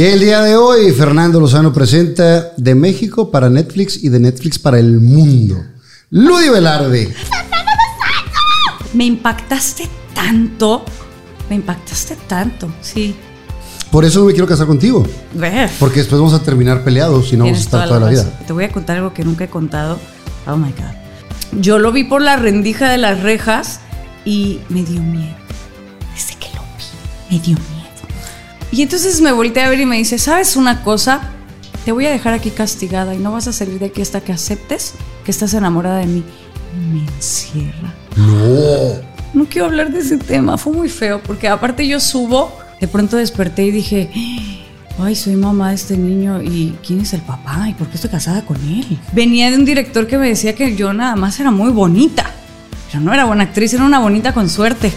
Y el día de hoy, Fernando Lozano presenta de México para Netflix y de Netflix para el mundo. Ludi Velarde. Me impactaste tanto. Me impactaste tanto, sí. Por eso no me quiero casar contigo. Porque después vamos a terminar peleados y no vamos a estar toda toda la razón. vida. Te voy a contar algo que nunca he contado. Oh my God. Yo lo vi por la rendija de las rejas y me dio miedo. Desde que lo vi, me dio miedo. Y entonces me volteé a ver y me dice: ¿Sabes una cosa? Te voy a dejar aquí castigada y no vas a salir de aquí hasta que aceptes que estás enamorada de mí. Me encierra. No. No quiero hablar de ese tema, fue muy feo, porque aparte yo subo, de pronto desperté y dije, ay, soy mamá de este niño y ¿quién es el papá? ¿Y por qué estoy casada con él? Venía de un director que me decía que yo nada más era muy bonita, pero no era buena actriz, era una bonita con suerte.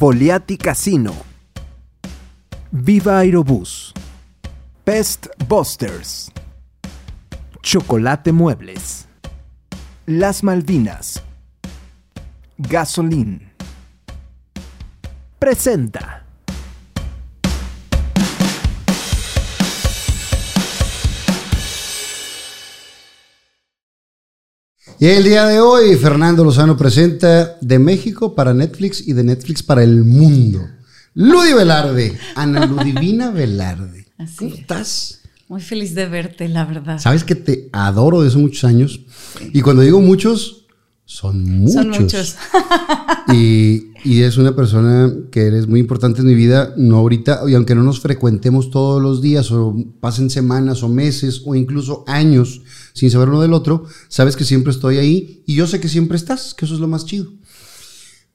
Foliati Casino. Viva Aerobús. Pest Busters. Chocolate Muebles. Las Malvinas. Gasolín. Presenta. Y el día de hoy, Fernando Lozano presenta de México para Netflix y de Netflix para el mundo. Ludi Velarde. Ana Ludivina Velarde. Así ¿Cómo es. estás? Muy feliz de verte, la verdad. Sabes que te adoro desde hace muchos años. Y cuando digo muchos, son muchos. Son muchos. Y, y es una persona que eres muy importante en mi vida, no ahorita, y aunque no nos frecuentemos todos los días, o pasen semanas o meses, o incluso años sin saber uno del otro, sabes que siempre estoy ahí y yo sé que siempre estás, que eso es lo más chido.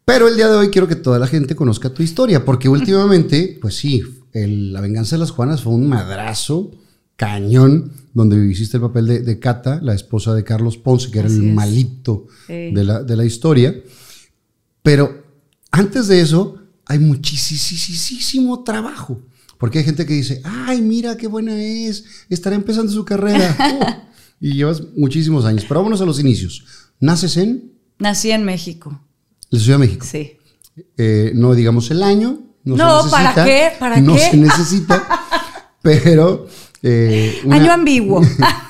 Pero el día de hoy quiero que toda la gente conozca tu historia, porque últimamente, pues sí, el- La venganza de las Juanas fue un madrazo cañón, donde hiciste el papel de, de Cata, la esposa de Carlos Ponce, que era Así el es. malito Sí. de, la, de la historia. Pero antes de eso, hay muchísimo trabajo. Porque hay gente que dice, ay, mira qué buena es, estará empezando su carrera. Oh, y llevas muchísimos años. Pero vámonos a los inicios. Naces en Nací en México, la Ciudad de México. sí. Eh, no digamos el año. No, No, se ¿para necesita, qué? ¿Para no qué? se necesita. pero. Eh, una Año ambiguo.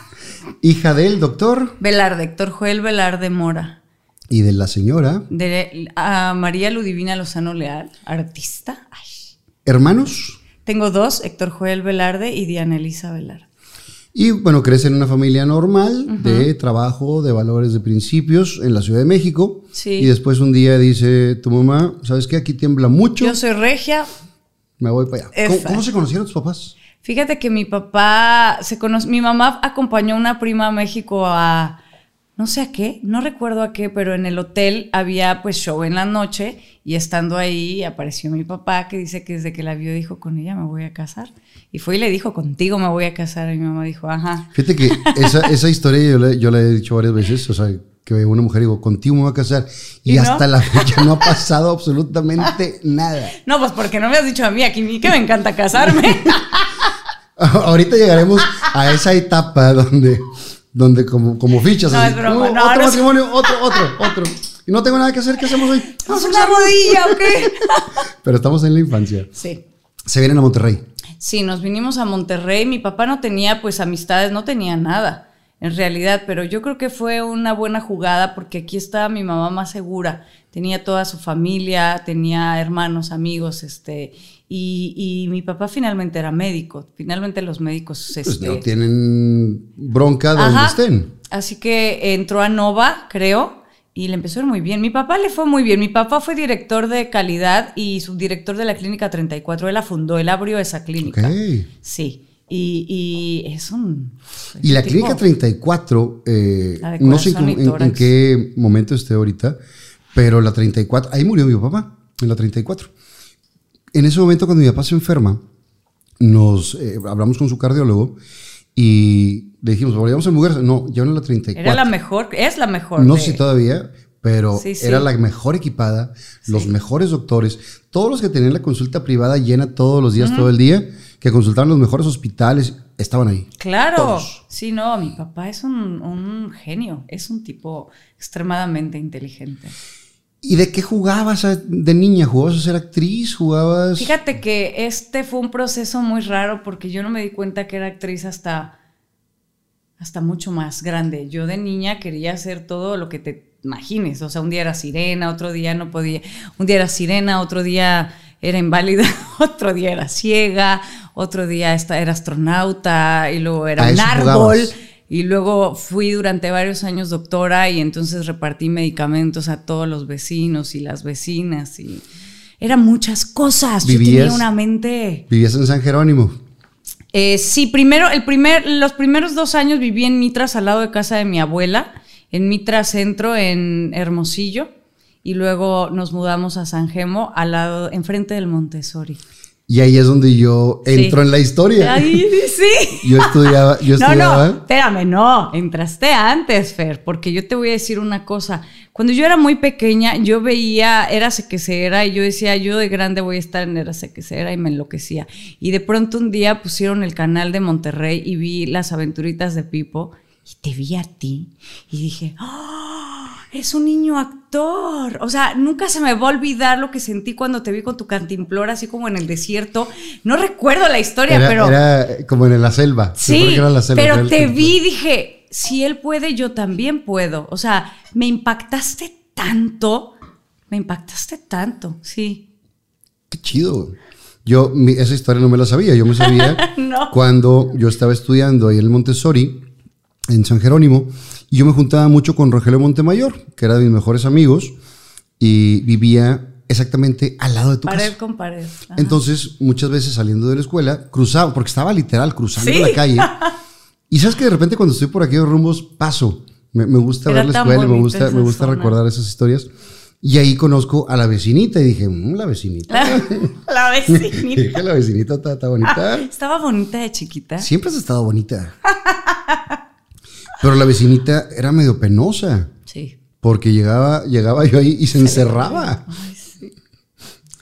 Hija del doctor Velarde, Héctor Joel Velarde Mora. y de la señora. De a María Ludivina Lozano Leal, artista. Ay. Hermanos. Tengo dos, Héctor Joel Velarde y Diana Elisa Velarde. Y bueno, crece en una familia normal de trabajo, de valores, de principios en la Ciudad de México. Sí. Y después un día dice tu mamá, ¿sabes qué? Aquí tiembla mucho. Yo soy regia. Me voy para allá. ¿Cómo, cómo se conocieron tus papás? Fíjate que mi papá se conoce, mi mamá acompañó a una prima a México a no sé a qué, no recuerdo a qué, pero en el hotel había pues show en la noche y estando ahí apareció mi papá que dice que desde que la vio dijo con ella me voy a casar. Y fue y le dijo contigo me voy a casar y mi mamá dijo, ajá. Fíjate que esa, esa historia yo la, yo la he dicho varias veces, o sea, que una mujer digo, contigo me voy a casar, y, ¿Y no? hasta la fecha no ha pasado absolutamente nada. No, pues porque no me has dicho a mí, aquí que me encanta casarme. Ahorita llegaremos a esa etapa donde, donde como, como fichas, No, así, es broma, "Oh, no, otro no matrimonio, otro, otro, otro. Y no tengo nada que hacer, ¿qué hacemos hoy? Vamos a ¿Es una casarnos". rodilla o qué? Pero estamos en la infancia. Sí. Se vienen a Monterrey. Sí, nos vinimos a Monterrey. Mi papá no tenía pues amistades, no tenía nada en realidad, pero yo creo que fue una buena jugada porque aquí estaba mi mamá más segura. Tenía toda su familia, tenía hermanos, amigos, este, y, y mi papá finalmente era médico. Finalmente los médicos, Pues este, no tienen bronca de donde estén. Así que entró a Nova, creo, y le empezó a ir muy bien. Mi papá le fue muy bien. Mi papá fue director de calidad y subdirector de la Clínica 34. Él la fundó, él abrió esa clínica. Sí. Y, y es un. es Y la un Clínica tipo- 34, eh, no sé en, qué momento esté ahorita, pero la 34, ahí murió mi papá, en la 34. En ese momento, cuando mi papá se enferma, nos eh, hablamos con su cardiólogo y le dijimos, ¿volvíamos a mujer? No, ya no en la 34. Era la mejor, es la mejor. No de- sé todavía, pero Sí, sí. era la mejor equipada, los Sí. mejores doctores, todos los que tenían la consulta privada llena todos los días, todo el día, que consultaban los mejores hospitales, estaban ahí. Claro. Todos. Sí, no, mi papá es un, un genio. Es un tipo extremadamente inteligente. ¿Y de qué jugabas de niña? ¿Jugabas a ser actriz? ¿Jugabas...? Fíjate que este fue un proceso muy raro porque yo no me di cuenta que era actriz hasta, hasta mucho más grande. Yo de niña quería hacer todo lo que te imagines. O sea, un día era sirena, otro día no podía. Un día era sirena, otro día era inválida, otro día era ciega, otro día era astronauta y luego era A un árbol. jugabas. Y luego fui durante varios años doctora y entonces repartí medicamentos a todos los vecinos y las vecinas y eran muchas cosas. Yo tenía una mente. ¿Vivías en San Jerónimo? Eh, sí, primero, el primer, los primeros dos años viví en Mitras al lado de casa de mi abuela, en Mitras Centro, en Hermosillo, y luego nos mudamos a San Gemo, al lado, enfrente del Montessori. Y ahí es donde yo entro Sí. en la historia. Ay, sí. Yo estudiaba... Yo No, estudiaba no, espérame, no, entraste antes, Fer, porque yo te voy a decir una cosa. Cuando yo era muy pequeña, yo veía Érase que se era y yo decía, yo de grande voy a estar en Érase que se era y me enloquecía. Y de pronto un día pusieron el canal de Monterrey y vi las aventuritas de Pipo y te vi a ti y dije, ¡Oh! Es un niño actor. O sea, nunca se me va a olvidar lo que sentí cuando te vi con tu cantimplora, así como en el desierto. No recuerdo la historia, Era, pero. era como en la selva. Sí, era la selva, pero era te vi y dije, si él puede, yo también puedo. O sea, me impactaste tanto, me impactaste tanto, sí. Qué chido. Yo, mi- esa historia no me la sabía. Yo me sabía No. cuando yo estaba estudiando ahí en el Montessori, en San Jerónimo, y yo me juntaba mucho con Rogelio Montemayor, que era de mis mejores amigos, y vivía exactamente al lado de tu Pared casa. con pared. Ajá. Entonces, muchas veces saliendo de la escuela, cruzaba, porque estaba literal cruzando Sí. la calle. Y sabes que de repente cuando estoy por aquí de rumbos, paso. Me, me gusta Era ver la escuela, me gusta, me gusta zona. recordar esas historias. Y ahí conozco a la vecinita y dije, "Mm, la vecinita. La vecinita. Dije, la vecinita está, está bonita. Estaba bonita de chiquita. Siempre has estado bonita. Pero la vecinita era medio penosa. Sí. Porque llegaba, llegaba yo ahí y se encerraba. Ay, sí.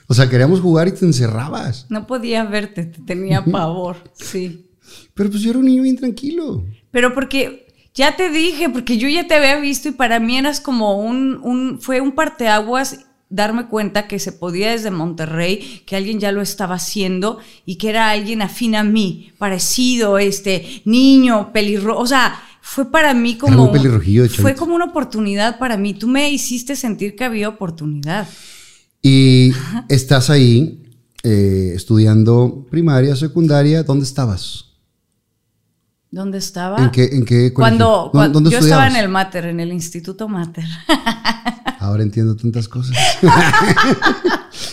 O sea, queríamos jugar y te encerrabas. No podía verte, te tenía pavor. Sí. Pero pues yo era un niño bien tranquilo. Pero porque ya te dije, porque yo ya te había visto y para mí eras como un, un fue un parteaguas darme cuenta que se podía desde Monterrey, que alguien ya lo estaba haciendo y que era alguien afín a mí, parecido, este, niño, pelirrojo, o sea, fue para mí como... Fue como una oportunidad para mí. Tú me hiciste sentir que había oportunidad. Y estás ahí eh, estudiando primaria, secundaria. ¿Dónde estabas? ¿Dónde estaba? ¿En qué, en qué? Cuando, ¿Dó- cuando ¿Dónde yo estaba en el Mater, en el Instituto Mater. Ahora entiendo tantas cosas.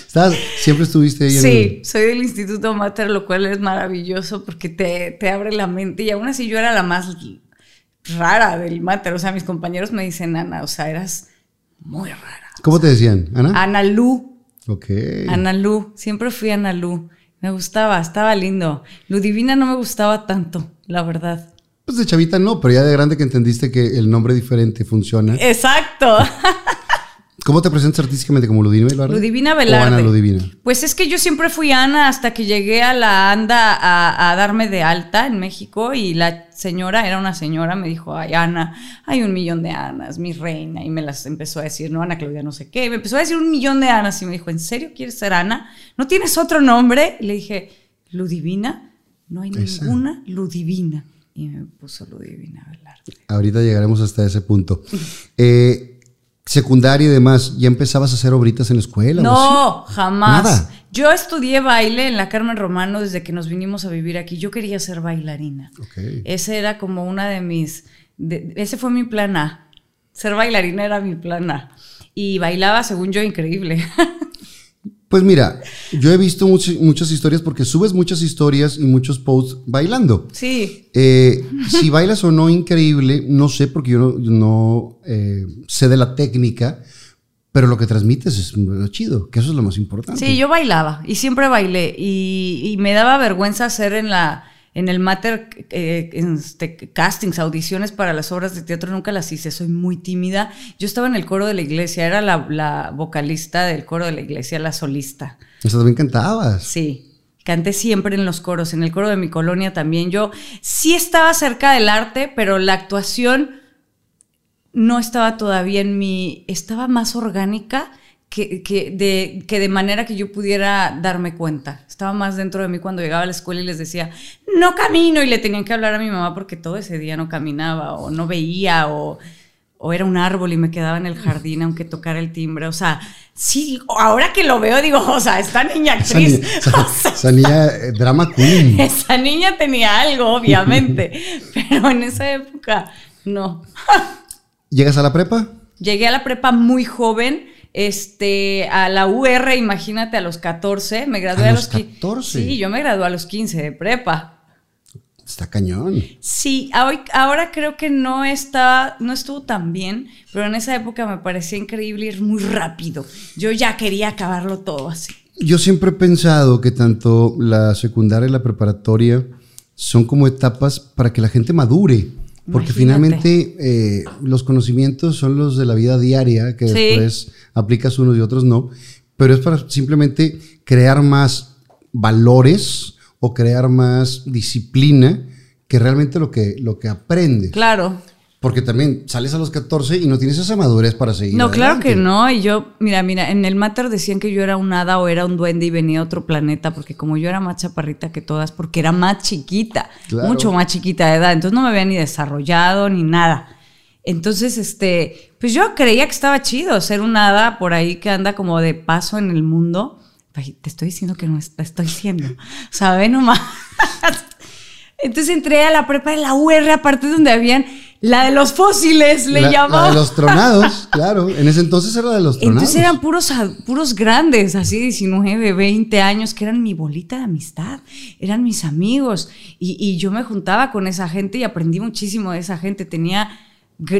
Estabas- siempre estuviste ahí en Sí, soy del Instituto Mater, lo cual es maravilloso porque te, te abre la mente. Y aún así yo era la más rara del Mater. O sea, mis compañeros me dicen Ana, o sea, eras muy rara. ¿Cómo te decían, Ana? Ana Lu, Ok. Ana Lu, siempre fui Ana Lu. Me gustaba, estaba lindo. Ludivina no me gustaba tanto, la verdad. Pues de chavita no, pero ya de grande que entendiste que el nombre diferente funciona. Exacto. ¿Cómo te presentas artísticamente? ¿Como Ludivina Velarde? Ludivina ¿O Velarde. Ana Ludivina? Pues es que yo siempre fui Ana hasta que llegué a la ANDA a, a darme de alta en México y la señora, era una señora, me dijo, ay Ana, hay un millón de Anas, mi reina, y me las empezó a decir, no, Ana Claudia, no sé qué, me empezó a decir un millón de Anas y me dijo, ¿en serio quieres ser Ana? ¿No tienes otro nombre? Y le dije, Ludivina, no hay Esa. ninguna Ludivina. Y me puso Ludivina Velarde. Ahorita llegaremos hasta ese punto. Eh, secundaria y demás, ¿ya empezabas a hacer obritas en la escuela? No, jamás. Nada. Yo estudié baile en la Carmen Romano desde que nos vinimos a vivir aquí. Yo quería ser bailarina. así? Ok. Ese era como una de mis. de- ese fue mi plan A. Ser bailarina era mi plan A. Y bailaba, según yo, increíble. Pues mira, yo he visto much- muchas historias porque subes muchas historias y muchos posts bailando. sí. Eh, si bailas o no, increíble, no sé porque yo no, eh, sé de la técnica, pero lo que transmites es lo chido, que eso es lo más importante. Sí, yo bailaba y siempre bailé. Y, y me daba vergüenza hacer en la. En el mater eh, este, castings, audiciones para las obras de teatro, nunca las hice, soy muy tímida. Yo estaba en el coro de la iglesia, era la, la vocalista del coro de la iglesia, la solista. Eso también cantabas. Sí, canté siempre en los coros, en el coro de mi colonia también. Yo sí estaba cerca del arte, pero la actuación no estaba todavía en mi, estaba más orgánica que, que de, que de manera que yo pudiera darme cuenta. Estaba más dentro de mí cuando llegaba a la escuela y les decía, no camino, y le tenían que hablar a mi mamá porque todo ese día no caminaba o no veía o, o era un árbol y me quedaba en el jardín aunque tocara el timbre. O sea, sí, ahora que lo veo digo, o sea, esta niña Esa actriz, niña, esa- o sea, esa niña, eh, drama queen. esa niña tenía algo, obviamente, pero en esa época no. ¿Llegas a la prepa? Llegué a la prepa muy joven, este, a la UR, imagínate, a los 14, me gradué ¿A a, los los, qui- 14? Sí, yo me gradué a los 15 de prepa. Está cañón. Sí, hoy- ahora creo que no está, no estuvo tan bien, pero en esa época me parecía increíble ir muy rápido. Yo ya quería acabarlo todo así. Yo siempre he pensado que tanto la secundaria y la preparatoria son como etapas para que la gente madure. Porque Imagínate. finalmente eh, los conocimientos son los de la vida diaria, que Sí. después aplicas unos y otros no. Pero es para simplemente crear más valores o crear más disciplina que realmente lo que, lo que aprendes. Claro. Porque también sales a los 14 y no tienes esa madurez para seguir. No, claro que no. Y yo, mira, mira, en el mater decían que yo era un hada o era un duende y venía de otro planeta, porque como yo era más chaparrita que todas, porque era más chiquita, Claro. mucho más chiquita de edad, entonces no me había ni desarrollado ni nada. Entonces, este, pues yo creía que estaba chido ser un hada por ahí que anda como de paso en el mundo. Ay, te estoy diciendo que no es- estoy siendo. O sea, ve nomás. Entonces entré a la prepa de la UR, aparte donde habían la de los fósiles, le la, la llamaban. de los tronados, claro. En ese entonces era de los tronados. Entonces eran puros, puros grandes, así 19, 20 años, que eran mi bolita de amistad, eran mis amigos. Y, y yo me juntaba con esa gente y aprendí muchísimo de esa gente. Tenía,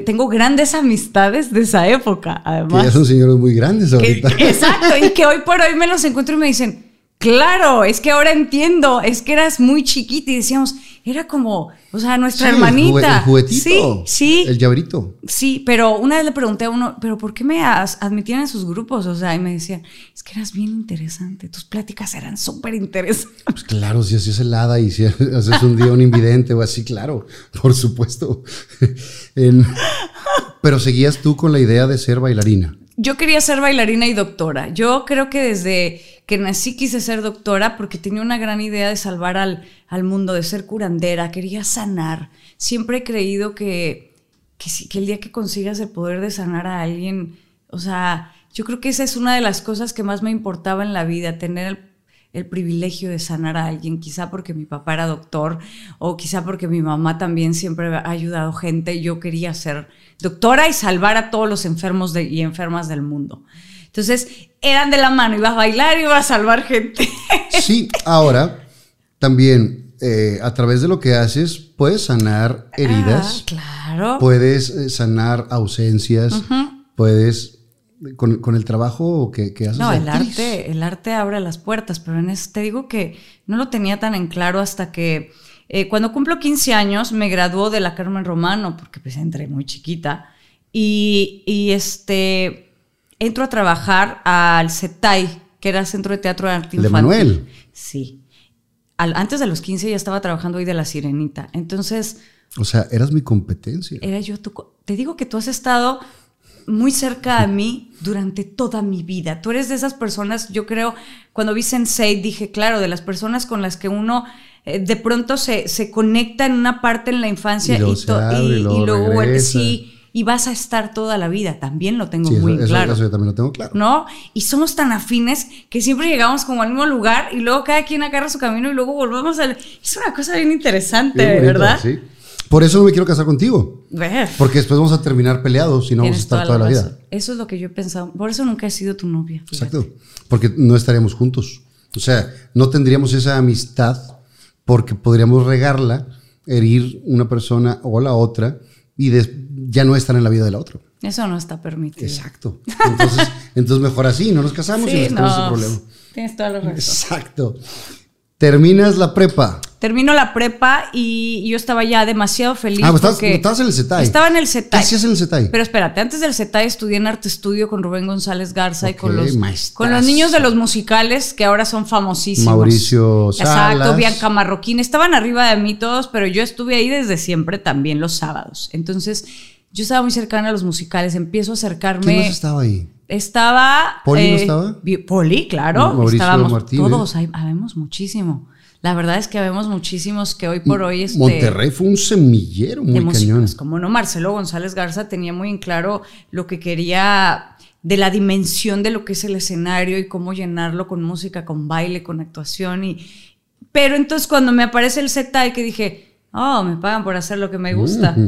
tengo grandes amistades de esa época, Que además. ya son señores muy grandes Que- ahorita. exacto, y que hoy por hoy me los encuentro y me dicen, claro, es que ahora entiendo, es que eras muy chiquita y decíamos, era como, o sea, nuestra Sí, hermanita. El, juguetito. Sí, sí. El llaverito. Sí, pero una vez le pregunté a uno, ¿pero por qué me admitían en sus grupos? O sea, y me decían, es que eras bien interesante, tus pláticas eran súper interesantes. Pues claro, si así es helada y si haces un día un invidente o así, claro, por supuesto. En- pero seguías tú con la idea de ser bailarina. Yo quería ser bailarina y doctora. Yo creo que desde que nací quise ser doctora porque tenía una gran idea de salvar al, al mundo, de ser curandera, quería sanar. Siempre he creído que, que, el día que consigas el poder de sanar a alguien, o sea, yo creo que esa es una de las cosas que más me importaba en la vida, tener el, privilegio de sanar a alguien, quizá porque mi papá era doctor o quizá porque mi mamá también siempre ha ayudado gente yo quería ser doctora y salvar a todos los enfermos y enfermas del mundo. Entonces, eran de la mano, iba a bailar y iba a salvar gente. Sí, ahora también eh, a través de lo que haces puedes sanar heridas, Ah, claro. puedes eh, sanar ausencias, puedes con, con el trabajo que, que haces. No, el actriz. arte, el arte abre las puertas, pero en eso te digo que no lo tenía tan en claro hasta que eh, cuando cumplo 15 años me graduó de la Carmen Romano, porque pues entré muy chiquita, y, y, este, entro a trabajar al CETAI, que era Centro de Teatro de Arte Infantil. Manuel. Sí. Al- antes de los 15 ya estaba trabajando ahí de La Sirenita. Entonces, O sea, eras mi competencia. era yo tu Te digo que tú has estado muy cerca a mí durante toda mi vida. Tú eres de esas personas, yo creo, cuando vi Sensei dije, claro, de las personas con las que uno eh, de pronto se, se conecta en una parte en la infancia Y luego y, luego sí, y vas a estar toda la vida. También lo tengo Sí, muy eso- claro. eso yo también lo tengo claro. ¿no? Y somos tan afines que siempre llegamos como al mismo lugar y luego cada quien agarra su camino y luego volvemos al... Es una cosa bien interesante, Bien bonito, ¿verdad? Sí. Por eso no me quiero casar contigo. Porque después vamos a terminar peleados y no vamos a estar toda la, vida. Eso es lo que yo he pensado. Por eso nunca he sido tu novia. fíjate. Exacto. Porque no estaríamos juntos. O sea, no tendríamos esa amistad porque podríamos regarla, herir una persona o la otra y ya no estar en la vida de la otra. Eso no está permitido. Exacto. Entonces, entonces mejor así, no nos casamos y nos quitamos no, ese problema. Tienes toda la razón. Exacto. Terminas la prepa. Termino la prepa y yo estaba ya demasiado feliz. Ah, pues estabas, porque estabas en el CETAI. Estaba en el ¿Qué CETAI. hacías en el CETAI? Pero espérate, antes del CETAI estudié en Arte Estudio con Rubén González Garza y con los, maestrazo. con los niños de los musicales que ahora son famosísimos. Mauricio Exacto, Salas. Bianca Marroquín. Estaban arriba de mí todos, pero yo estuve ahí desde siempre también los sábados. Entonces, yo estaba muy cercana a los musicales. Empiezo a ¿Quién acercarme. más estaba ahí? Estaba. ¿Poli no eh, estaba? Poli, claro. Mauricio estábamos Martínez. todos, hay- habemos muchísimo. La verdad es que habemos muchísimos que hoy por hoy. Este, Monterrey fue un semillero muy cañón. Como no, Marcelo González Garza tenía muy en claro lo que quería de la dimensión de lo que es el escenario y cómo llenarlo con música, con baile, con actuación. Y, pero entonces cuando me aparece el ZTAI que dije, oh, me pagan por hacer lo que me gusta.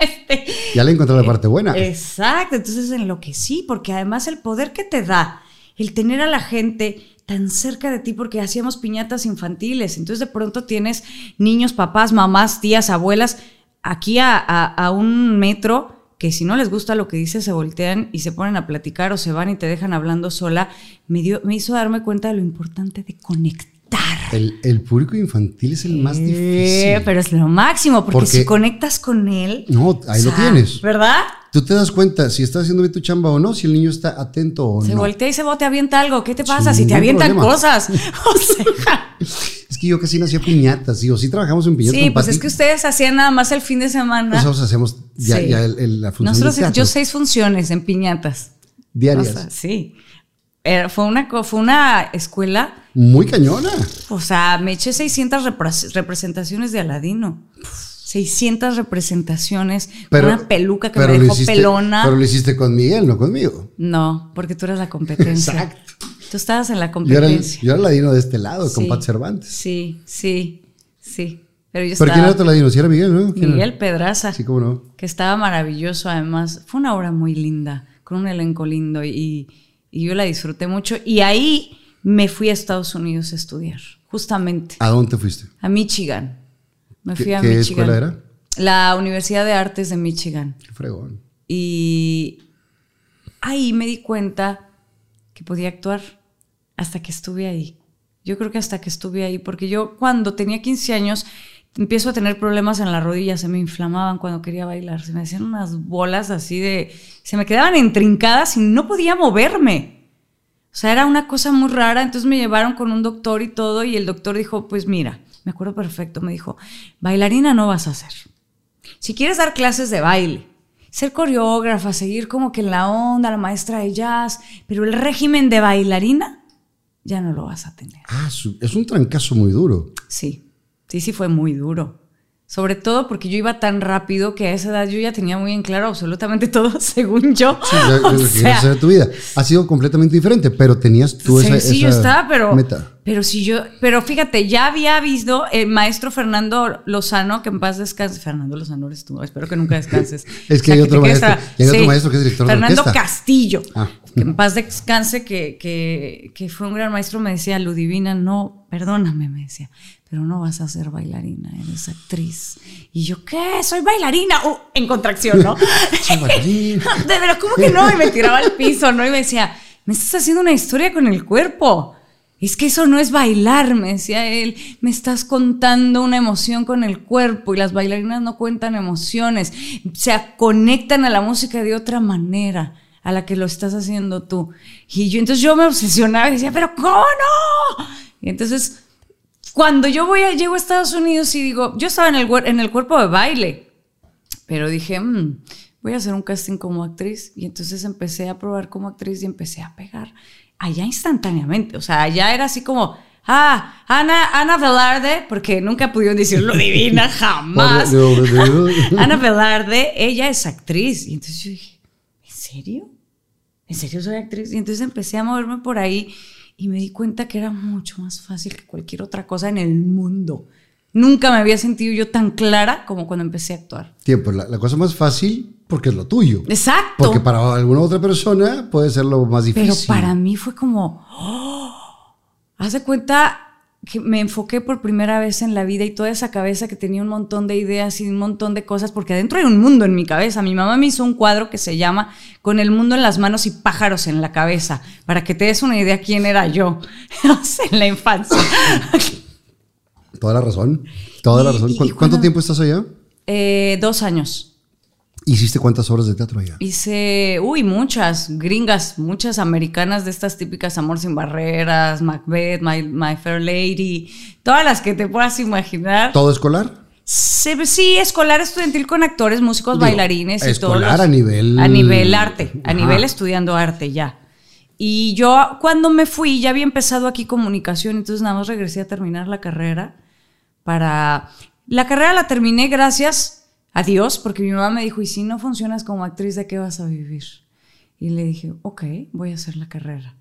Este, Ya le encontré la parte buena. Exacto, entonces en lo que sí, porque además el poder que te da el tener a la gente tan cerca de ti, porque hacíamos piñatas infantiles, entonces de pronto tienes niños, papás, mamás, tías, abuelas, aquí a, a- a un metro, que si no les gusta lo que dices, se voltean y se ponen a platicar o se van y te dejan hablando sola, me, dio, me hizo darme cuenta de lo importante de conectar. El, el público infantil es el más Eh, difícil. pero es lo máximo, porque, Porque- si conectas con él... No, ahí lo o sea, tienes. ¿Verdad? Tú te das cuenta si estás haciendo bien tu chamba o no, si el niño está atento o Se no. voltea y se te avienta algo. ¿Qué te pasa? Sin si te avientan problema. cosas. O sea, Es que yo casi no hacía piñatas, digo, sí trabajamos en piñatas. sí, con pues Pati. es que ustedes hacían nada más el fin de semana. Nosotros hacemos ya, Sí. ya el- el- la función Nosotros, de teatro, yo seis funciones en piñatas. diarias. O sea, sí. Era- fue, una, fue una escuela, Muy cañona. o sea, me eché 600 repres- representaciones de Aladino. 600 representaciones, una peluca que me dejó hiciste- pelona. Pero lo hiciste con Miguel, no conmigo. No, porque tú eras la competencia. Exacto. Tú estabas en la Yo era, competencia. yo era ladino de este lado, con. Pat Cervantes. Sí, sí, sí. Pero yo ¿Pero quién estaba- era tu ladino? Sí era Miguel, ¿no? ¿Quién Miguel era? Pedraza, Sí, cómo no. que estaba maravilloso además. Fue una obra muy linda, con un elenco lindo y, y yo la disfruté mucho. Y ahí me fui a Estados Unidos a estudiar, justamente, ¿A dónde te fuiste? a Michigan. Me ¿Qué- fui a qué Michigan. escuela era? La Universidad de Artes de Michigan. Qué fregón. Y ahí me di cuenta que podía actuar hasta que estuve ahí. Yo creo que hasta que estuve ahí, porque yo cuando tenía 15 años empiezo a tener problemas en las rodillas, se me inflamaban cuando quería bailar, se me hacían unas bolas así de, se me quedaban entrincadas y no podía moverme. O sea, era una cosa muy rara, entonces me llevaron con un doctor y todo y el doctor dijo, pues mira, me acuerdo perfecto, me dijo, bailarina no vas a ser. Si quieres dar clases de baile, ser coreógrafa, seguir como que en la onda, la maestra de jazz, pero el régimen de bailarina ya no lo vas a tener. Ah, es un trancazo muy duro. Sí, sí, sí fue muy duro. Sobre todo porque yo iba tan rápido que a esa edad yo ya tenía muy en claro absolutamente todo, según yo. Sí, ya- O lo que sea, de tu vida. Ha sido completamente diferente, pero tenías tú esa, sí, sí, yo esa estaba, pero. meta. Pero si yo. Pero fíjate, ya había visto el maestro Fernando Lozano, que en paz descanse. Fernando Lozano eres tú, espero que nunca descanses. Es que O sea, hay otro maestro, hay otro maestro que es director de Fernando. Castillo. Ah. Que en paz descanse, que, que, que fue un gran maestro, me decía, Ludivina, no, perdóname, me decía, pero no vas a ser bailarina, eres actriz. Y yo, ¿qué? Soy bailarina. Uh, en contracción, ¿no? Soy bailarina. De verdad, ¿cómo que no? Y me tiraba al piso, ¿no? Y me decía, me estás haciendo una historia con el cuerpo. Es que eso no es bailar, me decía él. Me estás contando una emoción con el cuerpo y las bailarinas no cuentan emociones. Se conectan a la música de otra manera a la que lo estás haciendo tú. Y yo entonces yo me obsesionaba y decía, pero ¿cómo no? Y entonces cuando yo voy a, llego a Estados Unidos y digo, yo estaba en el, cuer- en el cuerpo de baile, pero dije, "Mm, voy a hacer un casting como actriz. Y entonces empecé a probar como actriz y empecé a pegar allá instantáneamente. O sea, allá era así como, ah, Ana, Ana Velarde, porque nunca pudieron decirlo divina, jamás. Ana Velarde, ella es actriz. Y entonces yo dije, ¿en serio? ¿En serio soy actriz? Y entonces empecé a moverme por ahí y me di cuenta que era mucho más fácil que cualquier otra cosa en el mundo. Nunca me había sentido yo tan clara como cuando empecé a actuar. Tiempo, la, la cosa más fácil porque es lo tuyo. Exacto. Porque para alguna otra persona puede ser lo más difícil. Pero para mí fue como, ¡oh! haz de cuenta que me enfoqué por primera vez en la vida y toda esa cabeza que tenía un montón de ideas y un montón de cosas, porque adentro hay un mundo en mi cabeza. Mi mamá me hizo un cuadro que se llama Con el mundo en las manos y pájaros en la cabeza, para que te des una idea quién era yo en la infancia. Toda la razón. Toda la razón. y ¿Cu- ¿Cuánto tiempo estás allá? Eh, dos años. ¿Hiciste cuántas horas de teatro allá? Hice, uy, muchas gringas, muchas americanas de estas típicas Amor sin Barreras, Macbeth, My, My Fair Lady, todas las que te puedas imaginar. ¿Todo escolar? Sí, escolar estudiantil con actores, músicos, Digo, bailarines y todo. escolar a nivel- A nivel arte, a Ajá. nivel estudiando arte ya. Y yo cuando me fui ya había empezado aquí comunicación, entonces nada más regresé a terminar la carrera para... La carrera la terminé gracias a Dios, porque mi mamá me dijo, y si no funcionas como actriz, ¿de qué vas a vivir? Y le dije, ok, voy a hacer la carrera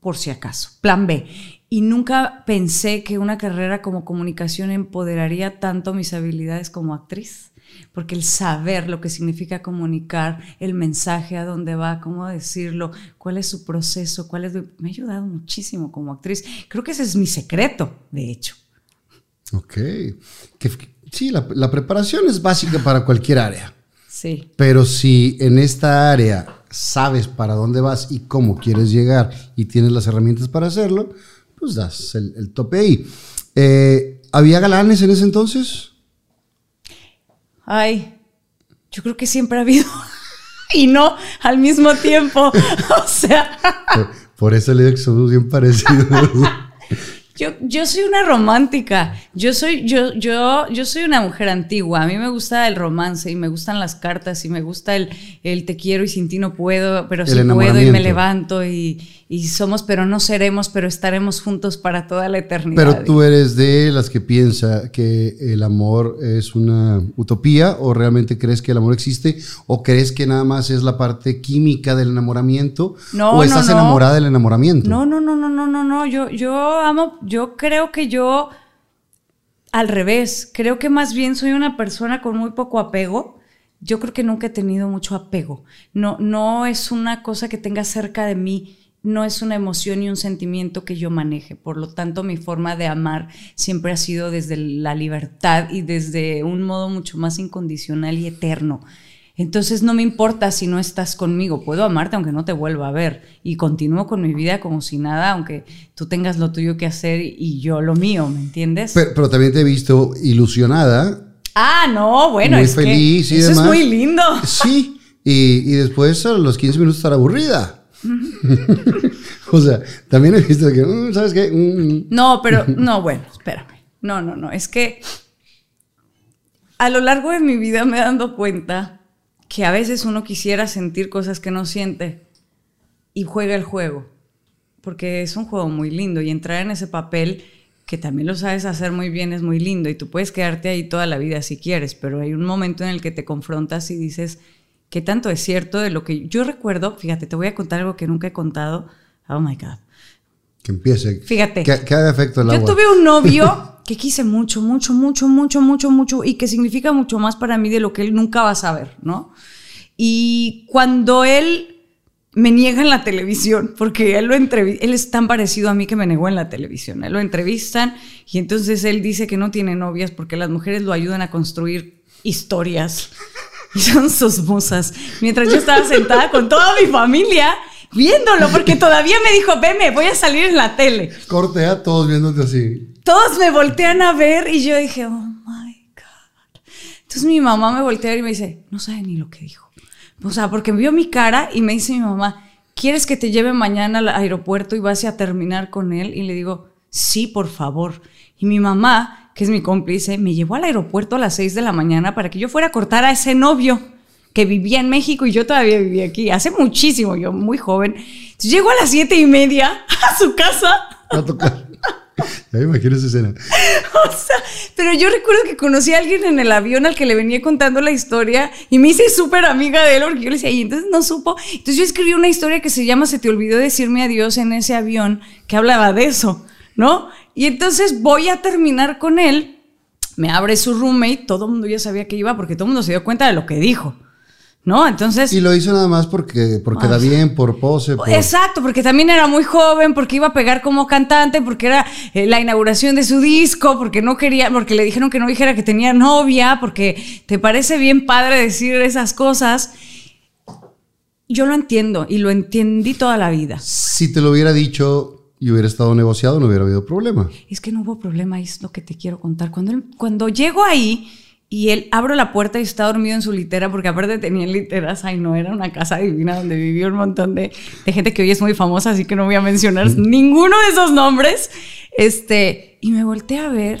por si acaso. Plan B. Y nunca pensé que una carrera como comunicación empoderaría tanto mis habilidades como actriz. Porque el saber lo que significa comunicar, el mensaje, a dónde va, cómo decirlo, cuál es su proceso, cuál es... Me ha ayudado muchísimo como actriz. Creo que ese es mi secreto, de hecho. Ok. Que- sí, la, la preparación es básica para cualquier área. Sí. Pero si en esta área sabes para dónde vas y cómo quieres llegar y tienes las herramientas para hacerlo, pues das el, el tope ahí. Eh, ¿Había galanes en ese entonces? Ay, yo creo que siempre ha habido... y no al mismo tiempo. o sea... Por, por eso le digo que somos bien parecidos. Yo, yo soy una romántica. Yo soy, yo, yo, yo soy una mujer antigua. A mí me gusta el romance y me gustan las cartas y me gusta el, el te quiero y sin ti no puedo, pero El sí puedo y me levanto y, y somos, pero no seremos, pero estaremos juntos para toda la eternidad. Pero tú eres de las que piensa que el amor es una utopía o realmente crees que el amor existe o crees que nada más es la parte química del enamoramiento No, o no, estás no. enamorada del enamoramiento. No, no, no, no, no, no, no. Yo, yo amo, yo creo que yo al revés, creo que más bien soy una persona con muy poco apego. Yo creo que nunca he tenido mucho apego. No, no es una cosa que tenga cerca de mí, no es una emoción y un sentimiento que yo maneje. Por lo tanto, mi forma de amar siempre ha sido desde la libertad y desde un modo mucho más incondicional y eterno. Entonces no me importa si no estás conmigo, puedo amarte aunque no te vuelva a ver y continúo con mi vida como si nada, aunque tú tengas lo tuyo que hacer y yo lo mío, ¿me entiendes? Pero, pero también te he visto ilusionada. ah, no, bueno, Muy es que feliz y eso demás. es muy lindo. Sí, y, y después a los 15 minutos estar aburrida. o sea, también he visto que, mm, ¿sabes qué? Mm, No, pero no, bueno, espérame. No, no, no, es que a lo largo de mi vida me he dado cuenta que a veces uno quisiera sentir cosas que no siente y juega el juego, porque es un juego muy lindo y entrar en ese papel que también lo sabes hacer muy bien es muy lindo y tú puedes quedarte ahí toda la vida si quieres, pero hay un momento en el que te confrontas y dices, ¿qué tanto es cierto de lo que yo recuerdo? Fíjate, te voy a contar algo que nunca he contado. Oh my God. que empiece. Fíjate. Que, que haga efecto el Yo agua. tuve un novio que quise mucho, mucho, mucho, mucho, mucho, mucho y que significa mucho más para mí de lo que él nunca va a saber, ¿no? Y cuando él me niega en la televisión, porque él lo él es tan parecido a mí que me negó en la televisión. Él lo entrevistan y entonces él dice que no tiene novias porque las mujeres lo ayudan a construir historias. Son sus musas. Mientras yo estaba sentada con toda mi familia viéndolo, porque todavía me dijo, veme, voy a salir en la tele Corte a todos viéndote así. todos me voltean a ver y yo dije, oh my God. Entonces mi mamá me voltea y me dice, no sabe ni lo que dijo. O sea, porque vio mi cara y me dice mi mamá, ¿quieres que te lleve mañana al aeropuerto y vas a terminar con él? Y le digo, sí, por favor. Y mi mamá, que es mi cómplice, me llevó al aeropuerto a las 6 de la mañana para que yo fuera a cortar a ese novio que vivía en México y yo todavía vivía aquí, hace muchísimo, yo muy joven. Entonces, llego a las siete y media a su casa a tocar. ya me imagino esa escena. O sea, pero yo recuerdo que conocí a alguien en el avión al que le venía contando la historia y me hice súper amiga de él porque yo le decía, y entonces no supo. Entonces yo escribí una historia que se llama Se te olvidó decirme adiós en ese avión que hablaba de eso, ¿no? Y entonces voy a terminar con él, me abre su roommate, todo el mundo ya sabía que iba porque todo el mundo se dio cuenta de lo que dijo, ¿no? Entonces... Y lo hizo nada más porque, porque da bien, por pose, por... Exacto, porque también era muy joven, porque iba a pegar como cantante, porque era eh, la inauguración de su disco, porque no quería, porque le dijeron que no dijera que tenía novia, porque te parece bien padre decir esas cosas. Yo lo entiendo y lo entendí toda la vida. Si te lo hubiera dicho y hubiera estado negociado, no hubiera habido problema. Es que no hubo problema, es lo que te quiero contar. Cuando, él- cuando llego ahí y él abro la puerta y está dormido en su litera, porque aparte tenía literas, ay no, era una casa divina donde vivió un montón de, de gente que hoy es muy famosa, así que no voy a mencionar ninguno de esos nombres. Este, y me volteé a ver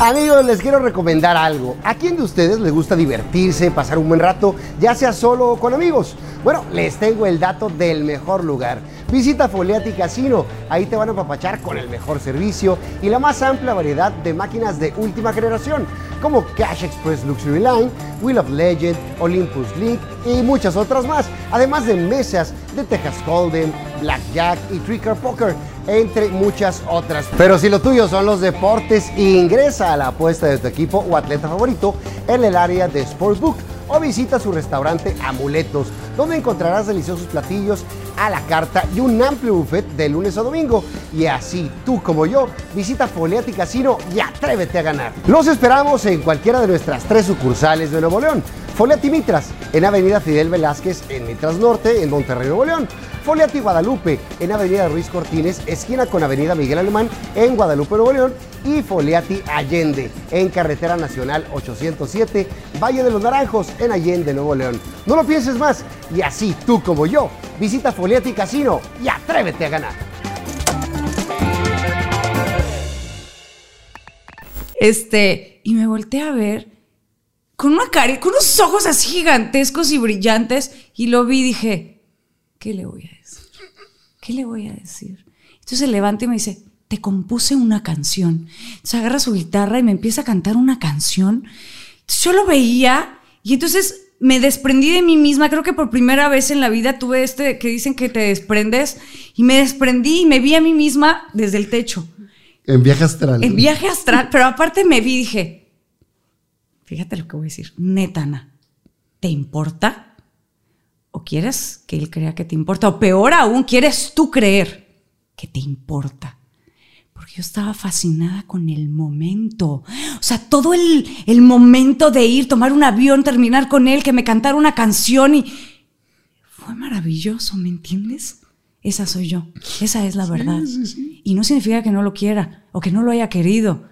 Amigos, les quiero recomendar algo. ¿A quién de ustedes les gusta divertirse, pasar un buen rato, ya sea solo o con amigos? Bueno, les tengo el dato del mejor lugar. Visita Foliati Casino. Ahí te van a papachar con el mejor servicio y la más amplia variedad de máquinas de última generación, como Cash Express Luxury Line, Wheel of Legend, Olympus League y muchas otras más. Además de mesas de Texas Golden, Blackjack y Tricker Poker entre muchas otras. Pero si lo tuyo son los deportes, ingresa a la apuesta de tu equipo o atleta favorito en el área de Sportsbook o visita su restaurante Amuletos, donde encontrarás deliciosos platillos a la carta y un amplio buffet de lunes a domingo. Y así, tú como yo, visita Foliati Casino y atrévete a ganar. Los esperamos en cualquiera de nuestras tres sucursales de Nuevo León. Foliati Mitras, en Avenida Fidel Velázquez, en Mitras Norte, en Monterrey, Nuevo León. Foliati Guadalupe, en Avenida Ruiz Cortines, esquina con Avenida Miguel Alemán, en Guadalupe, Nuevo León. Y Foliati Allende, en Carretera Nacional 807, Valle de los Naranjos, en Allende, Nuevo León. No lo pienses más, y así tú como yo, visita Foliati Casino y atrévete a ganar. Este, y me volteé a ver con una cara, con unos ojos así gigantescos y brillantes, y lo vi y dije, ¿qué le voy a decir? ¿Qué le voy a decir? Entonces se levanta y me dice, te compuse una canción. Entonces agarra su guitarra y me empieza a cantar una canción. Entonces yo lo veía y entonces me desprendí de mí misma. Creo que por primera vez en la vida tuve este que dicen que te desprendes y me desprendí y me vi a mí misma desde el techo. En viaje astral. En viaje astral, pero aparte me vi y dije, fíjate lo que voy a decir, netana, ¿te importa? ¿O quieres que él crea que te importa? O peor aún, ¿quieres tú creer que te importa? Porque yo estaba fascinada con el momento. O sea, todo el, el momento de ir, tomar un avión, terminar con él, que me cantara una canción y... Fue maravilloso, ¿me entiendes? Esa soy yo. Esa es la verdad. Y no significa que no lo quiera o que no lo haya querido.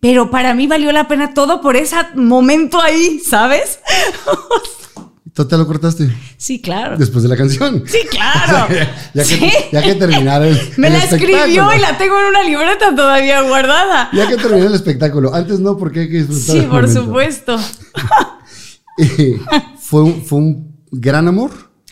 Pero para mí valió la pena todo por ese momento ahí, ¿sabes? ¿Tú te lo cortaste? Sí, claro. Después de la canción. Sí, claro. ya, que, Sí. ya que terminara el. Me el la escribió y la tengo en una libreta todavía guardada. Ya que terminó el espectáculo. Antes no, porque hay que disfrutar. Sí, el por momento. supuesto. Eh, fue, un- fue un gran amor.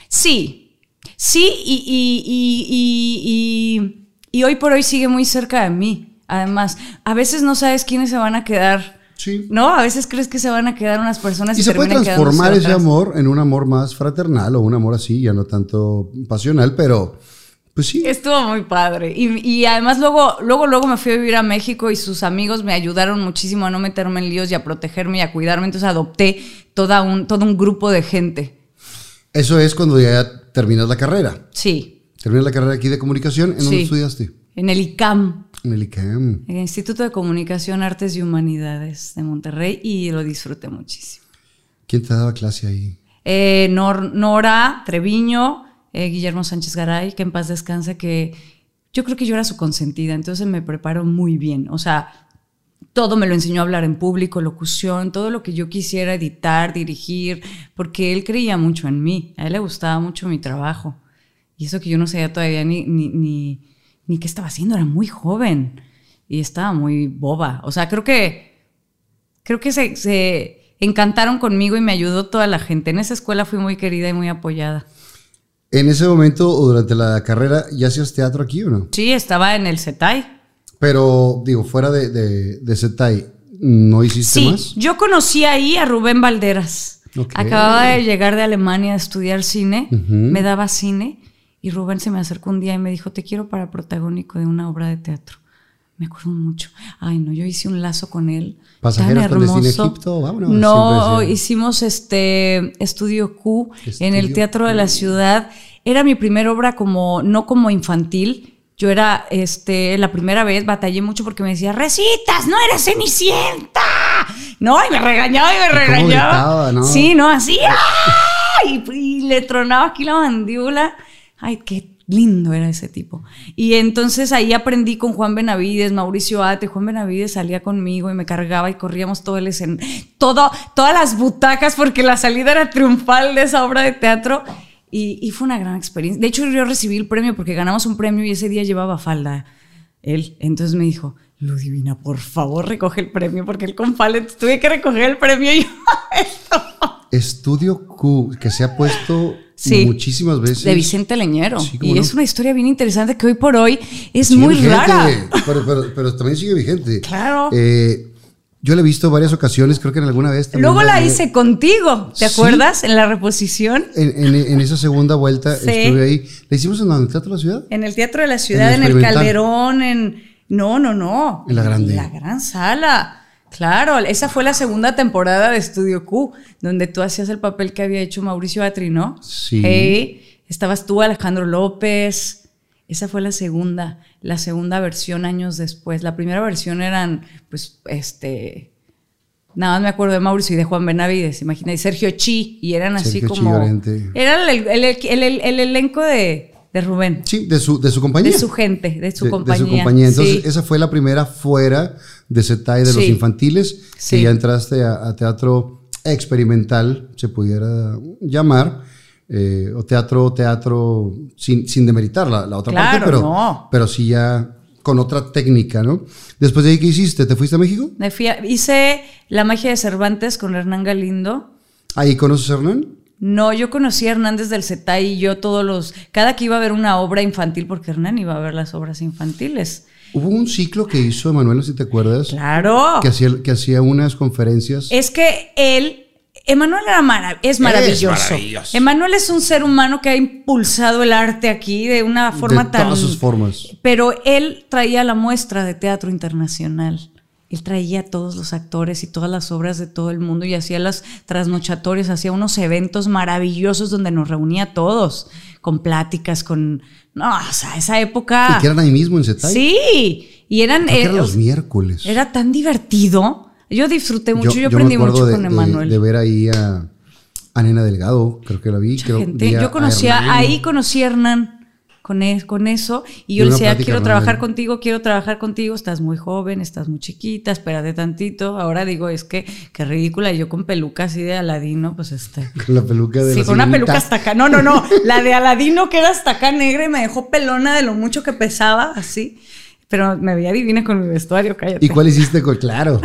Sí, sí, y, y, y- y hoy por hoy sigue muy cerca de mí. Además, a veces no sabes quiénes se van a quedar, Sí. ¿no? A veces crees que se van a quedar unas personas y, Y se puede transformar ese otras. amor en un amor más fraternal o un amor así, ya no tanto pasional, pero pues sí. Estuvo muy padre. Y, y además luego, luego, luego me fui a vivir a México y sus amigos me ayudaron muchísimo a no meterme en líos y a protegerme y a cuidarme. Entonces adopté toda un, todo un grupo de gente. Eso es cuando ya terminas la carrera. Sí, Terminas la carrera aquí de comunicación. ¿En dónde estudiaste? en el ICAM. En el ICAM. el Instituto de Comunicación, Artes y Humanidades de Monterrey y lo disfruté muchísimo. ¿Quién te daba clase ahí? Eh, Nor- Nora Treviño, eh, Guillermo Sánchez Garay, que en paz descanse, que yo creo que yo era su consentida, entonces me preparó muy bien. O sea, todo me lo enseñó a hablar en público, locución, todo lo que yo quisiera editar, dirigir, porque él creía mucho en mí, a él le gustaba mucho mi trabajo. Y eso que yo no sabía todavía ni, ni, ni, ni qué estaba haciendo, era muy joven y estaba muy boba. O sea, creo que, creo que se, se encantaron conmigo y me ayudó toda la gente. En esa escuela fui muy querida y muy apoyada. En ese momento o durante la carrera, ¿ya hacías teatro aquí o no? Sí, estaba en el CETAI. Pero, digo, fuera de, de, de ¿no hiciste Sí, más? yo conocí ahí a Rubén Valderas. Acababa de llegar de Alemania a estudiar cine, me daba cine y Rubén se me acercó un día y me dijo, te quiero para protagónico de una obra de teatro. Me acuerdo mucho. Ay, no, yo hice un lazo con él. Pasajeros tan hermoso. Egipto, vámonos, No, hicimos este estudio Q en el Estudio Teatro de la Ciudad. Era mi primera obra como, no como infantil. Yo era, este, la primera vez batallé mucho porque me decía, recitas, no eres cenicienta. No, y me regañaba y me regañaba. gritaba, no? Sí, no, así. ¡ah! Y, y le tronaba aquí la mandíbula. Ay, qué lindo era ese tipo. Y entonces ahí aprendí con Juan Benavides, Mauricio Ate. Juan Benavides salía conmigo y me cargaba y corríamos todo el escen todo, todas las butacas porque la salida era triunfal de esa obra de teatro. Y, y fue una gran experiencia. De hecho, yo recibí el premio porque ganamos un premio y ese día llevaba falda. él. Entonces me dijo, Ludivina, por favor, recoge el premio, porque el con Palette tuve que recoger el premio y yo. Estudio Q, que se ha puesto Sí. muchísimas veces. De Vicente Leñero. Sí, y no. es una historia bien interesante que hoy por hoy es Sigue muy vigente, rara. Pero, pero- pero también sigue vigente. Claro. Eh, yo la he visto varias ocasiones, creo que en alguna vez también. Luego la hice contigo, ¿te Sí. acuerdas? En la reposición. En, en- en esa segunda vuelta Sí. estuve ahí. ¿La hicimos en el Teatro de la Ciudad? En el Teatro de la Ciudad, En en el. Calderón, en... No, no, no. En la grande. En la gran sala. Claro, esa fue la segunda temporada de Estudio Q, donde tú hacías el papel que había hecho Mauricio Atri, ¿no? Sí. Hey, estabas tú, Alejandro López. Esa fue la segunda, la segunda versión años después. La primera versión eran, pues, este... Nada más me acuerdo de Mauricio y de Juan Benavides, imagina, y Sergio Chi, y eran así Sergio como... Era el, el- el- el- el elenco de, de Rubén. Sí, de su, de su compañía. De su gente, de su de, de compañía. su compañía. Entonces, Sí. esa fue la primera fuera de Zetai de los infantiles, Sí. que ya entraste a, a teatro experimental, se pudiera llamar, eh, o teatro, teatro, sin, sin demeritar la, la otra Claro, parte, pero, no. pero sí ya con otra técnica, ¿no? Después de ahí, ¿qué hiciste? ¿Te fuiste a México? Me fui a- hice La magia de Cervantes con Hernán Galindo. ¿Ahí conoces a Hernán? No, yo conocí a Hernán desde el CETAI y yo todos los... Cada que iba a ver una obra infantil, porque Hernán iba a ver las obras infantiles. Hubo un ciclo que hizo Emanuel, si te acuerdas, Claro. que, hacía, que hacía unas conferencias. Es que él, Emanuel era marav- es maravilloso. maravilloso. Emanuel es un ser humano que ha impulsado el arte aquí de una forma de tan... todas sus formas. Pero él traía la muestra de teatro internacional. Él traía a todos los actores y todas las obras de todo el mundo y hacía las trasnochatorias, hacía unos eventos maravillosos donde nos reunía a todos, con pláticas, con... No, o sea, esa época... Y que eran ahí mismo en Zetai. Sí, y eran... Creo que eh, eran los miércoles. era tan divertido. Yo disfruté mucho, yo, aprendí mucho de- con Emanuel. De, ver ahí a, a Nena Delgado, creo que la vi. Creo, vi a- Yo conocía, ahí conocí a Hernán con, e- con eso y yo le decía, quiero trabajar contigo, quiero trabajar contigo, estás muy joven, estás muy chiquita, espérate tantito. Ahora digo, es que qué ridícula, yo con peluca así de Aladino, pues este... Con la peluca de Sí, la con una peluca hasta acá. No, no, no. La de Aladino que era hasta acá negra y me dejó pelona de lo mucho que pesaba, así. Pero me veía divina con mi vestuario, cállate. ¿Y cuál hiciste con, claro,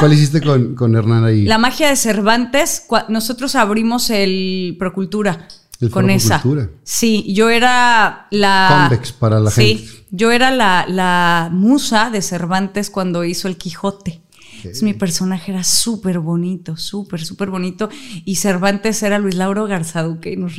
cuál hiciste con, con Hernán ahí? La magia de Cervantes, nosotros abrimos el Procultura El con esa. Sí, yo era la. Convex para la sí, gente. yo era la, la musa de Cervantes cuando hizo el Quijote. Entonces, mi personaje era súper bonito, súper, súper bonito. Y Cervantes era Luis Lauro Garzaduque y nos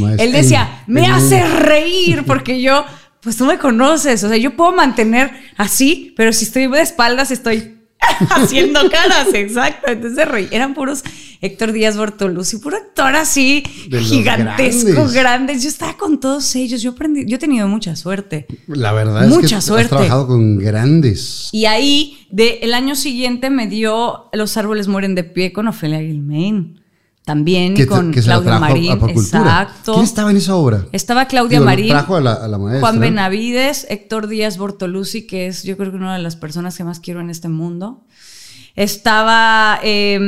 maestro. Él decía, me el- hace reír porque yo, pues tú me conoces. O sea, yo puedo mantener así, pero si estoy de espaldas estoy haciendo caras, exacto. Entonces eran puros Héctor Díaz Bortoluzzi, puro actor así, De gigantesco, grandes. Yo estaba con todos ellos, yo aprendí, yo he tenido mucha suerte. La verdad Mucha es que suerte. has trabajado con grandes. Y ahí, de, el año siguiente me dio Los árboles mueren de pie con Ofelia Guilmain. También que con que Claudia trajo Marín. a. Exacto. ¿Quién estaba en esa obra? Estaba Claudia Digo, Marín. Trajo a la, a la maestra. Juan Benavides, Héctor Díaz Bortoluzzi, que es yo creo que una de las personas que más quiero en este mundo. Estaba eh,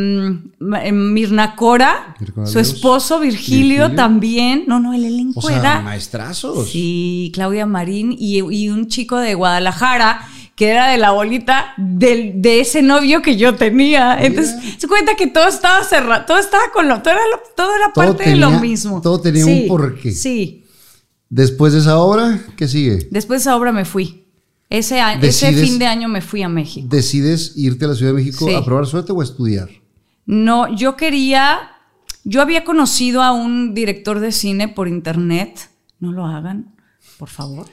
Ma- eh, Mirna Cora, su esposo Virgilio, Virgilio. también. No, no, el elenco O sea, era. maestrazos. Sí, Claudia Marín y, y un chico de Guadalajara que era de la bolita del- de ese novio que yo tenía. Entonces, se cuenta que todo estaba cerrado, todo estaba con lo, todo era, lo- todo era Todo parte de lo tenía- mismo. todo tenía un porqué. Sí. Después de esa obra, ¿qué sigue? Después de esa obra me fui. Ese, a- ese fin de año me fui a México. ¿Decides irte a la Ciudad de México Sí. a probar suerte o a estudiar? No, yo quería. Yo había conocido a un director de cine por internet. No lo hagan, por favor.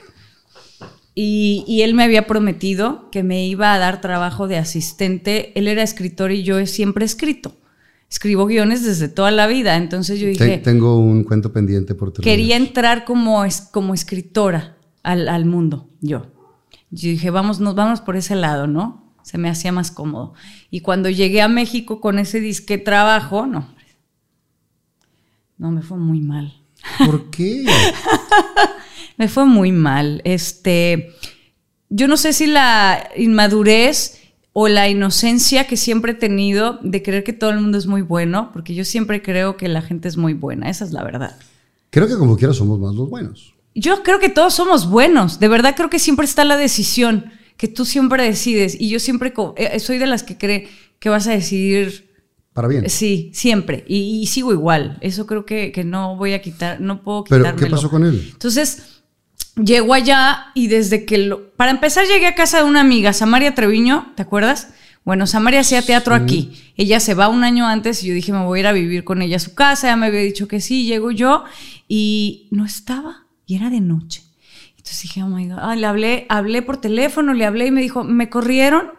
Y, y él me había prometido que me iba a dar trabajo de asistente. Él era escritor y yo he siempre escrito. Escribo guiones desde toda la vida. Entonces yo dije, tengo un cuento pendiente por terminar. quería entrar como, es, como escritora al, al mundo, yo. Yo dije, vamos, nos vamos por ese lado, ¿no? Se me hacía más cómodo. Y cuando llegué a México con ese disque trabajo, no. No, me fue muy mal. ¿Por qué? Me fue muy mal. Este, yo no sé si la inmadurez o la inocencia que siempre he tenido de creer que todo el mundo es muy bueno, porque yo siempre creo que la gente es muy buena, esa es la verdad. Creo que como quiera somos más los buenos. yo creo que todos somos buenos. De verdad creo que siempre está la decisión, que tú siempre decides. Y yo siempre eh, soy de las que cree que vas a decidir. Para bien. Sí, siempre. Y, sigo igual. Eso creo que, que, no voy a quitar, no puedo quitarlo. ¿Pero qué pasó con él? Entonces, llego allá y desde que lo... Para empezar, llegué a casa de una amiga, Samaria Treviño, ¿te acuerdas? Bueno, Samaria hacía teatro aquí. Ella se va un año antes y yo dije, me voy a ir a vivir con ella a su casa. Ella me había dicho que sí, llego yo y no estaba. Y era de noche. Entonces dije, oh my God. Ah, le hablé, hablé por teléfono, le hablé y me dijo, me corrieron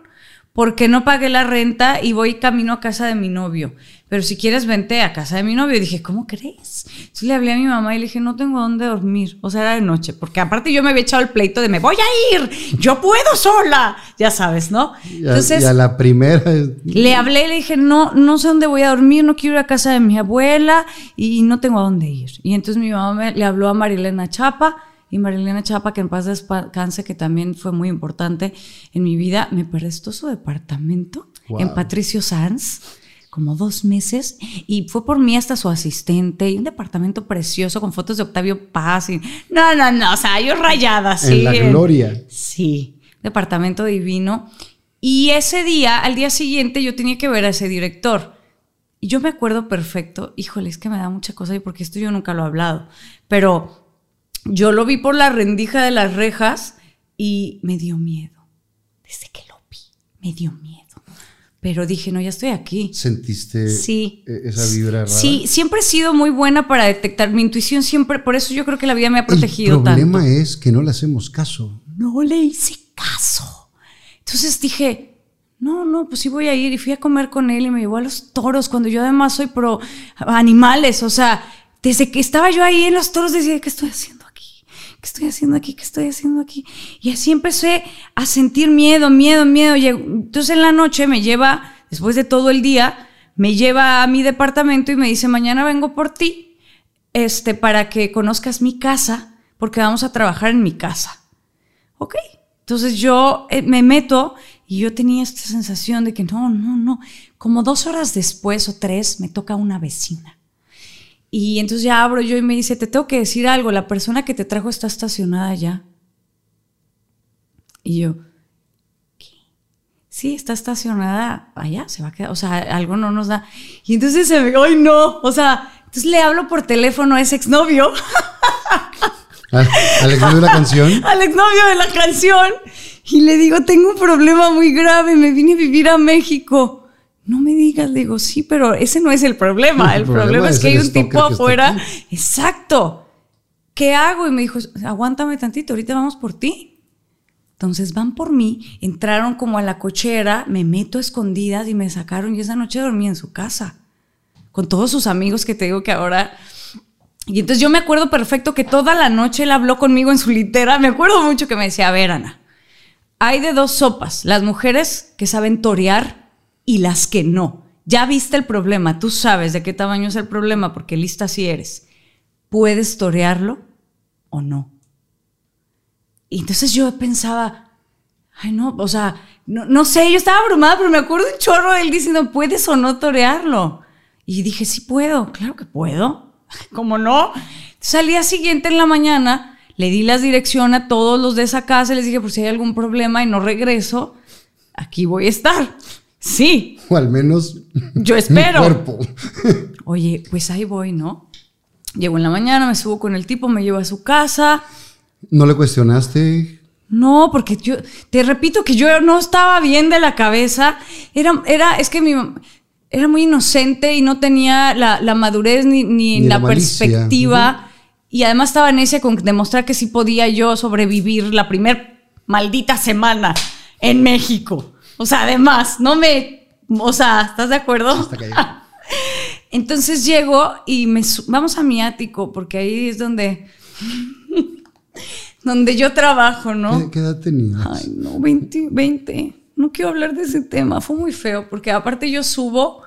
porque no pagué la renta y voy camino a casa de mi novio. Pero si quieres, vente a casa de mi novio. Y dije, ¿cómo crees? Entonces le hablé a mi mamá y le dije, no tengo dónde dormir. O sea, era de noche. Porque aparte yo me había echado el pleito de, me voy a ir, yo puedo sola. Ya sabes, ¿no? Entonces, y a la primera. Le hablé y le dije, no, no sé dónde voy a dormir, no quiero ir a casa de mi abuela y no tengo a dónde ir. Y entonces mi mamá le habló a Marilena Chapa y Marilena Chapa, que en paz descanse, que también fue muy importante en mi vida, me prestó su departamento en Patricio Sanz como dos meses y fue por mí hasta su asistente y un departamento precioso con fotos de Octavio Paz y no, no, no, o sea, yo rayada, sí. En la gloria. Sí, departamento divino. Y ese día, al día siguiente, yo tenía que ver a ese director. Y yo me acuerdo perfecto, híjole, es que me da mucha cosa y porque esto yo nunca lo he hablado, pero yo lo vi por la rendija de las rejas y me dio miedo. Desde que lo vi, me dio miedo. Pero dije, no, ya estoy aquí. ¿Sentiste sí. E-, esa vibra rara? Sí, siempre he sido muy buena para detectar. Mi intuición siempre, por eso yo creo que la vida me ha protegido tanto. El problema es que no le hacemos caso. No le hice caso. Entonces dije, no, no, pues sí voy a ir. Y fui a comer con él y me llevó a los toros, cuando yo además soy pro animales. O sea, desde que estaba yo ahí en los toros decía, ¿qué estoy haciendo? ¿Qué estoy haciendo aquí? ¿Qué estoy haciendo aquí? Y así empecé a sentir miedo, miedo, miedo. Entonces en la noche me lleva, después de todo el día, me lleva a mi departamento y me dice, mañana vengo por ti, este, para que conozcas mi casa, porque vamos a trabajar en mi casa. ¿Ok? Entonces yo eh, me meto y yo tenía esta sensación de que no, no, no. Como dos horas después o tres me toca una vecina. Y entonces ya abro yo y me dice, te tengo que decir algo, la persona que te trajo está estacionada ya. Y yo, ¿qué? Sí, está estacionada allá, se va a quedar, o sea, algo no nos da. Y entonces se me, ¡ay no! O sea, entonces le hablo por teléfono a ese exnovio. ¿Al exnovio de la canción? Al exnovio de la canción. Y le digo, tengo un problema muy grave, me vine a vivir a México no me digas, le digo, sí, pero ese no es el problema. El, problema, es que hay un tipo afuera. Exacto. ¿Qué hago? Y me dijo, aguántame tantito, ahorita vamos por ti. Entonces van por mí, entraron como a la cochera, me meto a escondidas y me sacaron y esa noche dormí en su casa, con todos sus amigos que te digo que ahora... Y entonces yo me acuerdo perfecto que toda la noche él habló conmigo en su litera, me acuerdo mucho que me decía, a ver Ana, hay de dos sopas, las mujeres que saben torear y las que no. Ya viste el problema, tú sabes de qué tamaño es el problema porque lista si eres. ¿Puedes torearlo o no? Y entonces yo pensaba, ay no, o sea, no, sé, yo estaba abrumada, pero me acuerdo un chorro de él diciendo, ¿puedes o no torearlo? Y dije, sí puedo, claro que puedo, ¿cómo no? Entonces, al día siguiente en la mañana le di las direcciones a todos los de esa casa, les dije, por si hay algún problema y no regreso, aquí voy a estar. Sí. O al menos. Yo espero. cuerpo. Oye, pues ahí voy, ¿no? Llego en la mañana, me subo con el tipo, me llevo a su casa. ¿No le cuestionaste? No, porque yo te repito que yo no estaba bien de la cabeza. Era, era, es que mi era muy inocente y no tenía la, madurez ni, la, perspectiva. Y además estaba necia con demostrar que sí podía yo sobrevivir la primer maldita semana en México. O sea, además, no me. O sea, ¿estás de acuerdo? Entonces llego y me vamos a mi ático, porque ahí es donde. donde yo trabajo, ¿no? ¿Qué, edad tenías? Ay, no, 20, 20. No quiero hablar de ese tema, fue muy feo, porque aparte yo subo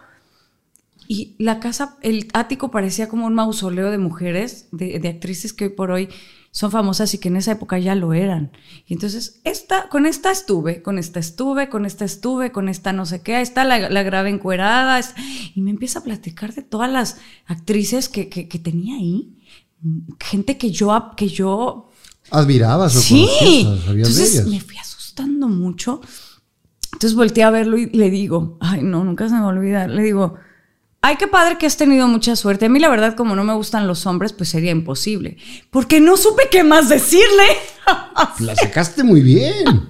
y la casa, el ático parecía como un mausoleo de mujeres, de, de actrices que hoy por hoy son famosas y que en esa época ya lo eran. Y entonces, esta, con esta estuve, con esta estuve, con esta estuve, con esta no sé qué, esta la, la grave encuerada, y me empieza a platicar de todas las actrices que, que, tenía ahí. gente que yo, que yo ¿Admirabas o Sí. conocías, sabías de Entonces ellas? me fui asustando mucho. Entonces volteé a verlo y le digo, ay, no, nunca se me va a olvidar. Le digo, ay, qué padre que has tenido mucha suerte. A mí, la verdad, como no me gustan los hombres, pues sería imposible. Porque no supe qué más decirle. La sacaste muy bien.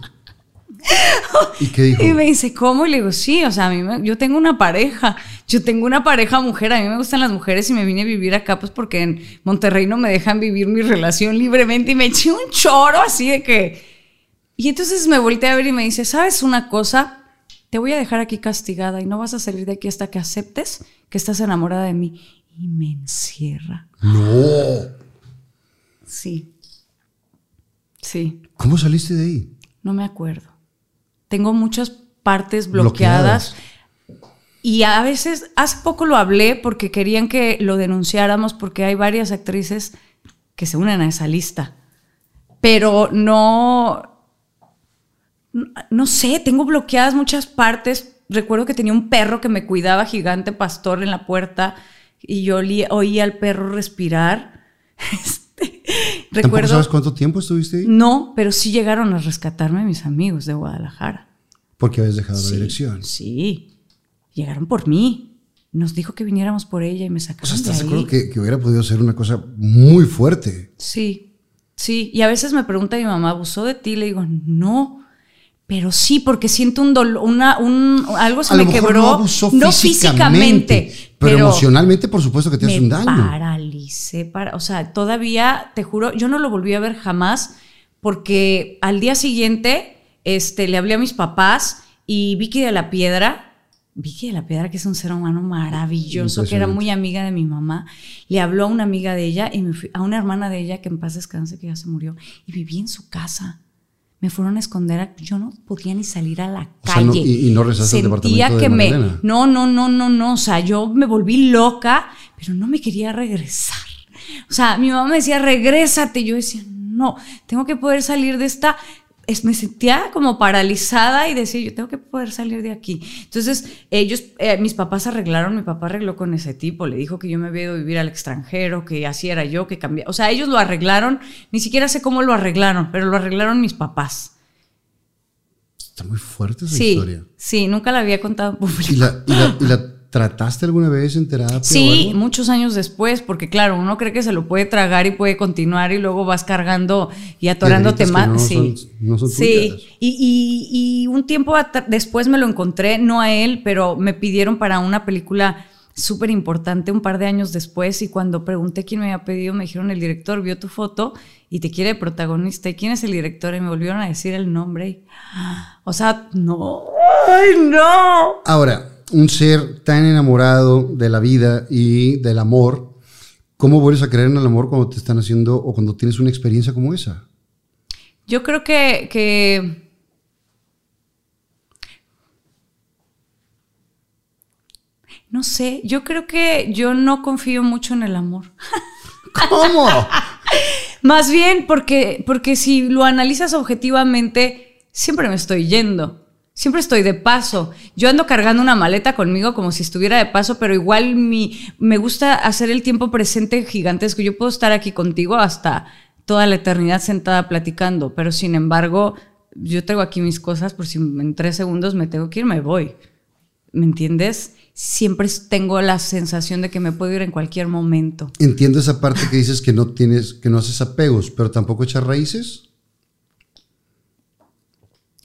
¿Y qué dijo? Y me dice, ¿cómo? Y le digo, sí, o sea, a mí me- yo tengo una pareja, yo tengo una pareja mujer, a mí me gustan las mujeres y me vine a vivir acá, pues porque en Monterrey no me dejan vivir mi relación libremente y me eché un choro así de que... Y entonces me volteé a ver y me dice, ¿sabes una cosa? Te voy a dejar aquí castigada y no vas a salir de aquí hasta que aceptes que estás enamorada de mí. Y me encierra. No. Sí. Sí. ¿Cómo saliste de ahí? No me acuerdo. Tengo muchas partes bloqueadas. Y a veces, hace poco lo hablé porque querían que lo denunciáramos porque hay varias actrices que se unen a esa lista. Pero no, no, sé, tengo bloqueadas muchas partes. Recuerdo que tenía un perro que me cuidaba, gigante pastor, en la puerta y yo oía al perro respirar. Este, ¿Tampoco recuerdo, sabes cuánto tiempo estuviste ahí? no, pero sí llegaron a rescatarme mis amigos de Guadalajara. Porque habías dejado la dirección. Sí, llegaron por mí. Nos dijo que viniéramos por ella y me O sacaron sea, ¿estás de de ahí. acuerdo que, que hubiera podido ser una cosa muy fuerte? Sí, sí. Y a veces me pregunta mi mamá, ¿abusó de ti? Le digo, no. Pero sí, porque siento un dolor, una, un, algo se a me lo mejor quebró. no abusó no físicamente, físicamente, pero, emocionalmente, por supuesto que te hace un daño. paralicé. Para, o sea, todavía, te juro, yo no lo volví a ver jamás porque al día siguiente este, le hablé a mis papás y Vicky de la Piedra, Vicky de la Piedra, que es un ser humano maravilloso, que era muy amiga de mi mamá, le habló a una amiga de ella y me fui- a una hermana de ella que en paz descanse, que ya se murió, y viví en su casa. Me fueron a esconder, a- yo no podía ni salir a la O sea, no- calle. y- y no regresaste al Sentía departamento de que me, no, no, no, no, no. O sea, yo me volví loca, pero no me quería regresar. O sea, mi mamá me decía, regrésate. Yo decía, no, tengo que poder salir de esta. Es- me sentía como paralizada y decía, yo tengo que poder salir de aquí. Entonces, ellos, eh, mis papás arreglaron, mi papá arregló con ese tipo, le dijo que yo me había ido a vivir al extranjero, que así era yo, que cambiaba. O sea, ellos lo arreglaron, ni siquiera sé cómo lo arreglaron, pero lo arreglaron mis papás. Está muy fuerte esa Sí, historia. sí, nunca la había contado en público. ¿Y la, y la- y la trataste alguna vez en terapia? o Sí, algo? muchos años después, porque claro, uno cree que se lo puede tragar y puede continuar y luego vas cargando y más. no sí, son- no son sí. Y, y- y un tiempo después me lo encontré, no a él, pero me pidieron para una película súper importante un par de años después y cuando pregunté quién me había pedido, me dijeron el director vio tu foto y te quiere de protagonista. ¿Y quién es el director? Y me volvieron a decir el nombre. y- o sea, no. ¡Ay, no! Ahora, un ser tan enamorado de la vida y del amor, ¿cómo vuelves a creer en el amor cuando te están haciendo o cuando tienes una experiencia como esa? Yo creo que, que no sé, yo creo que yo no confío mucho en el amor. ¿Cómo? Más bien porque, porque si lo analizas objetivamente, siempre me estoy yendo. Siempre estoy de paso. Yo ando cargando una maleta conmigo como si estuviera de paso, pero igual me gusta hacer el tiempo presente gigantesco. Yo puedo estar aquí contigo hasta toda la eternidad sentada platicando, pero sin embargo, yo traigo aquí mis cosas por si en tres segundos me tengo que ir, me voy. ¿Me entiendes? Siempre tengo la sensación de que me puedo ir en cualquier momento. Entiendo esa parte que dices que no tienes, que no haces apegos, pero tampoco echas raíces.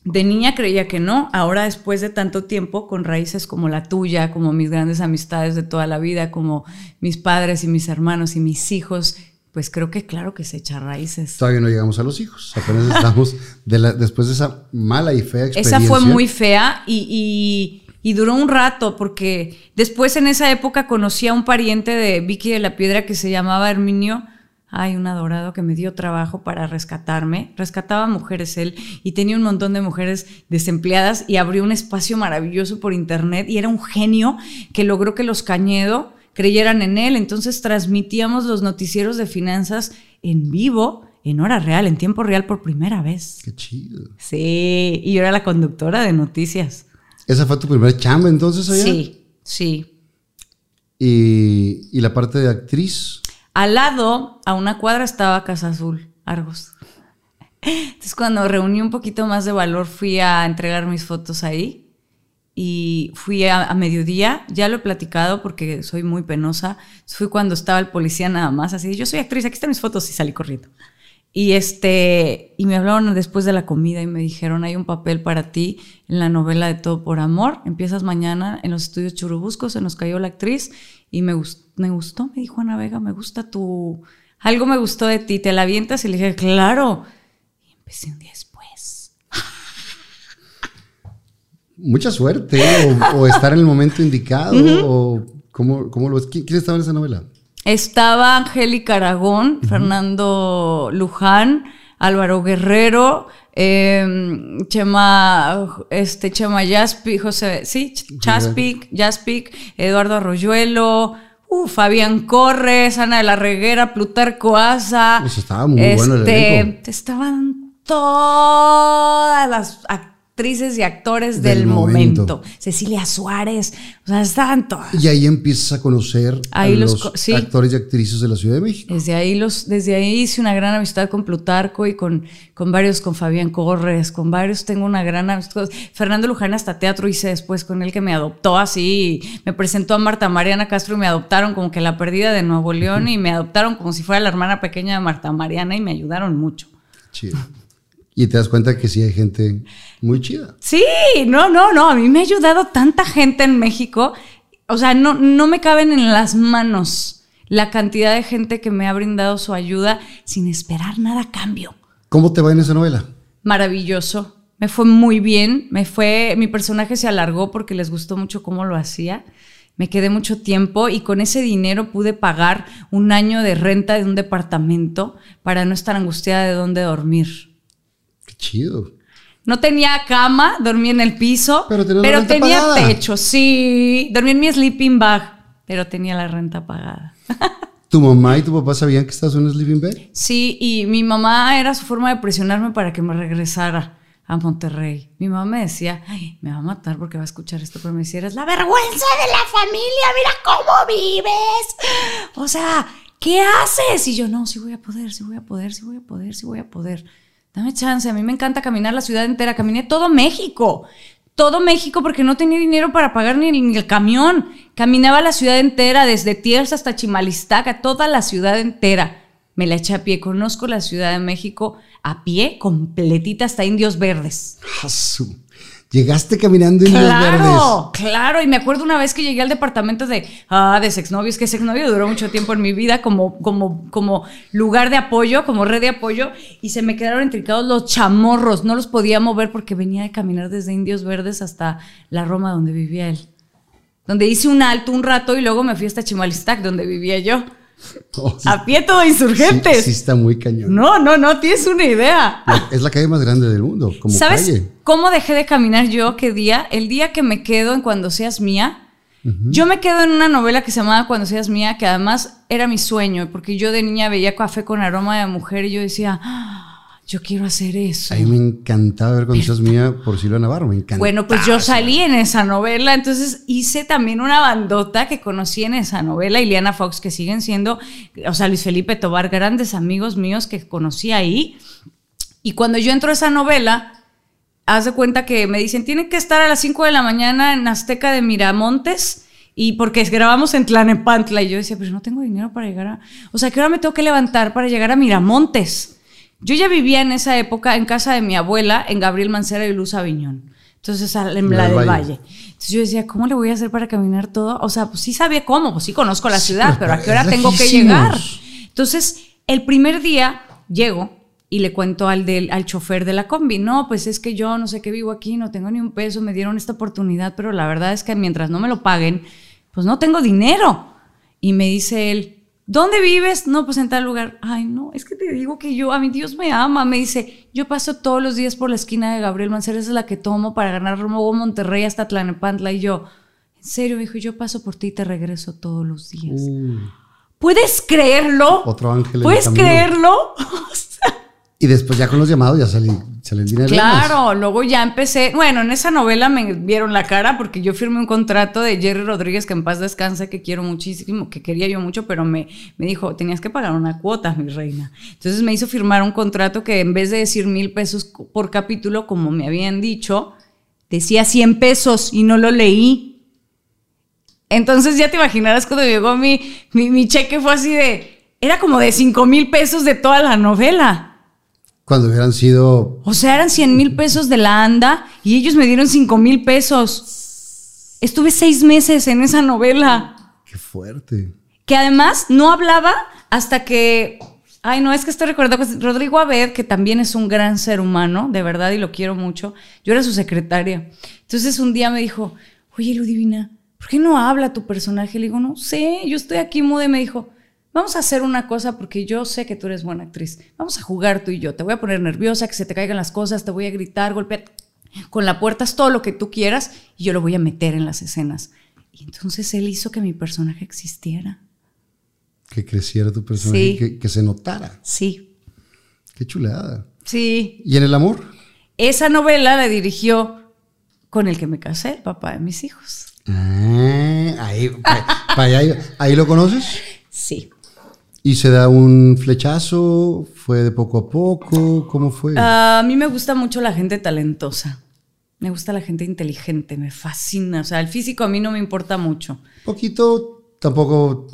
De niña creía que no, ahora después de tanto tiempo, con raíces como la tuya, como mis grandes amistades de toda la vida, como mis padres y mis hermanos y mis hijos, pues creo que claro que se echa raíces. Todavía no llegamos a los hijos. Apenas estamos de la- después de esa mala y fea experiencia. Esa fue muy fea y, y- y duró un rato porque después en esa época conocí a un pariente de Vicky de la Piedra que se llamaba Herminio. Ay, un adorado que me dio trabajo para rescatarme. Rescataba mujeres él y tenía un montón de mujeres desempleadas y abrió un espacio maravilloso por internet y era un genio que logró que los Cañedo creyeran en él. Entonces transmitíamos los noticieros de finanzas en vivo, en hora real, en tiempo real por primera vez. Qué chido. Sí, y yo era la conductora de noticias. ¿Esa fue tu primera chamba entonces allá? Sí, sí. Y, y la parte de actriz. Al lado, a una cuadra, estaba Casa Azul, Argos. Entonces, cuando reuní un poquito más de valor, fui a entregar mis fotos ahí. Y fui a, mediodía, ya lo he platicado porque soy muy penosa. Fui cuando estaba el policía nada más, así, yo soy actriz, aquí están mis fotos y salí corriendo. Y este, y me hablaron después de la comida y me dijeron, hay un papel para ti en la novela de Todo por Amor, empiezas mañana en los estudios Churubusco, se nos cayó la actriz y me, gust- me gustó, me dijo Ana Vega, me gusta tu, algo me gustó de ti, te la avientas y le dije, claro. Y empecé un día después. Mucha suerte, o, o estar en el momento indicado, o cómo, cómo lo. ¿Quién, quién estaba en esa novela? Estaba Angélica Aragón, Fernando Luján, Álvaro Guerrero, eh, Chema, este, Chema Jaspic, José, sí, Ch- Jaspic, Eduardo Arroyuelo, uh, Fabián Corres, Ana de la Reguera, Plutarco Asa. Pues estaba muy bueno el este. Estaban todas las actrices y actores del, Del momento. momento. Cecilia Suárez, o sea, estaban todas. Y ahí empiezas a conocer Ahí a los los, co- sí. actores y actrices de la Ciudad de México. Desde ahí, los, desde ahí hice una gran amistad con Plutarco y con, con varios, con Fabián Corres, con varios tengo una gran amistad. Fernando Luján hasta teatro hice después con él que me adoptó así, me presentó a Marta Mariana Castro y me adoptaron como que la perdida de Nuevo León y me adoptaron como si fuera la hermana pequeña de Marta Mariana y me ayudaron mucho. Chido. Y te das cuenta que sí hay gente muy chida. Sí, no, no, no, a mí me ha ayudado tanta gente en México, o sea, no, no me caben en las manos la cantidad de gente que me ha brindado su ayuda sin esperar nada a cambio. ¿Cómo te va en esa novela? maravilloso. Me fue muy bien. Me fue, mi personaje se alargó porque les gustó mucho cómo lo hacía. Me quedé mucho tiempo y con ese dinero pude pagar un año de renta de un departamento para no estar angustiada de dónde dormir. Qué chido. No tenía cama, dormía en el piso, Pero tenía pagada. techo, sí. Dormía en mi sleeping bag, pero tenía la renta pagada. ¿Tu mamá y tu papá sabían que estabas en un sleeping bag? Sí, y mi mamá era su forma de presionarme para que me regresara a Monterrey. Mi mamá me decía, ay, me va a matar porque va a escuchar esto, pero me decía, eres la vergüenza de la familia, mira cómo vives. O sea, ¿qué haces? Y yo, no, sí voy a poder, sí voy a poder, sí voy a poder, sí voy a poder. Dame chance, a mí me encanta caminar la ciudad entera, caminé todo México. Todo México porque no tenía dinero para pagar ni, ni el camión. Caminaba la ciudad entera, desde Tiers hasta Chimalistaca, toda la ciudad entera. Me la eché a pie. Conozco la Ciudad de México a pie, completita hasta Indios Verdes. Asu. Llegaste caminando en los verdes. Claro, claro. Y me acuerdo una vez que llegué al departamento de, ah, de sexnovios, que sexnovio duró mucho tiempo en mi vida como, como, como lugar de apoyo, como red de apoyo, y se me quedaron intricados los chamorros. No los podía mover porque venía de caminar desde Indios Verdes hasta la Roma donde vivía él. Donde hice un alto un rato y luego me fui hasta Chimalistac, donde vivía yo. Oh, sí. A pie todo Sí, insurgentes. sí está muy cañón. No, no, no tienes una idea. Es la calle más grande del mundo, como ¿Sabes calle. cómo dejé de caminar yo? ¿Qué día? El día que me quedo en Cuando seas mía. Yo me quedo en una novela que se llamaba Cuando seas mía, que además era mi sueño, porque yo de niña veía café con aroma de mujer y yo decía, "Ah, yo quiero hacer eso. A mí me encantaba ver cuando seas mía por Silvia Navarro, me encantaba. Bueno, pues yo salí en esa novela, entonces hice también una bandota que conocí en esa novela, Ileana Fox, que siguen siendo, o sea, Luis Felipe Tobar, grandes amigos míos que conocí ahí. Y cuando yo entro a esa novela, haz de cuenta que me dicen, tienen que estar a las 5 de la mañana en Azteca de Miramontes. Y porque grabamos en Tlanepantla. Y yo decía, pero no tengo dinero para llegar a. O sea, ¿qué hora me tengo que levantar para llegar a Miramontes? Yo ya vivía en esa época en casa de mi abuela, en Gabriel Mancera y Luz Aviñón. Entonces, en La la del Valle. Valle. Entonces yo decía, ¿cómo le voy a hacer para caminar todo? O sea, pues sí sabía cómo, pues sí conozco la ciudad, pero ¿a qué hora tengo que llegar? Entonces, el primer día llego y le cuento al, del, al chofer de la combi, no, pues es que yo no sé qué vivo aquí, no tengo ni un peso, me dieron esta oportunidad, pero la verdad es que mientras no me lo paguen, pues no tengo dinero. Y me dice él, ¿dónde vives? No, pues en tal lugar. Ay, no, es que te digo que yo, a mi Dios me ama. Me dice, yo paso todos los días por la esquina de Gabriel Mancera, esa es la que tomo para ganar rumbo a Monterrey hasta Tlanepantla. Y yo, en serio, dijo, yo paso por ti y te regreso todos los días. Uh, ¿Puedes creerlo? Otro ángel en el ¿Puedes camino. creerlo? Y después ya con los llamados ya salí, salí dinero. Claro, luego ya empecé. Bueno, en esa novela me vieron la cara porque yo firmé un contrato de Jerry Rodríguez, que en paz descanse, que quiero muchísimo, que quería yo mucho, pero me, me dijo, tenías que pagar una cuota, mi reina. Entonces me hizo firmar un contrato que en vez de decir mil pesos por capítulo, como me habían dicho, decía 100 pesos y no lo leí. Entonces ya te imaginarás cuando llegó mi, mi, mi cheque fue así de, era como de 5 mil pesos de toda la novela. Cuando hubieran sido. O sea, eran 100 mil pesos de la ANDA y ellos me dieron 5 mil pesos. Estuve seis meses en esa novela. Qué fuerte. Que además no hablaba hasta que. Ay, no, es que estoy recordando que Rodrigo Abed, que también es un gran ser humano, de verdad, y lo quiero mucho. Yo era su secretaria. Entonces un día me dijo, oye, Ludivina, ¿por qué no habla tu personaje? Le digo, no sé, yo estoy aquí muda. Y me dijo, vamos a hacer una cosa porque yo sé que tú eres buena actriz. Vamos a jugar tú y yo. Te voy a poner nerviosa, que se te caigan las cosas, te voy a gritar, golpear con la puerta, es todo lo que tú quieras y yo lo voy a meter en las escenas. Y entonces él hizo que mi personaje existiera. Que creciera tu personaje, Sí. que, que se notara. Sí, Qué chulada. sí. ¿Y en el amor? Esa novela la dirigió con el que me casé, el papá de mis hijos. Ah, ahí, pa- pa ahí lo conoces. Sí. ¿Y se da un flechazo? ¿Fue de poco a poco? ¿Cómo fue? A mí me gusta mucho la gente talentosa. Me gusta la gente inteligente, me fascina. O sea, el físico a mí no me importa mucho. Poquito, tampoco.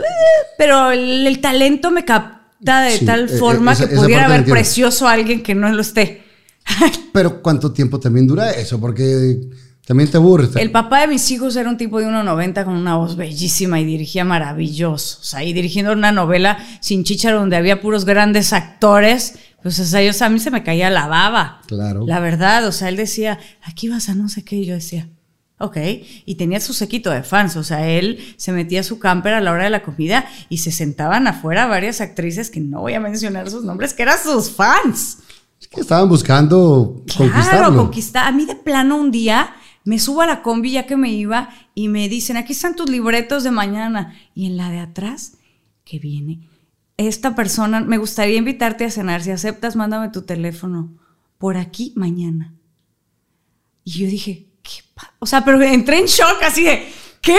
Pero el, el talento me capta de Sí, tal eh, eh, forma esa- que pudiera entiendo. precioso a alguien que no lo esté. Pero ¿cuánto tiempo también dura eso? Porque también te aburres. El papá de mis hijos era un tipo de 1,90 con una voz bellísima y dirigía maravilloso. O sea, y dirigiendo una novela sin chicharo donde había puros grandes actores, pues o sea, yo- a mí se me caía la baba. Claro. La verdad, o sea, él decía, aquí vas a no sé qué, y yo decía, ok. Y tenía su sequito de fans, o sea, él se metía a su camper a la hora de la comida y se sentaban afuera varias actrices que no voy a mencionar sus nombres, que eran sus fans. Es que estaban buscando Claro, conquistarlo. conquistar. A mí de plano un día me subo a la combi ya que me iba y me dicen, aquí están tus libretos de mañana. Y en la de atrás, que viene, esta persona, me gustaría invitarte a cenar. Si aceptas, mándame tu teléfono. Por aquí mañana. Y yo dije, ¿qué pa-?" O sea, pero entré en shock así de, ¿qué?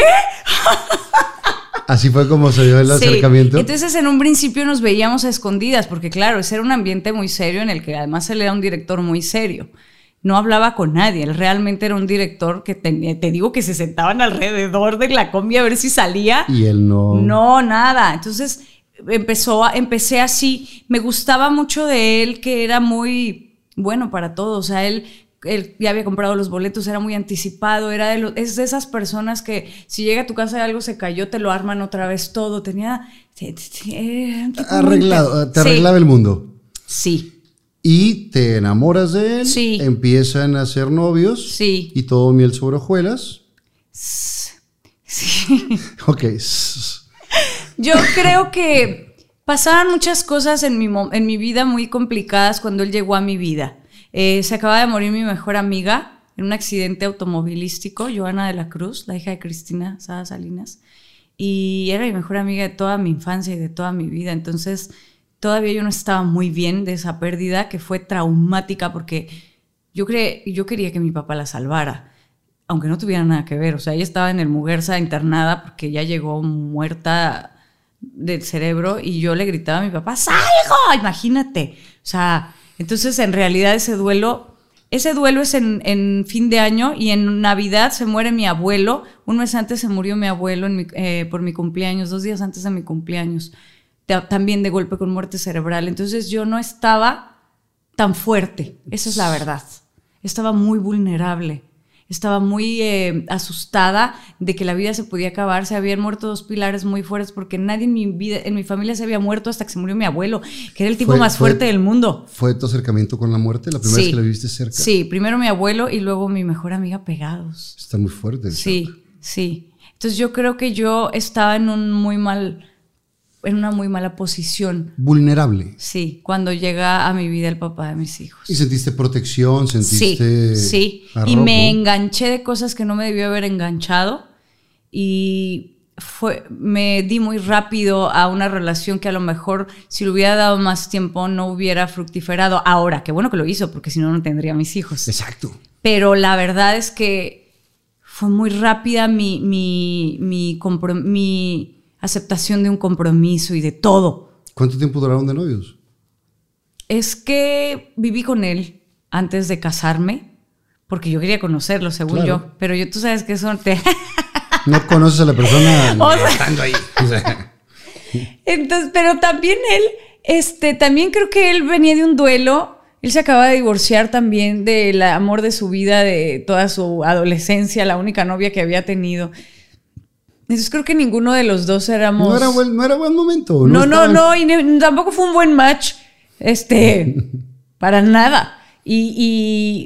Así fue como se dio el Sí. acercamiento. Entonces en un principio nos veíamos a escondidas, porque claro, ese era un ambiente muy serio en el que además él era un director muy serio. No hablaba con nadie, él realmente era un director que tenía, te digo que se sentaban alrededor de la combi a ver si salía. y él no. No, nada. Entonces empezó a, empecé así. Me gustaba mucho de él que era muy bueno para todo. O sea, él, él ya había comprado los boletos, era muy anticipado, era de los- es de esas personas que si llega a tu casa y algo se cayó, te lo arman otra vez todo. Tenía. te- te- tipo muy Arreglado, te Sí, arreglaba el mundo. Sí, Y te enamoras de él. Sí. Empiezan a ser novios. Sí. Y todo miel sobre hojuelas. sí. Ok. Yo creo que pasaban muchas cosas en mi, en mi vida muy complicadas cuando él llegó a mi vida. Eh, se acaba de morir mi mejor amiga en un accidente automovilístico, Joana de la Cruz, la hija de Cristina Sada Salinas. Y era mi mejor amiga de toda mi infancia y de toda mi vida. Entonces, todavía yo no estaba muy bien de esa pérdida que fue traumática porque yo, cre- yo quería que mi papá la salvara aunque no tuviera nada que ver. O sea, ella estaba en el Muguerza internada porque ya llegó muerta del cerebro y yo le gritaba a mi papá, ¡salgo! Imagínate. O sea, entonces en realidad ese duelo, ese duelo es en, fin de año y en Navidad se muere mi abuelo. Un mes antes se murió mi abuelo en mi- eh, por mi cumpleaños, dos días antes de mi cumpleaños. Ta- También de golpe con muerte cerebral. Entonces yo no estaba tan fuerte. Esa es la verdad. Estaba muy vulnerable. Estaba muy eh, asustada de que la vida se podía acabar. Se habían muerto dos pilares muy fuertes porque nadie en mi vida, en mi familia se había muerto hasta que se murió mi abuelo, que era el tipo Fue- más fue- fuerte del mundo. ¿Fue tu acercamiento con la muerte? ¿La primera vez que la viviste cerca? Sí, primero mi abuelo y luego mi mejor amiga pegados. Está muy fuerte. el Sí, shock. sí. Entonces yo creo que yo estaba en un muy mal, en una muy mala posición. Vulnerable. Sí, cuando llega a mi vida el papá de mis hijos. ¿Y sentiste protección? Sí, ¿Sentiste sí. Y arrojo? me enganché de cosas que no me debió haber enganchado. Y fue, me di muy rápido a una relación que a lo mejor si le hubiera dado más tiempo no hubiera fructiferado. Ahora, qué bueno que lo hizo, porque si no, no tendría mis hijos. Exacto. Pero la verdad es que fue muy rápida mi, mi, mi, mi aceptación de un compromiso y de todo. ¿Cuánto tiempo duraron de novios? Es que viví con él antes de casarme, porque yo quería conocerlo, según Claro. yo. Pero yo, tú sabes que eso te... No conoces a la persona O sea- estando ahí. O sea, Entonces, pero también él, este, también creo que él venía de un duelo. Él se acaba de divorciar también del amor de su vida, de toda su adolescencia, la única novia que había tenido. Entonces creo que ninguno de los dos éramos. no, era buen, no era buen momento. No, no, estaban- no, y tampoco fue un buen match, este, para nada. Y,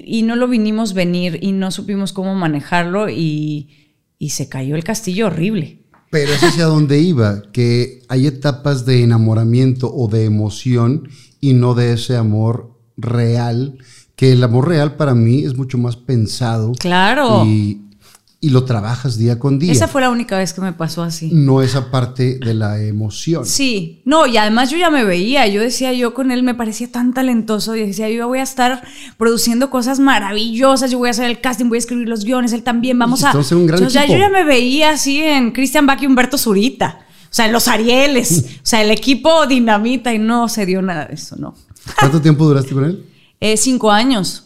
y- y no lo vinimos venir y no supimos cómo manejarlo y, y se cayó el castillo horrible. Pero es hacia donde iba, que hay etapas de enamoramiento o de emoción y no de ese amor real, que el amor real para mí es mucho más pensado. Claro. Y, y lo trabajas día con día. Esa fue la única vez que me pasó así. No esa parte de la emoción. Sí, no, y además yo ya me veía, yo decía, yo con él me parecía tan talentoso, y decía, yo voy a estar produciendo cosas maravillosas, yo voy a hacer el casting, voy a escribir los guiones, él también, vamos a... Entonces, un gran o sea, equipo. yo ya me veía así en Christian Bach y Humberto Zurita, o sea, en los Arieles, o sea, el equipo dinamita y no se dio nada de eso, no. ¿Cuánto tiempo duraste con él? Eh, cinco años,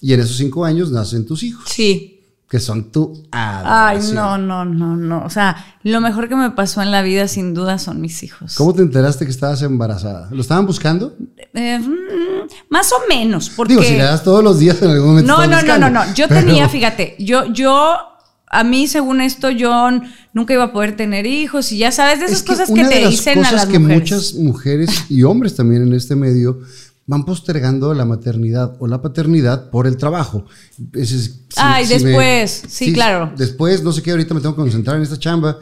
Y en esos cinco años nacen tus hijos, sí. Que son tu Ay, adoración. no, no, no, no, o sea, lo mejor que me pasó en la vida sin duda son mis hijos. ¿Cómo te enteraste que estabas embarazada? ¿Lo estaban buscando? Eh, mm, más o menos, porque... Digo, si le das todos los días en algún momento. No, no, no, no, no. Yo Pero- tenía, fíjate, yo, yo, a mí, según esto, yo nunca iba a poder tener hijos y ya sabes de esas Es que cosas que te las dicen a cosas las que mujeres. muchas mujeres y hombres también en este medio van postergando la maternidad o la paternidad por el trabajo. Ese es- si- Ay, si me- después, sí, claro. Después, no sé qué, ahorita me tengo que concentrar en esta chamba.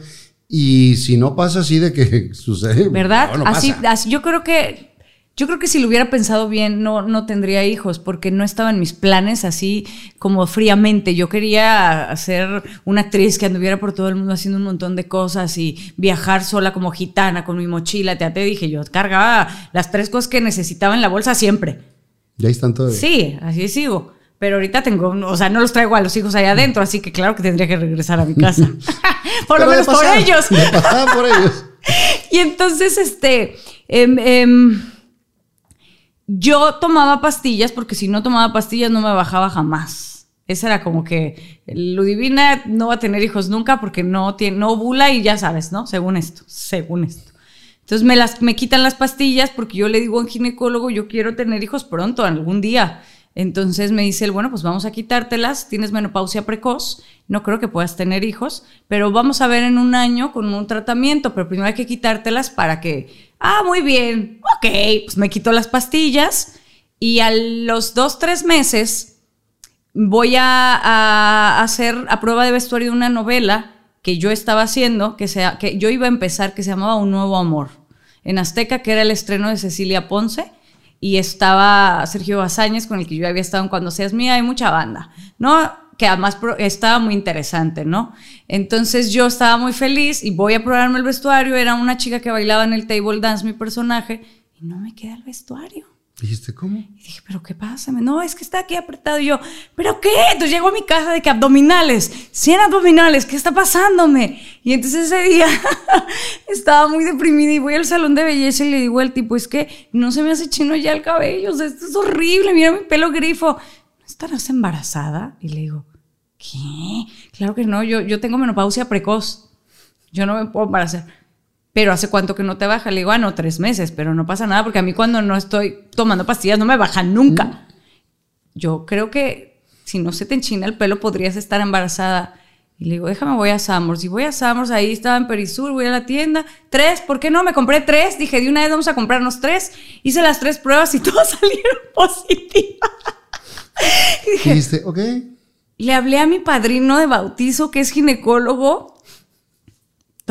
Y si no pasa así de que sucede. ¿Verdad? no, no así, así, yo creo que, yo creo que si lo hubiera pensado bien, no, no tendría hijos, porque no estaba en mis planes así como fríamente. Yo quería ser una actriz que anduviera por todo el mundo haciendo un montón de cosas y viajar sola como gitana con mi mochila. Ya te dije, yo cargaba las tres cosas que necesitaba en la bolsa siempre. Ya ahí están todavía. Sí, así sigo. Pero ahorita tengo, o sea, no los traigo a los hijos allá adentro, así que claro que tendría que regresar a mi casa. por lo menos por ellos. por ellos. Y entonces, este, em, em, yo tomaba pastillas porque si no tomaba pastillas no me bajaba jamás. Esa era como que Ludivina no va a tener hijos nunca porque no tiene, no ovula y ya sabes, ¿no? Según esto, según esto. Entonces me las me quitan las pastillas porque yo le digo a un ginecólogo, yo quiero tener hijos pronto, algún día. Entonces me dice él, bueno, pues vamos a quitártelas, tienes menopausia precoz, no creo que puedas tener hijos, pero vamos a ver en un año con un tratamiento, pero primero hay que quitártelas para que, ah, muy bien, ok, pues me quito las pastillas y a los dos, tres meses voy a, a hacer a prueba de vestuario una novela que yo estaba haciendo, que, sea, que yo iba a empezar, que se llamaba Un Nuevo Amor, en Azteca, que era el estreno de Cecilia Ponce, y estaba Sergio Bazáñez, con el que yo había estado en Cuando Seas Mía, hay mucha banda, ¿no? Que además estaba muy interesante, ¿no? Entonces yo estaba muy feliz y voy a probarme el vestuario, era una chica que bailaba en el table dance, mi personaje, y no me queda el vestuario. Dijiste, ¿cómo? Y dije, ¿pero qué pasa? No, es que está aquí apretado. Y yo, ¿pero qué? Entonces llego a mi casa de que abdominales, 100 abdominales, ¿qué está pasándome? Y entonces ese día estaba muy deprimida y voy al salón de belleza y le digo al tipo, es que no se me hace chino ya el cabello, o sea, esto es horrible, mira mi pelo grifo. ¿No estarás embarazada? Y le digo, ¿qué? Claro que no, yo, yo tengo menopausia precoz. Yo no me puedo embarazar. Pero ¿hace cuánto que no te baja? Le digo, ah, no, tres meses, pero no pasa nada porque a mí cuando no estoy tomando pastillas no me bajan nunca. Yo creo que si no se te enchina el pelo podrías estar embarazada. Y le digo, déjame, voy a Samos. Y voy a Samos, ahí estaba en Perisur, voy a la tienda. Tres, ¿por qué no? Me compré tres. Dije, de una vez vamos a comprarnos tres. Hice las tres pruebas y todas salieron positivas. y dije, Dijiste, ok. le hablé a mi padrino de bautizo, que es ginecólogo,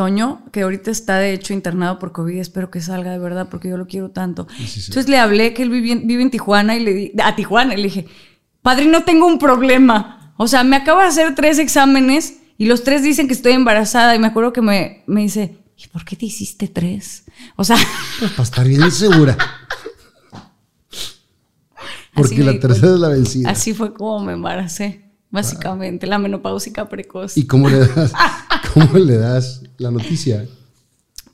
Toño, que ahorita está de hecho internado por COVID, espero que salga de verdad porque yo lo quiero tanto. Entonces le hablé que él vive, en- vive en Tijuana y le di, a Tijuana y le dije, padrino, tengo un problema. O sea, me acabo de hacer tres exámenes Y los tres dicen que estoy embarazada y me acuerdo que me, me dice, ¿y por qué te hiciste tres? O sea, Pues para estar bien segura. Porque la tercera es la vencida. así fue como me embaracé, básicamente, la menopáusica precoz. ¿Y cómo le das, cómo le das la noticia?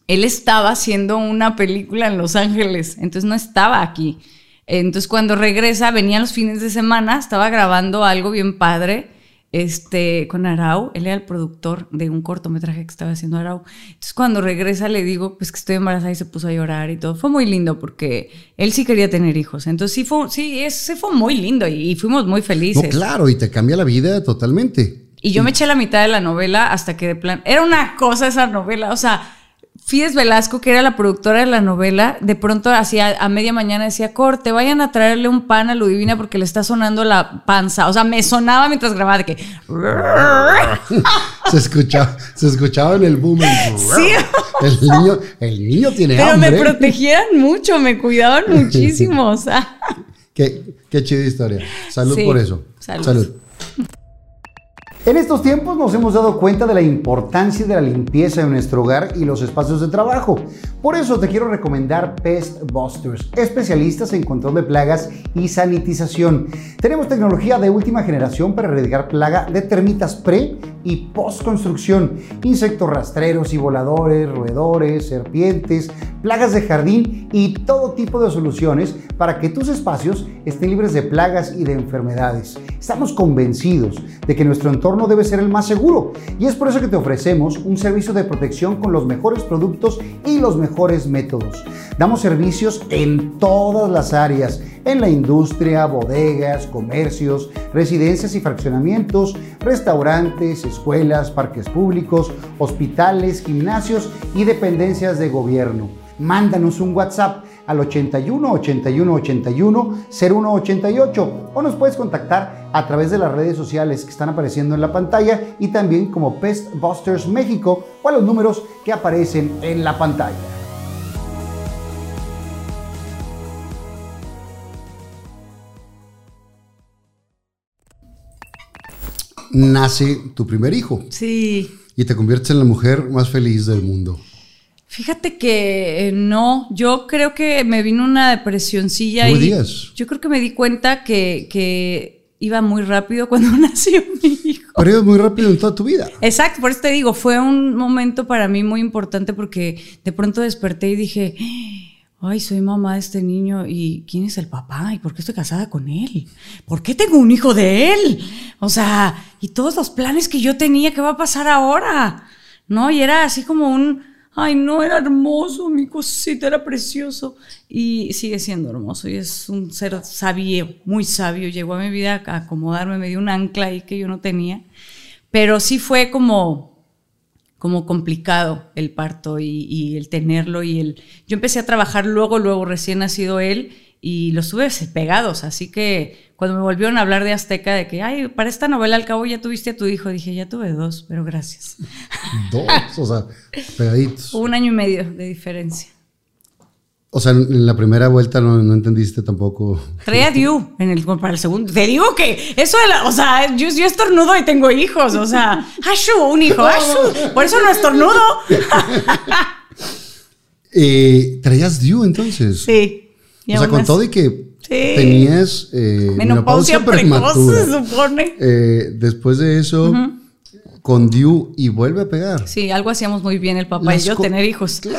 él estaba haciendo una película en Los Ángeles, entonces no estaba aquí. Entonces cuando regresa, venía los fines de semana, estaba grabando algo bien padre este, con Arau, él era el productor de un cortometraje que estaba haciendo Arau. Entonces cuando regresa le digo, pues que estoy embarazada y se puso a llorar y todo. Fue muy lindo porque él sí quería tener hijos. Entonces sí fue, sí, ese fue muy lindo y, y fuimos muy No, felices. claro, y te cambia la vida totalmente. Y yo me eché la mitad de la novela hasta que de plan. Era una cosa esa novela. O sea, Fides Velasco, que era la productora de la novela, de pronto hacía a media mañana decía, corte, vayan a traerle un pan a Ludivina porque le está sonando la panza. O sea, me sonaba mientras grababa de que. Se escuchaba, se escuchaba en el boom. el- Sí. El niño, el niño tiene Pero hambre. me protegieran mucho, me cuidaban muchísimo. O sea. Qué, qué chida historia. Salud Sí. por eso. Salud. Salud. En estos tiempos nos hemos dado cuenta de la importancia de la limpieza en nuestro hogar y los espacios de trabajo. Por eso te quiero recomendar Pest Busters, especialistas en control de plagas y sanitización. Tenemos tecnología de última generación para erradicar plaga de termitas pre y post construcción, insectos rastreros y voladores, roedores, serpientes, plagas de jardín y todo tipo de soluciones para que tus espacios estén libres de plagas y de enfermedades. Estamos convencidos de que nuestro entorno debe ser el más seguro y es por eso que te ofrecemos un servicio de protección con los mejores productos y los mejores métodos. Damos servicios en todas las áreas, en la industria, bodegas, comercios, residencias y fraccionamientos, restaurantes, escuelas, parques públicos, hospitales, gimnasios y dependencias de gobierno. Mándanos un WhatsApp al 81 81 81 01 88 o nos puedes contactar a través de las redes sociales que están apareciendo en la pantalla y también como Pest Busters México o a los números que aparecen en la pantalla. Nace tu primer hijo Sí. y te conviertes en la mujer más feliz del mundo. Fíjate que eh, no, yo creo que me vino una depresioncilla y digas. yo creo que me di cuenta que, que iba muy rápido cuando nació mi hijo. Pero ibas muy rápido en toda tu vida. Exacto, por eso te digo, fue un momento para mí muy importante porque de pronto desperté y dije, ay, soy mamá de este niño y ¿quién es el papá? ¿Y por qué estoy casada con él? ¿Por qué tengo un hijo de él? O sea, y todos los planes que yo tenía, ¿qué va a pasar ahora? ¿No? Y era así como un, ay, no, era hermoso, mi cosita era precioso. Y sigue siendo hermoso y es un ser sabio, muy sabio. Llegó a mi vida a acomodarme, me dio un ancla ahí que yo no tenía. Pero sí fue como, como complicado el parto y, y el tenerlo y el... Yo empecé a trabajar luego, luego recién nacido él y los tuve pegados, así que cuando me volvieron a hablar de Azteca, de que, ay, para esta novela al cabo ya tuviste a tu hijo, dije, ya tuve dos, pero gracias. Dos, o sea, pegaditos. Un año y medio de diferencia. O sea, en la primera vuelta no, no entendiste tampoco. Traía Diu en el, para el segundo. Te digo que eso de la, o sea, yo, yo estornudo y tengo hijos, o sea, Ashu, un hijo, por eso no estornudo. Eh, ¿Traías Dew entonces? Sí. O sea, con todo y que Sí. tenías eh, Menopausia menopausia precoz, se supone. Eh, después de eso, con Dew y vuelve a pegar. Sí, algo hacíamos muy bien el papá Las y yo, tener hijos.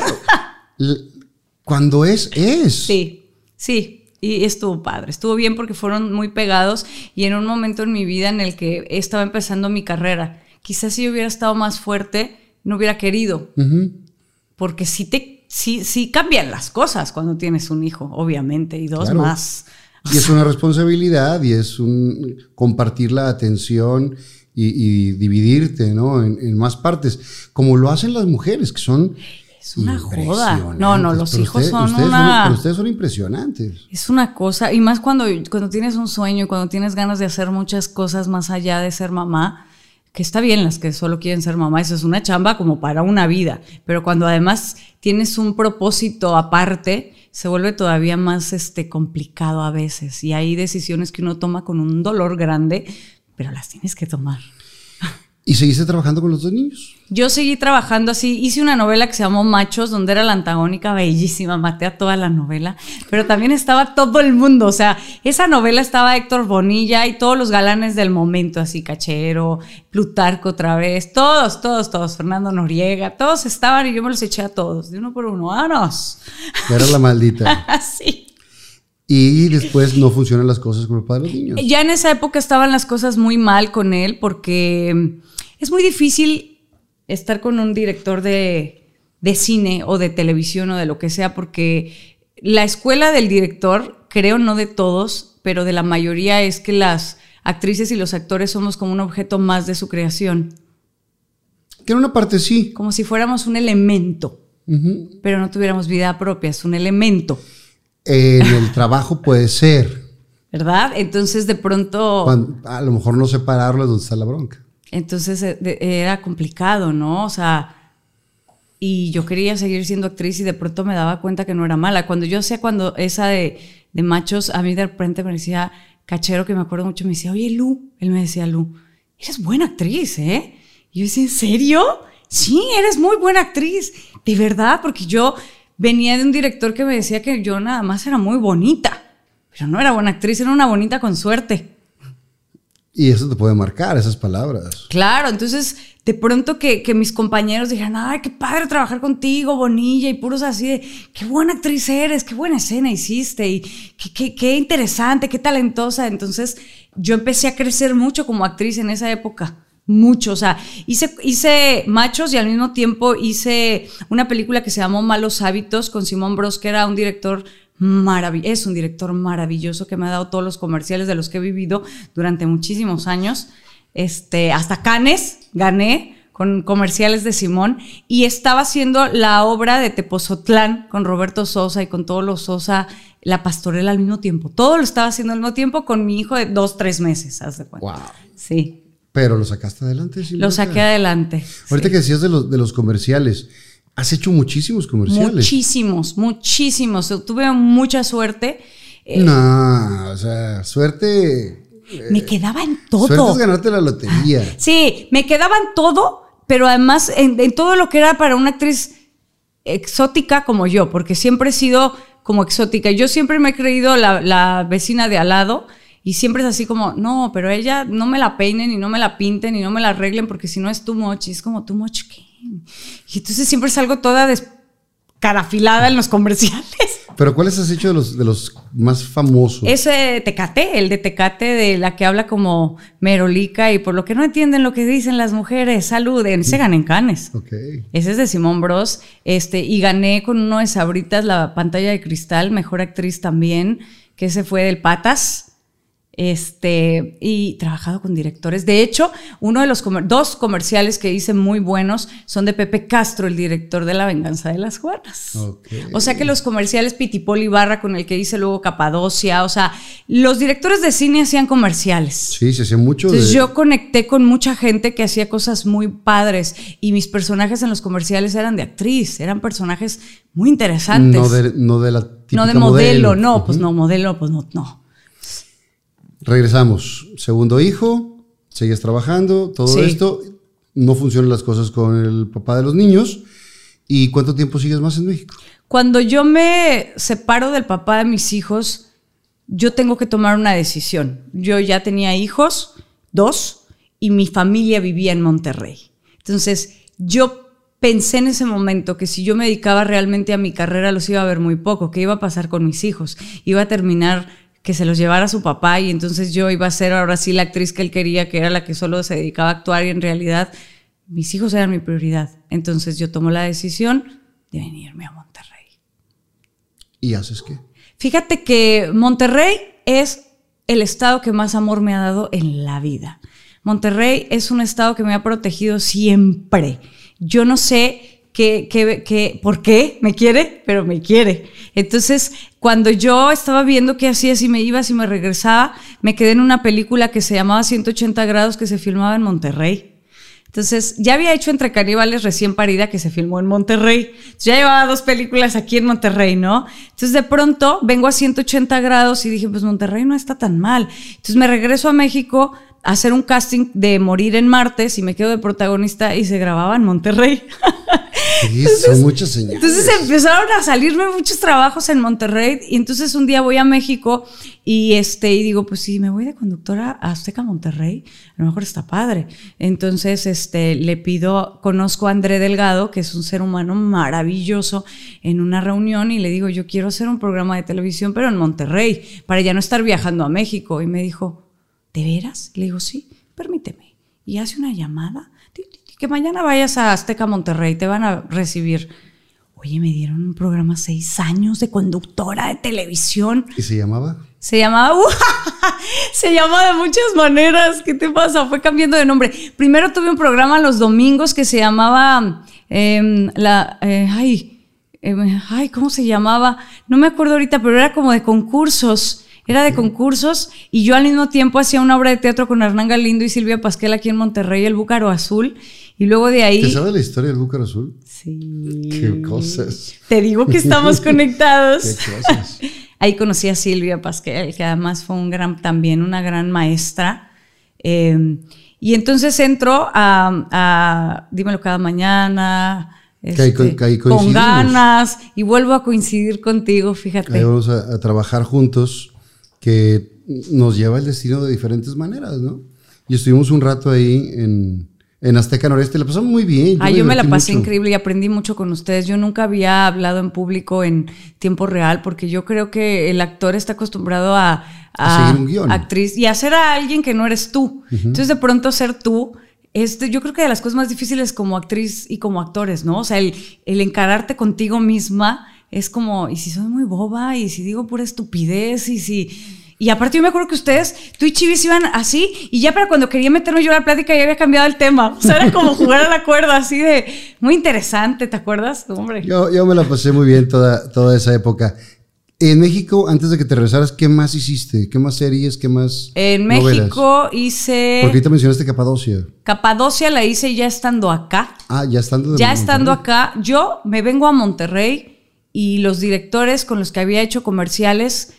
Cuando es, es. Sí, sí. Y estuvo padre, estuvo bien porque fueron muy pegados y en un momento en mi vida en el que estaba empezando mi carrera. Quizás si yo hubiera estado más fuerte, no hubiera querido. Porque sí, te, sí, sí cambian las cosas cuando tienes un hijo, obviamente, y dos Claro. más. Y es una responsabilidad y es un compartir la atención y, y dividirte, ¿no? En, en más partes, como lo hacen las mujeres, que son Es una joda. No, no, los Pero hijos usted- son ustedes una... pero ustedes son impresionantes. Es una cosa, y más cuando, cuando tienes un sueño, cuando tienes ganas de hacer muchas cosas más allá de ser mamá, que está bien las que solo quieren ser mamá, eso es una chamba como para una vida, pero cuando además tienes un propósito aparte, se vuelve todavía más este, complicado a veces, y hay decisiones que uno toma con un dolor grande, pero las tienes que tomar. ¿Y seguiste trabajando con los dos niños? Yo seguí trabajando así, hice una novela que se llamó Machos, donde era la antagónica bellísima, maté a toda la novela, pero también estaba todo el mundo, o sea, esa novela estaba Héctor Bonilla y todos los galanes del momento, así Cachero, Plutarco otra vez, todos, todos, todos, Fernando Noriega, todos estaban y yo me los eché a todos, de uno por uno, ¡vámonos! Era la maldita. Así. Y después no funcionan las cosas con el padre de los niños. Ya en esa época estaban las cosas muy mal con él porque es muy difícil estar con un director de, de cine o de televisión o de lo que sea porque la escuela del director, creo no de todos, pero de la mayoría es que las actrices y los actores somos como un objeto más de su creación, Que en una parte sí. como si fuéramos un elemento, pero no tuviéramos vida propia, es un elemento, En el trabajo puede ser. ¿verdad? Entonces de pronto... Cuando- a lo mejor no separarlo es donde está la bronca. Entonces eh, era complicado, ¿no? O sea, y yo quería seguir siendo actriz y de pronto me daba cuenta que no era mala. Cuando yo sé cuando esa de, de machos, a mí de repente me decía, cachero que me acuerdo mucho, me decía, oye Lu, él me decía, Lu, eres buena actriz, ¿eh? Y yo decía, ¿en serio? Sí, eres muy buena actriz, de verdad, porque yo venía de un director que me decía que yo nada más era muy bonita, pero no era buena actriz, era una bonita con suerte. Y eso te puede marcar, esas palabras. Claro, entonces de pronto que, que mis compañeros dijeran, ay, qué padre trabajar contigo, Bonilla, y puros así de, qué buena actriz eres, qué buena escena hiciste, y qué, qué, qué interesante, qué talentosa. Entonces yo empecé a crecer mucho como actriz en esa época. Mucho, o sea, hice, hice machos y al mismo tiempo hice una película que se llamó Malos Hábitos con Simón Bros, que era un director maravilloso, es un director maravilloso que me ha dado todos los comerciales de los que he vivido durante muchísimos años. Este, hasta Canes gané con comerciales de Simón y estaba haciendo la obra de Tepozotlán con Roberto Sosa y con todos los Sosa, la pastorela al mismo tiempo. Todo lo estaba haciendo al mismo tiempo con mi hijo de dos, tres meses, haz de cuenta. Wow. Sí, Pero lo sacaste adelante. sin lo saqué adelante. Ahorita sí. que decías de los, de los comerciales, has hecho muchísimos comerciales. Muchísimos, muchísimos. Tuve mucha suerte. Eh, No, o sea, suerte. me quedaba en todo. Suerte es ganarte la lotería. Sí, me quedaba en todo, pero además en, en todo lo que era para una actriz exótica como yo, porque siempre he sido como exótica. Yo siempre me he creído la, la vecina de al lado y siempre es así como, no, pero ella no me la peinen y no me la pinten y no me la arreglen porque si no es too much. Y es como, too much qué. Y entonces siempre salgo toda descarafilada en los comerciales. Pero ¿cuáles has hecho de los, de los más famosos? Ese Tecate, el de Tecate de la que habla como merolica y por lo que no entienden lo que dicen las mujeres, saluden, se ganan canes. Ok. Ese es de Simón Bros. Este, y gané con uno de Sabritas la pantalla de cristal, mejor actriz también, que ese fue del Patas. Este, y trabajado con directores. De hecho, uno de los comer- dos comerciales que hice muy buenos son de Pepe Castro, el director de La Venganza de las Juanas. O sea que los comerciales Pitipol Ibarra, con el que hice luego Capadocia, o sea, los directores de cine hacían comerciales. Sí, se hace mucho Entonces de. yo conecté con mucha gente que hacía cosas muy padres y mis personajes en los comerciales eran de actriz, eran personajes muy interesantes. no, de, no de la típica No de modelo, no, pues no, modelo, pues no, no. Regresamos. Segundo hijo, sigues trabajando, todo Sí. esto. No funcionan las cosas con el papá de los niños. ¿Y cuánto tiempo sigues más en México? Cuando yo me separo del papá de mis hijos, yo tengo que tomar una decisión. Yo ya tenía hijos, dos, y mi familia vivía en Monterrey. Entonces, yo pensé en ese momento que si yo me dedicaba realmente a mi carrera, los iba a ver muy poco, que iba a pasar con mis hijos, iba a terminar que se los llevara su papá y entonces yo iba a ser ahora sí la actriz que él quería, que era la que solo se dedicaba a actuar y en realidad mis hijos eran mi prioridad. Entonces yo tomo la decisión de venirme a Monterrey. ¿Y haces qué? Fíjate que Monterrey es el estado que más amor me ha dado en la vida. Monterrey es un estado que me ha protegido siempre. Yo no sé qué, qué, qué- por qué me quiere, pero me quiere. Entonces, cuando yo estaba viendo qué hacía, si me iba, si me regresaba, me quedé en una película que se llamaba 180 grados que se filmaba en Monterrey. Entonces, ya había hecho Entre Caníbales recién parida que se filmó en Monterrey. Ya llevaba dos películas aquí en Monterrey, ¿no? Entonces, de pronto vengo a 180 grados y dije, pues Monterrey no está tan mal. Entonces, me regreso a México a hacer un casting de Morir en Martes y me quedo de protagonista y se grababa en Monterrey. Sí, son muchas señales. Entonces empezaron a salirme muchos trabajos en Monterrey y entonces un día voy a México y este y digo, pues sí, me voy de conductora a Azteca Monterrey, a lo mejor está padre. Entonces este le pido, conozco a André Delgado, que es un ser humano maravilloso en una reunión y le digo, "Yo quiero hacer un programa de televisión pero en Monterrey, para ya no estar viajando a México." Y me dijo, "¿De veras?" Le digo, "Sí, permíteme." Y hace una llamada que mañana vayas a Azteca Monterrey, te van a recibir. Oye, me dieron un programa seis años de conductora de televisión. ¿Y se llamaba? Se llamaba, se llamaba de muchas maneras. ¿Qué te pasa? Fue cambiando de nombre. Primero tuve un programa los domingos que se llamaba, eh, la, eh, ay, eh, ay, ¿cómo se llamaba? No me acuerdo ahorita, pero era como de concursos. Era de concursos y yo al mismo tiempo hacía una obra de teatro con Hernán Galindo y Silvia Pasquel aquí en Monterrey, el Búcaro Azul. Y luego de ahí. ¿Te sabes la historia del Búcaro Azul? Sí. Qué cosas. Te digo que estamos conectados. Qué cosas. Ahí conocí a Silvia Pasquel, que además fue un gran, también una gran maestra. Eh, y entonces entro a, a Dímelo cada mañana. Que ahí co- este, que ahí con ganas y vuelvo a coincidir contigo, fíjate. Ahí vamos a, a trabajar juntos, que nos lleva el destino de diferentes maneras, ¿no? Y estuvimos un rato ahí en, en Azteca Noreste, la pasamos muy bien. Ah, yo me la pasé mucho. increíble y aprendí mucho con ustedes. Yo nunca había hablado en público en tiempo real porque yo creo que el actor está acostumbrado a, A seguir un guion. actriz y a ser a alguien que no eres tú. Entonces de pronto ser tú es de- yo creo que de las cosas más difíciles como actriz y como actores, ¿no? O sea, el, el encararte contigo misma es como, y si soy muy boba, y si digo pura estupidez, y si... Y aparte yo me acuerdo que ustedes, tú y Chivis iban así, y ya para cuando quería meterme yo a la plática ya había cambiado el tema. O sea, era como jugar a la cuerda, así de muy interesante, ¿te acuerdas? Hombre. Yo, yo me la pasé muy bien toda, toda esa época. En México, antes de que te regresaras, ¿qué más hiciste? ¿Qué más series? ¿Qué más en novelas? México hice Porque ahorita mencionaste Capadocia. Capadocia, la hice ya estando acá. Ah, ya estando de Ya estando acá, yo me vengo a Monterrey y los directores con los que había hecho comerciales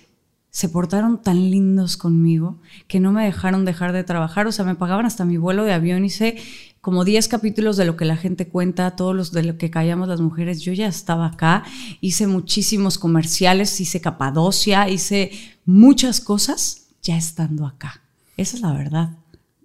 se portaron tan lindos conmigo que no me dejaron dejar de trabajar. O sea, me pagaban hasta mi vuelo de avión. Hice como 10 capítulos de lo que la gente cuenta, todos los de lo que callamos las mujeres. Yo ya estaba acá, hice muchísimos comerciales, hice Capadocia, hice muchas cosas ya estando acá. Esa es la verdad.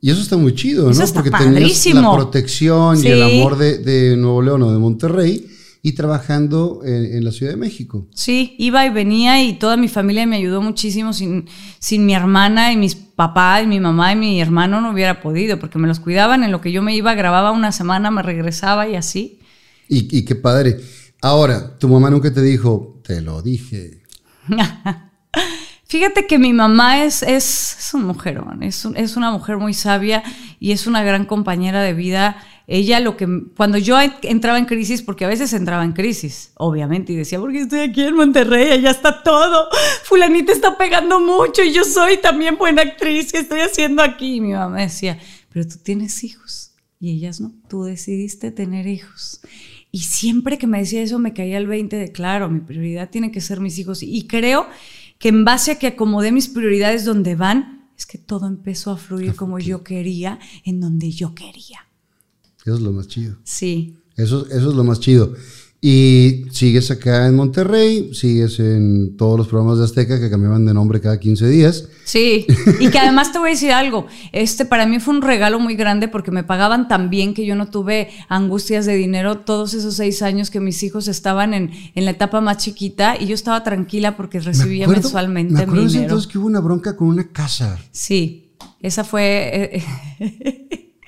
Y eso está muy chido, ¿no? Está Porque tenías la protección y el amor de, de Nuevo León o de Monterrey y trabajando en, en la Ciudad de México. Sí, iba y venía y toda mi familia me ayudó muchísimo. Sin, sin mi hermana y mis papás y mi mamá y mi hermano no hubiera podido porque me los cuidaban en lo que yo me iba, grababa una semana, me regresaba y así. Y, y qué padre. Ahora, tu mamá nunca te dijo, te lo dije. Fíjate que mi mamá es, es, es un mujerón, es, un- es una mujer muy sabia y es una gran compañera de vida. Ella lo que, cuando yo en- entraba en crisis, porque a veces entraba en crisis, obviamente, y decía, porque estoy aquí en Monterrey, allá está todo, fulanita está pegando mucho y yo soy también buena actriz, ¿qué estoy haciendo aquí? Y mi mamá decía, pero tú tienes hijos y ellas no, tú decidiste tener hijos. Y siempre que me decía eso me caía el 20 de, claro, mi prioridad tiene que ser mis hijos. Y creo que en base a que acomodé mis prioridades donde van, es que todo empezó a fluir como yo quería, en donde yo quería. Eso es lo más chido. Sí. Eso, eso es lo más chido. Y sigues acá en Monterrey, sigues en todos los programas de Azteca que cambiaban de nombre cada 15 días. Sí, y que además te voy a decir algo, este para mí fue un regalo muy grande porque me pagaban tan bien que yo no tuve angustias de dinero todos esos seis años que mis hijos estaban en, en la etapa más chiquita y yo estaba tranquila porque recibía Me acuerdo- mensualmente Me mi acuerdo ese dinero. entonces que hubo una bronca con una casa. Sí, esa fue... eh,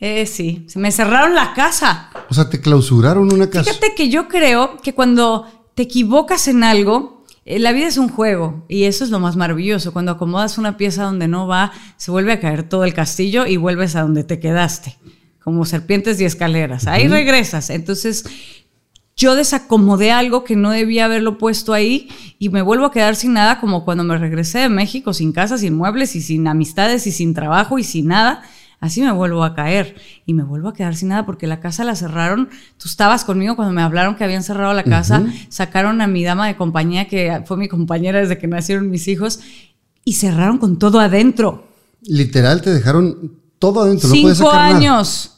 eh, sí, se me cerraron la casa. O sea, te clausuraron una casa. Fíjate que yo creo que cuando te equivocas en algo, eh, la vida es un juego y eso es lo más maravilloso. Cuando acomodas una pieza donde no va, se vuelve a caer todo el castillo y vuelves a donde te quedaste, como serpientes y escaleras. Ahí regresas. Entonces, yo desacomodé algo que no debía haberlo puesto ahí y me vuelvo a quedar sin nada como cuando me regresé de México, sin casa, sin muebles y sin amistades y sin trabajo y sin nada. Así me vuelvo a caer y me vuelvo a quedar sin nada porque la casa la cerraron. Tú estabas conmigo cuando me hablaron que habían cerrado la casa, sacaron a mi dama de compañía, que fue mi compañera desde que nacieron mis hijos, y cerraron con todo adentro. Literal, te dejaron todo adentro. Cinco no puedes sacar años.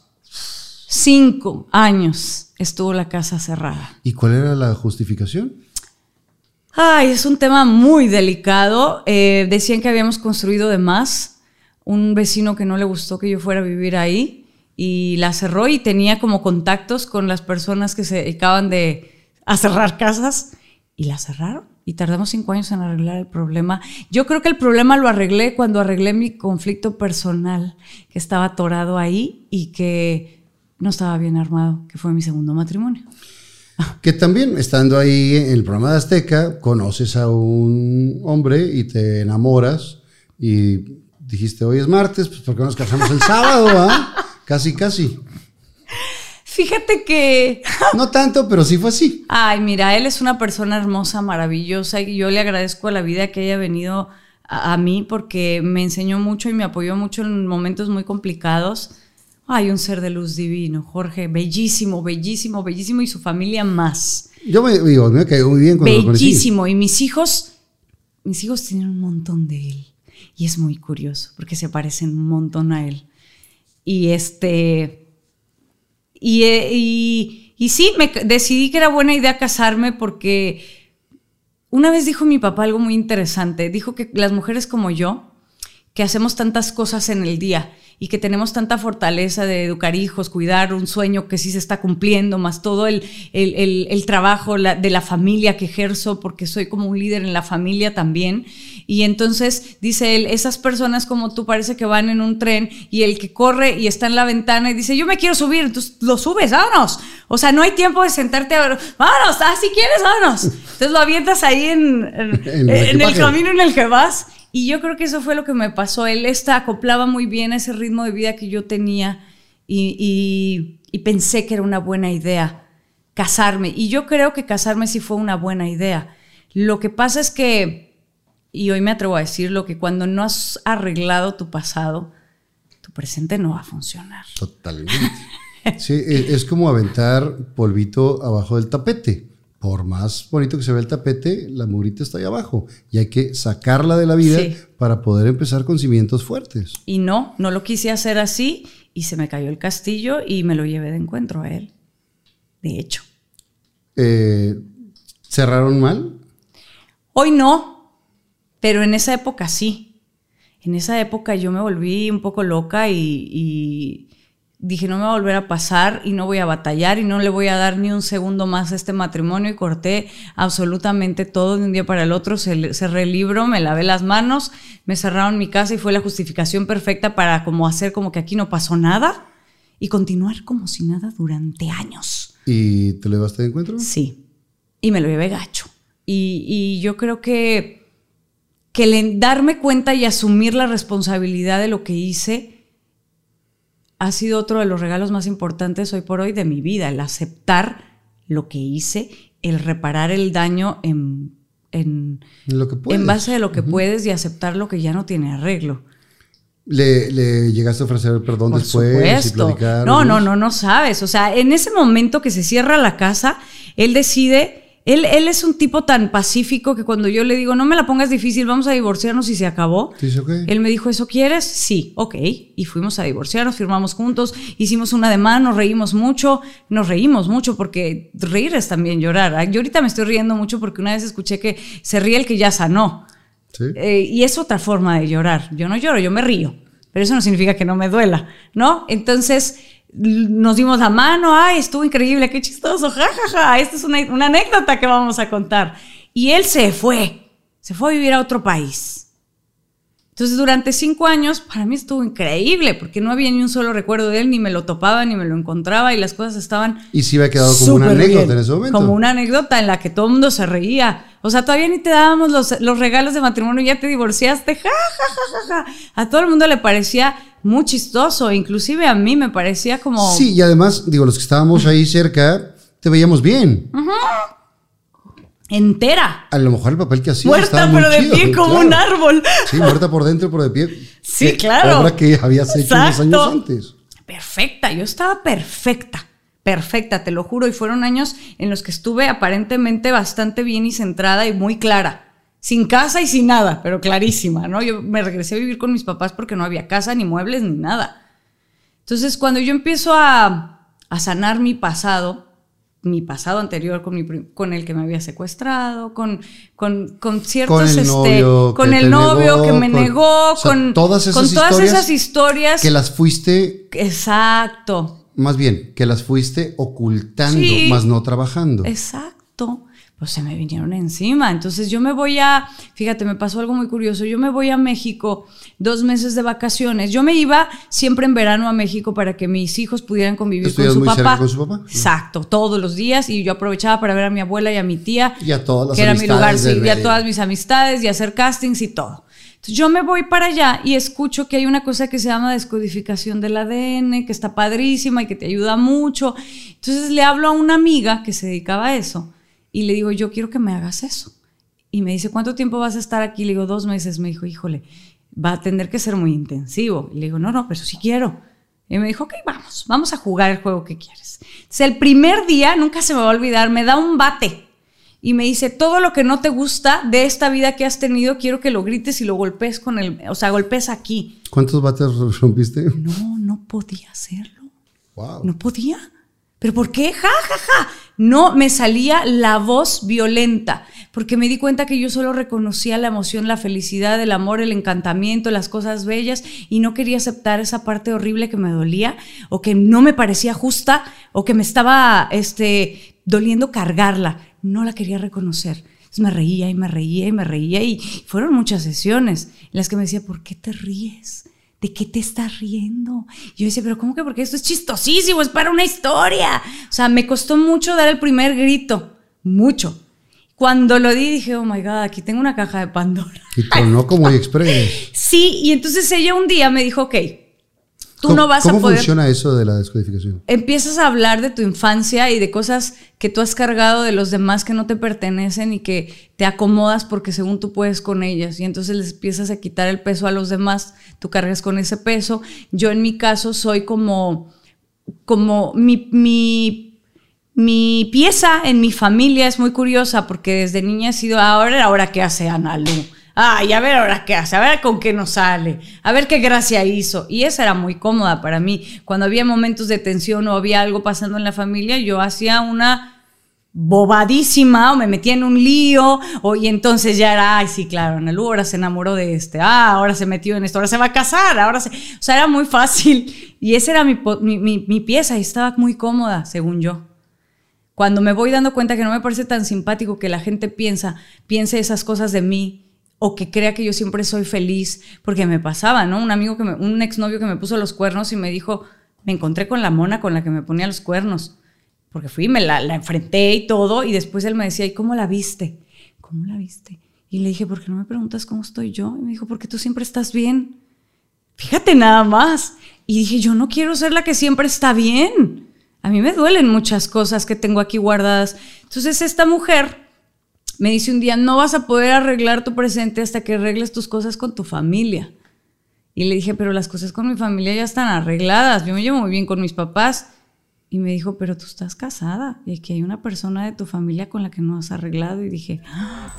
Cinco años estuvo la casa cerrada. ¿Y cuál era la justificación? Ay, es un tema muy delicado. Eh, decían que habíamos construido de más. Un vecino que no le gustó que yo fuera a vivir ahí y la cerró y tenía como contactos con las personas que se dedicaban de, a cerrar casas y la cerraron. Y tardamos cinco años en arreglar el problema. Yo creo que el problema lo arreglé cuando arreglé mi conflicto personal, que estaba atorado ahí y que no estaba bien armado, que fue mi segundo matrimonio. Que también, estando ahí en el programa de Azteca, conoces a un hombre y te enamoras y dijiste, hoy es martes, pues ¿por qué nos casamos el sábado? ah? Casi, casi. Fíjate que... No tanto, pero sí fue así. Ay, mira, él es una persona hermosa, maravillosa y yo le agradezco a la vida que haya venido a, a mí porque me enseñó mucho y me apoyó mucho en momentos muy complicados. Ay, un ser de luz divino, Jorge, bellísimo, bellísimo, bellísimo y su familia más. Yo me digo, me quedé muy bien cuando lo conocí. Bellísimo. Y mis hijos, mis hijos tienen un montón de él. Y es muy curioso porque se parecen un montón a él. Y este. Y, eh, y, y sí, me decidí que era buena idea casarme porque una vez dijo mi papá algo muy interesante. Dijo que las mujeres como yo, que hacemos tantas cosas en el día y que tenemos tanta fortaleza de educar hijos, cuidar un sueño que sí se está cumpliendo, más todo el, el, el- el trabajo la- de la familia que ejerzo, porque soy como un líder en la familia también. Y entonces, dice él, esas personas como tú parece que van en un tren y el que corre y está en la ventana y dice, yo me quiero subir, entonces lo subes, vámonos. O sea, no hay tiempo de sentarte a ver, vámonos, ah, si quieres, vámonos. Entonces lo avientas ahí en, en- En el en el equipaje. camino en el que vas. Y yo creo que eso fue lo que me pasó. Él está, acoplaba muy bien a ese ritmo de vida que yo tenía y, y- y pensé que era una buena idea casarme. Y yo creo que casarme sí fue una buena idea. Lo que pasa es que, y hoy me atrevo a decirlo, que cuando no has arreglado tu pasado, tu presente no va a funcionar. Totalmente. Sí, e- es como aventar polvito abajo del tapete. Por más bonito que se ve el tapete, la murita está ahí abajo. Y hay que sacarla de la vida Sí. para poder empezar con cimientos fuertes. Y no, no lo quise hacer así y se me cayó el castillo y me lo llevé de encuentro a él. De hecho. Eh, ¿Cerraron mal? Hoy no, pero en esa época sí. En esa época yo me volví un poco loca y, y dije no me va a volver a pasar y no voy a batallar y no le voy a dar ni un segundo más a este matrimonio y corté absolutamente todo de un día para el otro. Ce- Cerré el libro, me lavé las manos, me cerraron mi casa y fue la justificación perfecta para como hacer como que aquí no pasó nada y continuar como si nada durante años. ¿Y te llevaste de encuentro? Sí, y me lo llevé gacho. Y, y yo creo que, que el darme cuenta y asumir la responsabilidad de lo que hice ha sido otro de los regalos más importantes hoy por hoy de mi vida, el aceptar lo que hice, el reparar el daño en, en, Lo que en base a lo que puedes y aceptar lo que ya no tiene arreglo. ¿Le, le llegaste a ofrecer el perdón Por después? y? No, no, no, no sabes. O sea, en ese momento que se cierra la casa, él decide. Él, él es un tipo tan pacífico que cuando yo le digo, no me la pongas difícil, vamos a divorciarnos y se acabó. Él me dijo, ¿eso quieres? Sí, ok. Y fuimos a divorciarnos, firmamos juntos, hicimos una demanda, nos reímos mucho, nos reímos mucho porque reír es también llorar. Yo ahorita me estoy riendo mucho porque una vez escuché que se ríe el que ya sanó. Sí. Eh, y es otra forma de llorar. Yo no lloro, yo me río. Pero eso no significa que no me duela, ¿no? Entonces nos dimos la mano, ay, estuvo increíble, qué chistoso, jajaja, esta es una, una anécdota que vamos a contar. Y él se fue, se fue a vivir a otro país. Entonces durante cinco años para mí estuvo increíble porque no había ni un solo recuerdo de él, ni me lo topaba, ni me lo encontraba y las cosas estaban Y sí había quedado como una anécdota bien. en ese momento. Como una anécdota en la que todo el mundo se reía. O sea, todavía ni te dábamos los, los regalos de matrimonio, ya te divorciaste. Ja, ja, ja, ja, ja. A todo el mundo le parecía muy chistoso. Inclusive a mí me parecía como... Sí, y además, digo, los que estábamos ahí cerca, te veíamos bien. Entera. A lo mejor el papel que hacía Muerta, pero de pie como un árbol. Sí, muerta por dentro, pero de pie. Sí, ¿Qué claro. Obra que habías hecho unos años antes. Perfecta, yo estaba perfecta. Perfecta, te lo juro. Y fueron años en los que estuve aparentemente bastante bien y centrada y muy clara. Sin casa y sin nada, pero clarísima, ¿no? Yo me regresé a vivir con mis papás porque no había casa, ni muebles, ni nada. Entonces, cuando yo empiezo a, a sanar mi pasado, mi pasado anterior con, mi, con el que me había secuestrado, con, con, con ciertos, Con el este, novio con que el novio negó, que me con- negó, o sea, con, todas esas con todas historias esas historias. Que las fuiste, Exacto, más bien, que las fuiste ocultando, Sí. más no trabajando. exacto. Pues se me vinieron encima. Entonces yo me voy a, fíjate, me pasó algo muy curioso. Yo me voy a México dos meses de vacaciones. Yo me iba siempre en verano a México para que mis hijos pudieran convivir con ¿Estudias su muy papá. cerca con su papá? Exacto, todos los días. Y yo aprovechaba para ver a mi abuela y a mi tía. Y a todas las que era mi lugar, amistades sí, y a todas mis amistades y hacer castings y todo. Entonces yo me voy para allá y escucho que hay una cosa que se llama descodificación del ADN, que está padrísima y que te ayuda mucho. Entonces le hablo a una amiga que se dedicaba a eso y le digo, yo quiero que me hagas eso. Y me dice, ¿cuánto tiempo vas a estar aquí? Le digo, dos meses. Me dijo, híjole, va a tener que ser muy intensivo. Y le digo, no, no, pero sí quiero. Y me dijo, ok, vamos, vamos a jugar el juego que quieres. Entonces, el primer día, nunca se me va a olvidar, me da un bate y me dice, todo lo que no te gusta de esta vida que has tenido, quiero que lo grites y lo golpes con el, o sea, golpes aquí. ¿Cuántos bates rompiste? No, no podía hacerlo. Wow. No podía. ¿Pero por qué? Ja, ja, ja. No, me salía la voz violenta, porque me di cuenta que yo solo reconocía la emoción, la felicidad, el amor, el encantamiento, las cosas bellas, y no quería aceptar esa parte horrible que me dolía, o que no me parecía justa, o que me estaba este, doliendo cargarla. No la quería reconocer. Me reía y me reía y me reía, y fueron muchas sesiones en las que me decía, ¿por qué te ríes? ¿De qué te estás riendo? Y yo decía, pero ¿cómo que? Porque esto es chistosísimo, es para una historia. O sea, me costó mucho dar el primer grito, mucho. Cuando lo di dije, oh my God, aquí tengo una caja de Pandora. Y tronó como Express. Sí, y entonces ella un día me dijo, ok, tú ¿Cómo- no vas a ¿Cómo poder... funciona eso de la descodificación? Empiezas a hablar de tu infancia y de cosas que tú has cargado de los demás que no te pertenecen y que te acomodas porque según tú puedes con ellas. Y entonces les empiezas a quitar el peso a los demás, tú cargas con ese peso. Yo en mi caso soy como, como mi, mi, mi pieza en mi familia es muy curiosa porque desde niña he sido, ahora, ahora qué hace Ana Lu. Ay, a ver ahora qué hace, a ver con qué nos sale, a ver qué gracia hizo. Y esa era muy cómoda para mí. Cuando había momentos de tensión o había algo pasando en la familia, yo hacía una bobadísima o me metía en un lío o y entonces ya era, ay sí, claro, Ana Lu ahora se enamoró de este, ah, ahora se metió en esto, ahora se va a casar, ahora se... O sea, era muy fácil y esa era mi, mi, mi- mi pieza y estaba muy cómoda, según yo. Cuando me voy dando cuenta que no me parece tan simpático que la gente piensa, piense esas cosas de mí o que crea que yo siempre soy feliz, porque me pasaba, ¿no? Un amigo que me, un exnovio que me puso los cuernos y me dijo, me encontré con la mona con la que me ponía los cuernos, porque fui, me la, enfrenté y todo, y después él me decía, ¿y cómo la viste? ¿Cómo la viste? Y le dije, ¿por qué no me preguntas cómo estoy yo? Y me dijo, porque tú siempre estás bien. Fíjate nada más. Y dije, yo no quiero ser la que siempre está bien. A mí me duelen muchas cosas que tengo aquí guardadas. Entonces esta mujer me dice un día, no vas a poder arreglar tu presente hasta que arregles tus cosas con tu familia. Y le dije, pero las cosas con mi familia ya están arregladas. Yo me llevo muy bien con mis papás. Y me dijo, pero tú estás casada y aquí hay una persona de tu familia con la que no has arreglado. Y dije, "Ah".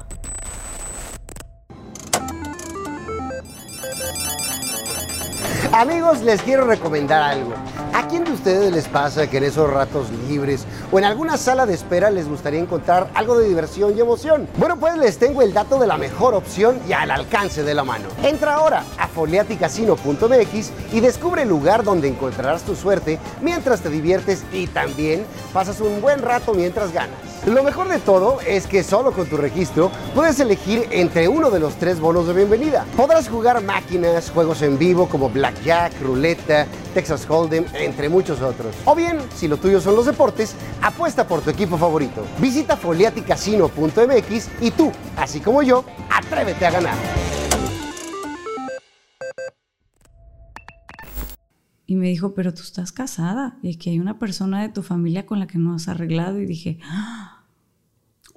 Amigos, les quiero recomendar algo. ¿A quién de ustedes les pasa que en esos ratos libres o en alguna sala de espera les gustaría encontrar algo de diversión y emoción? Bueno, pues les tengo el dato de la mejor opción y al alcance de la mano. Entra ahora a foliaticasino.mx y descubre el lugar donde encontrarás tu suerte mientras te diviertes y también pasas un buen rato mientras ganas. Lo mejor de todo es que solo con tu registro puedes elegir entre uno de los tres bonos de bienvenida. Podrás jugar máquinas, juegos en vivo como Blackjack, Ruleta, Texas Hold'em, entre muchos otros. O bien, si lo tuyo son los deportes, apuesta por tu equipo favorito. Visita foliaticasino.mx y tú, así como yo, atrévete a ganar. Y me dijo, pero tú estás casada y aquí hay una persona de tu familia con la que no has arreglado. Y dije, "Ah".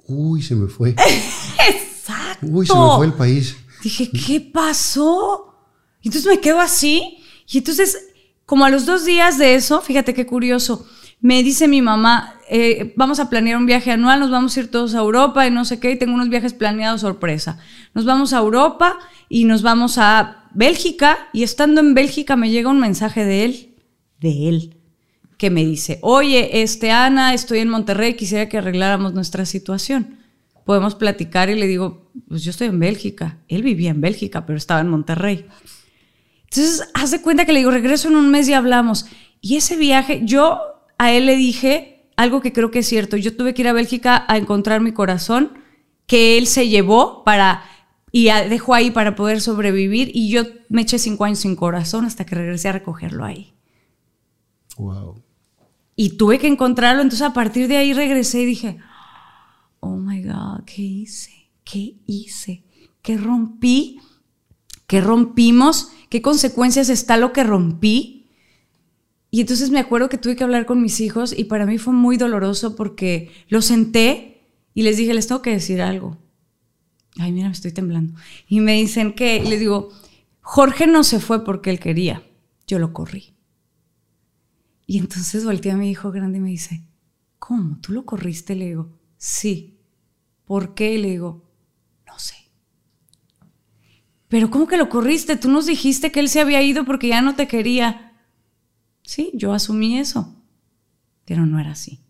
Uy, se me fue. Exacto. Uy, se me fue el país. Dije, ¿qué pasó? Y entonces me quedo así. Y entonces, como a los dos días de eso, fíjate qué curioso, me dice mi mamá, eh, vamos a planear un viaje anual, nos vamos a ir todos a Europa y no sé qué, y tengo unos viajes planeados sorpresa. Nos vamos a Europa y nos vamos a Bélgica, y estando en Bélgica me llega un mensaje de él, de él, que me dice, oye, este Ana, estoy en Monterrey, quisiera que arregláramos nuestra situación. Podemos platicar y le digo, pues yo estoy en Bélgica. Él vivía en Bélgica, pero estaba en Monterrey. Entonces, hace cuenta que le digo, regreso en un mes y hablamos. Y ese viaje, yo a él le dije algo que creo que es cierto. Yo tuve que ir a Bélgica a encontrar mi corazón, que él se llevó para y dejó ahí para poder sobrevivir. Y yo me eché cinco años sin corazón hasta que regresé a recogerlo ahí. Wow. Y tuve que encontrarlo. Entonces, a partir de ahí regresé y dije, oh my God, ¿qué hice? ¿Qué hice? ¿Qué rompí? ¿Qué rompimos? ¿Qué consecuencias está lo que rompí? Y entonces me acuerdo que tuve que hablar con mis hijos y para mí fue muy doloroso porque los senté y les dije, les tengo que decir algo. Ay, mira, me estoy temblando. Y me dicen que, les digo, Jorge no se fue porque él quería, yo lo corrí. Y entonces volteé a mi hijo grande y me dice, ¿cómo? ¿Tú lo corriste? Le digo, sí. ¿Por qué? le digo. Pero ¿cómo que lo corriste? Tú nos dijiste que él se había ido porque ya no te quería. Sí, yo asumí eso, pero no era así.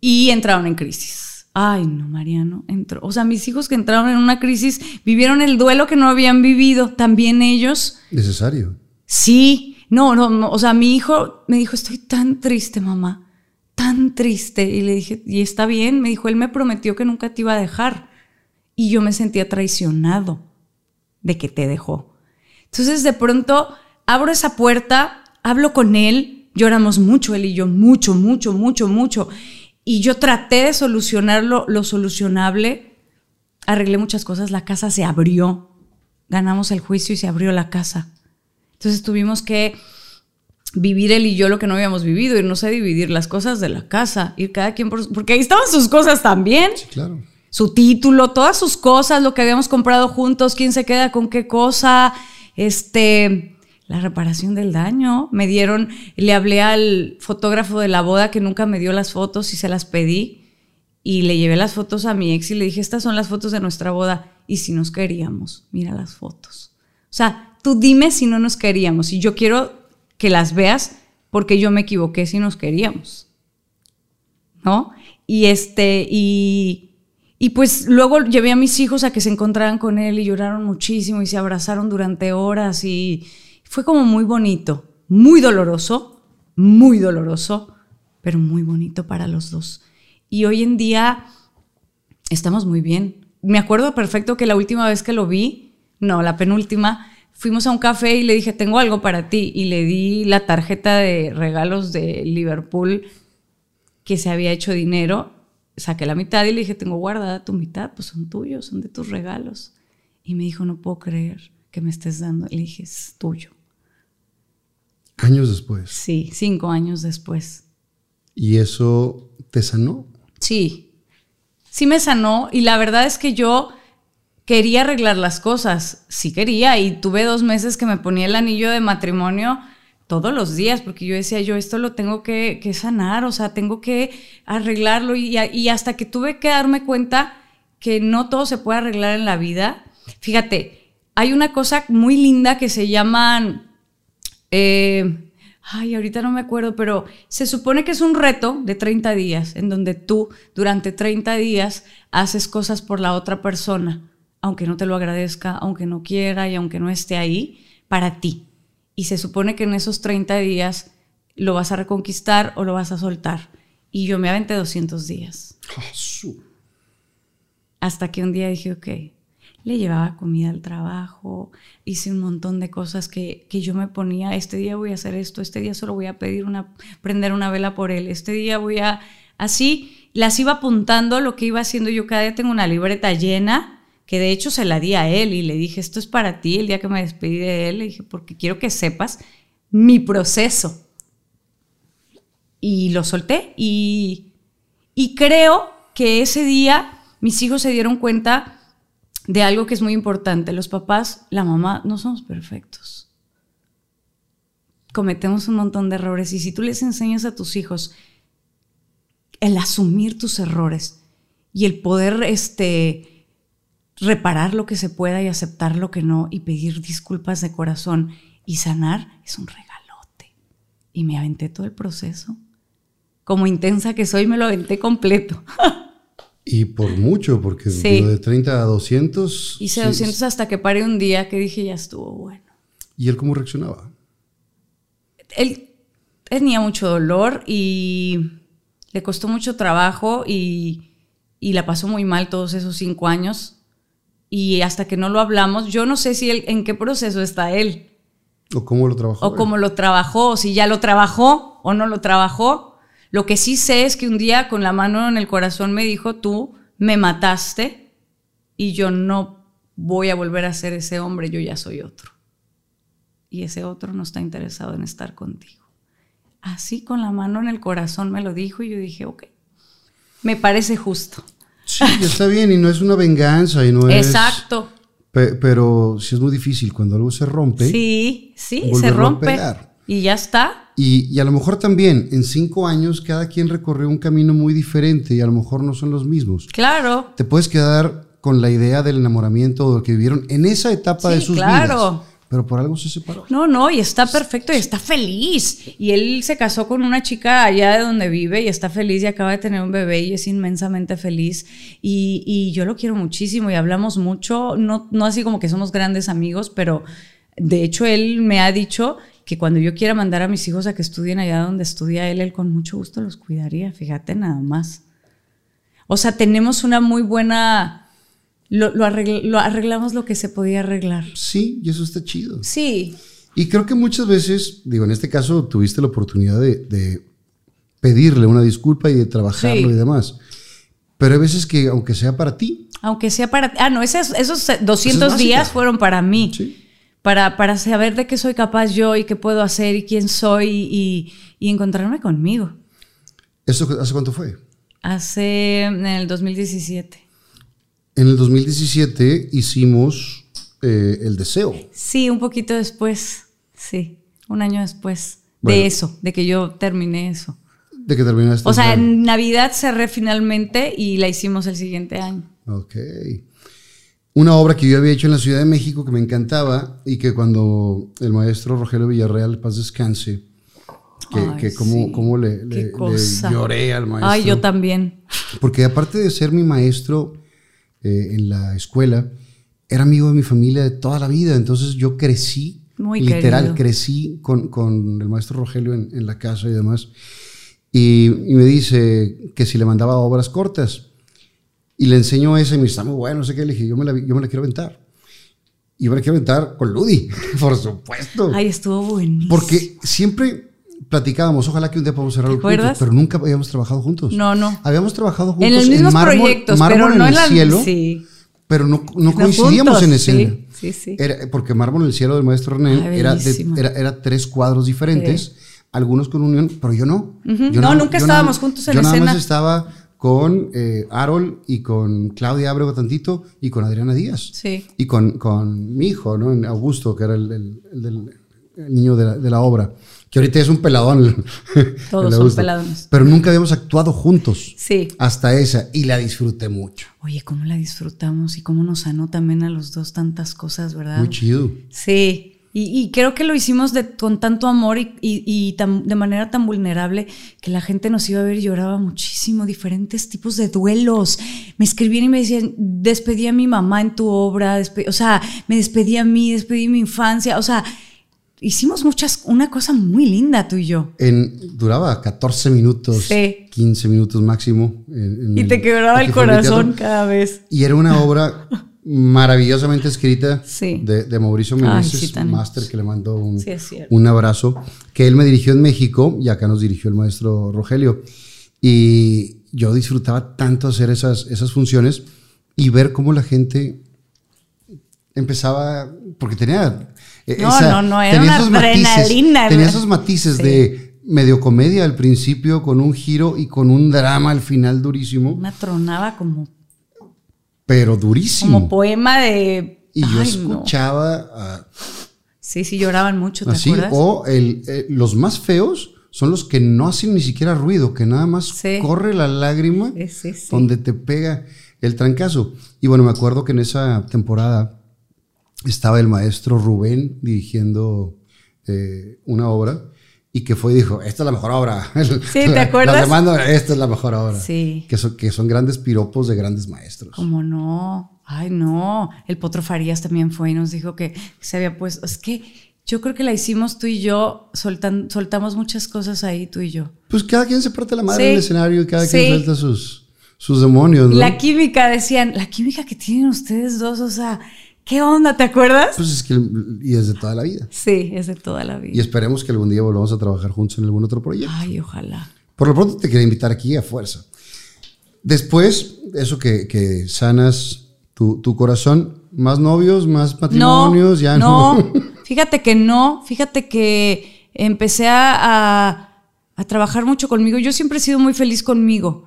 Y entraron en crisis. Ay, no, Mariano, entró. O sea, mis hijos que entraron en una crisis vivieron el duelo que no habían vivido, también ellos. Necesario. Sí, no, no, no. O sea, mi hijo me dijo, estoy tan triste, mamá, tan triste. Y le dije, y está bien, me dijo, él me prometió que nunca te iba a dejar. Y yo me sentía traicionado de que te dejó. Entonces, de pronto abro esa puerta, hablo con él, lloramos mucho, él y yo, mucho, mucho, mucho, mucho. Y yo traté de solucionar lo, solucionable, arreglé muchas cosas, la casa se abrió, ganamos el juicio y se abrió la casa. Entonces tuvimos que vivir él y yo lo que no habíamos vivido, irnos a dividir las cosas de la casa, ir cada quien por... Porque ahí estaban sus cosas también. Sí, claro. Su título, todas sus cosas, lo que habíamos comprado juntos, quién se queda con qué cosa, este la reparación del daño. Me dieron, le hablé al fotógrafo de la boda que nunca me dio las fotos y se las pedí. Y le llevé las fotos a mi ex y le dije, estas son las fotos de nuestra boda. Y si nos queríamos, mira las fotos. O sea, tú dime si no nos queríamos. Y yo quiero que las veas porque yo me equivoqué si nos queríamos. ¿No? Y este, y, y pues luego llevé a mis hijos a que se encontraran con él y lloraron muchísimo y se abrazaron durante horas y, fue como muy bonito, muy doloroso, muy doloroso, pero muy bonito para los dos. Y hoy en día estamos muy bien. Me acuerdo perfecto que la última vez que lo vi, no, la penúltima, fuimos a un café y le dije, tengo algo para ti. Y le di la tarjeta de regalos de Liverpool que se había hecho dinero. Saqué la mitad y le dije, tengo guardada tu mitad, pues son tuyos, son de tus regalos. Y me dijo, no puedo creer que me estés dando. Le dije, es tuyo. Años después. Sí, cinco años después. ¿Y eso te sanó? Sí, sí me sanó y la verdad es que yo quería arreglar las cosas, sí quería y tuve dos meses que me ponía el anillo de matrimonio todos los días porque yo decía, yo esto lo tengo que, sanar, o sea, tengo que arreglarlo y, hasta que tuve que darme cuenta que no todo se puede arreglar en la vida. Fíjate, hay una cosa muy linda que se llama eh, ay, ahorita no me acuerdo, pero se supone que es un reto de 30 días, en donde tú durante 30 días haces cosas por la otra persona, aunque no te lo agradezca, aunque no quiera y aunque no esté ahí, para ti. Y se supone que en esos 30 días lo vas a reconquistar o lo vas a soltar. Y yo me aventé 200 días. Hasta que un día dije, ok, le llevaba comida al trabajo, hice un montón de cosas que, yo me ponía, este día voy a hacer esto, este día solo voy a pedir una, prender una vela por él, este día voy a, así, las iba apuntando lo que iba haciendo, yo cada día tengo una libreta llena, que de hecho se la di a él y le dije, esto es para ti, el día que me despedí de él, le dije, porque quiero que sepas mi proceso. Y lo solté y, y creo que ese día mis hijos se dieron cuenta de algo que es muy importante. Los papás, la mamá, no somos perfectos. Cometemos un montón de errores y si tú les enseñas a tus hijos el asumir tus errores y el poder este, reparar lo que se pueda y aceptar lo que no y pedir disculpas de corazón y sanar, es un regalote. Y me aventé todo el proceso. Como intensa que soy, me lo aventé completo. Y por mucho, porque Sí. de 30 a 200. Hice sí. 200 hasta que paré un día que dije, ya estuvo bueno. ¿Y él cómo reaccionaba? Él tenía mucho dolor y le costó mucho trabajo y, y la pasó muy mal todos esos cinco años. Y hasta que no lo hablamos, yo no sé si él, en qué proceso está él, ¿O cómo lo trabajó? o cómo lo trabajó, o si ya lo trabajó o no lo trabajó. Lo que sí sé es que un día con la mano en el corazón me dijo, tú me mataste y yo no voy a volver a ser ese hombre, yo ya soy otro. Y ese otro no está interesado en estar contigo. Así con la mano en el corazón me lo dijo y yo dije, ok, me parece justo. Sí, está bien, y no es una venganza, y no es. Exacto. Pe- pero sí es muy difícil cuando algo se rompe. Sí, sí, se a rompe. pegar. Y ya está. Y, y a lo mejor también en cinco años cada quien recorrió un camino muy diferente y a lo mejor no son los mismos. Claro. Te puedes quedar con la idea del enamoramiento o de lo que vivieron en esa etapa de sus claro. vidas. Pero por algo se separó. No, no, y está perfecto y está feliz. Y él se casó con una chica allá de donde vive y está feliz y acaba de tener un bebé y es inmensamente feliz. Y, y yo lo quiero muchísimo y hablamos mucho, no, no así como que somos grandes amigos, pero de hecho él me ha dicho que cuando yo quiera mandar a mis hijos a que estudien allá donde estudia él, él con mucho gusto los cuidaría, fíjate nada más. O sea, tenemos una muy buena... Lo, lo arregl- lo arreglamos lo que se podía arreglar. Sí, y eso está chido. Sí, Y creo que muchas veces, digo, en este caso tuviste la oportunidad de, de pedirle una disculpa y de trabajarlo Sí. y demás. Pero hay veces que, aunque sea para ti, Aunque sea para... Ah, no, esos, esos 200 Esa es días fueron para mí. Sí. Para, para saber de qué soy capaz yo y qué puedo hacer y quién soy y, y encontrarme conmigo. ¿eso hace cuánto fue? Hace... en el 2017. En el 2017 hicimos eh, El Deseo. Sí, un poquito después. Sí, un año después Bueno. de eso, de que yo terminé eso. De que terminaste. O sea, en Navidad cerré finalmente y la hicimos el siguiente año. Ok. Una obra que yo había hecho en la Ciudad de México que me encantaba y que cuando el maestro Rogelio Villarreal, paz descanse, que, Ay, que sí. cómo le, Qué le- le cosa. lloré al maestro. Ay, yo también. Porque aparte de ser mi maestro eh, en la escuela, era amigo de mi familia de toda la vida. Entonces yo crecí, Muy literal, querido. crecí con, con el maestro Rogelio en, en la casa y demás. Y, y me dice que si le mandaba obras cortas. Y le enseño esa y me dice, está muy bueno, no sé qué. Le dije, yo me la, yo me la quiero aventar. Y yo me la quiero aventar con Ludi, por supuesto. Ay, estuvo buenísimo. Porque siempre platicábamos, ojalá que un día podamos cerrar ¿Te juntos, acuerdas? pero nunca habíamos trabajado juntos. No, no. Habíamos trabajado juntos En los mismos mármol- proyectos, mármol pero no en el la... cielo, Sí. pero no, no No coincidíamos juntos, en escena. sí, sí, sí. Era, porque Mármol en el cielo del maestro René Ay, era, de- era, era tres cuadros diferentes, algunos con unión, pero yo no. Ujú. Yo No, nada- nunca yo estábamos nada- juntos en Yo nada escena. más estaba con eh, Harold y con Claudia Abrego tantito y con Adriana Díaz. Sí. Y con, con mi hijo, ¿no? En Augusto, que era el, el- el el niño de la, de la obra. Que ahorita es un peladón. el- Todos son peladones. Pero nunca habíamos actuado juntos. Sí. Hasta esa. Y la disfruté mucho. Oye, cómo la disfrutamos y cómo nos sanó también a los dos tantas cosas, ¿verdad? Muy chido. Sí. Y, y creo que lo hicimos de, con tanto amor y, y- y tan- de manera tan vulnerable que la gente nos iba a ver y lloraba muchísimo, diferentes tipos de duelos. Me escribían y me decían, despedí a mi mamá en tu obra, o sea, me despedí a mí, despedí mi infancia, o sea, hicimos muchas, una cosa muy linda tú y yo. En, duraba 14 minutos, Sí. 15 minutos máximo. en- en Y te quebraba el corazón cada vez. Y era una obra maravillosamente escrita Sí. de, de Mauricio Meneses, sí, máster, que le mando un, un abrazo, que él me dirigió en México y acá nos dirigió el maestro Rogelio. Y yo disfrutaba tanto hacer esas, esas funciones y ver cómo la gente empezaba, porque tenía... eh, No, no, no, era una esos matices, adrenalina, Tenía esos matices Sí. de medio comedia al principio, con un giro y con un drama al final durísimo, Una tronaba como, pero durísimo. como poema de. y yo no. escuchaba Sí, sí, lloraban mucho, ¿te así, acuerdas? o el, eh, los más feos son los que no hacen ni siquiera ruido, que nada más Sí. corre la lágrima sí. donde te pega el trancazo. Y bueno, me acuerdo que en esa temporada estaba el maestro Rubén dirigiendo eh, una obra y que fue y dijo, esta es la mejor obra. Sí, ¿te acuerdas? La demanda, esta es la mejor obra. Sí. Que son, que son grandes piropos de grandes maestros. ¿Cómo no? Ay, no. El Potro Farías también fue y nos dijo que se había puesto. Es que yo creo que la hicimos tú y yo, soltan- soltamos muchas cosas ahí, tú y yo. Pues cada quien se parte la madre Sí. en el escenario y cada Sí. quien suelta sus, sus demonios, ¿no? La química, decían, la química que tienen ustedes dos, o sea, ¿qué onda? ¿Te acuerdas? Pues es que, y es de toda la vida. Sí, es de toda la Y vida. esperemos que algún día volvamos a trabajar juntos en algún otro proyecto. Ay, ojalá. Por lo pronto te quería invitar aquí a fuerza. Después, eso que, que sanas tu, tu corazón, más novios, más matrimonios, ya no. Fíjate que no, fíjate que empecé a, a- a trabajar mucho conmigo. Yo siempre he sido muy feliz conmigo,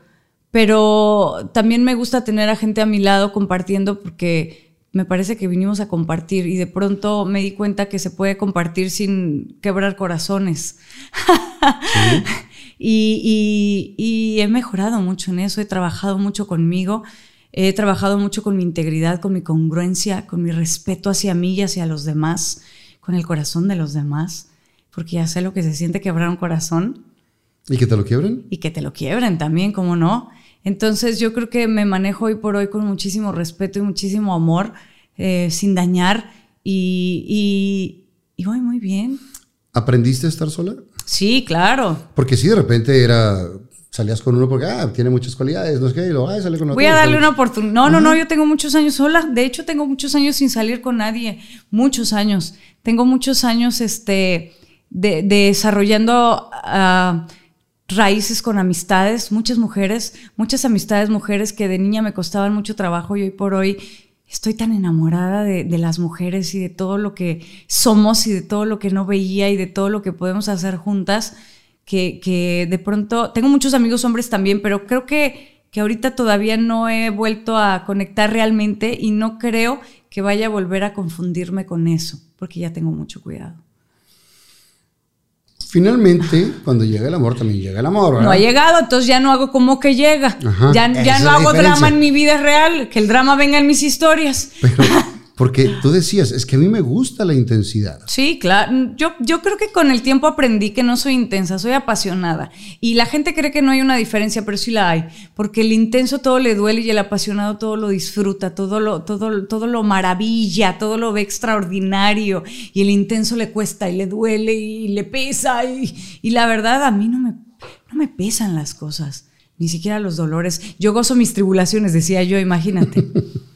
pero también me gusta tener a gente a mi lado compartiendo porque me parece que vinimos a compartir y de pronto me di cuenta que se puede compartir sin quebrar corazones. Y, y- y he mejorado mucho en eso, he trabajado mucho conmigo, he trabajado mucho con mi integridad, con mi congruencia, con mi respeto hacia mí y hacia los demás, con el corazón de los demás, porque ya sé lo que se siente quebrar un corazón ¿Y que te lo quiebren? y que te lo quiebren también, ¿cómo no? Entonces yo creo que me manejo hoy por hoy con muchísimo respeto y muchísimo amor, eh, sin dañar y, y, y voy muy bien. ¿Aprendiste a estar sola? Sí, claro. Porque sí, de repente era. Salías con uno porque ah, tiene muchas cualidades, no es que, y luego, ay, sale con otro. Voy a darle una oportunidad. No, no, no, yo tengo muchos años sola. De hecho, tengo muchos años sin salir con nadie. Muchos años. Tengo muchos años este, de, de desarrollando ah, raíces con amistades, muchas mujeres, muchas amistades mujeres que de niña me costaban mucho trabajo y hoy por hoy estoy tan enamorada de, las mujeres y de todo lo que somos y de todo lo que no veía y de todo lo que podemos hacer juntas que, que de pronto, tengo muchos amigos hombres también, pero creo que, que ahorita todavía no he vuelto a conectar realmente y no creo que vaya a volver a confundirme con eso, porque ya tengo mucho cuidado. Finalmente, cuando llega el amor, también llega el amor, ¿verdad? No ha llegado, entonces ya no hago como que llega. Ajá, ya no hago diferencia. drama en mi vida real, que el drama venga en mis historias. Pero, porque tú decías, es que a mí me gusta la intensidad. Sí, claro. Yo, yo creo que con el tiempo aprendí que no soy intensa, soy apasionada. Y la gente cree que no hay una diferencia, pero sí la hay. Porque el intenso todo le duele y el apasionado todo lo disfruta, todo lo, todo, todo lo maravilla, todo lo ve extraordinario. Y el intenso le cuesta y le duele y le pesa. Y, y la verdad, a mí no me, no me pesan las cosas, ni siquiera los dolores. Yo gozo mis tribulaciones, decía yo, imagínate.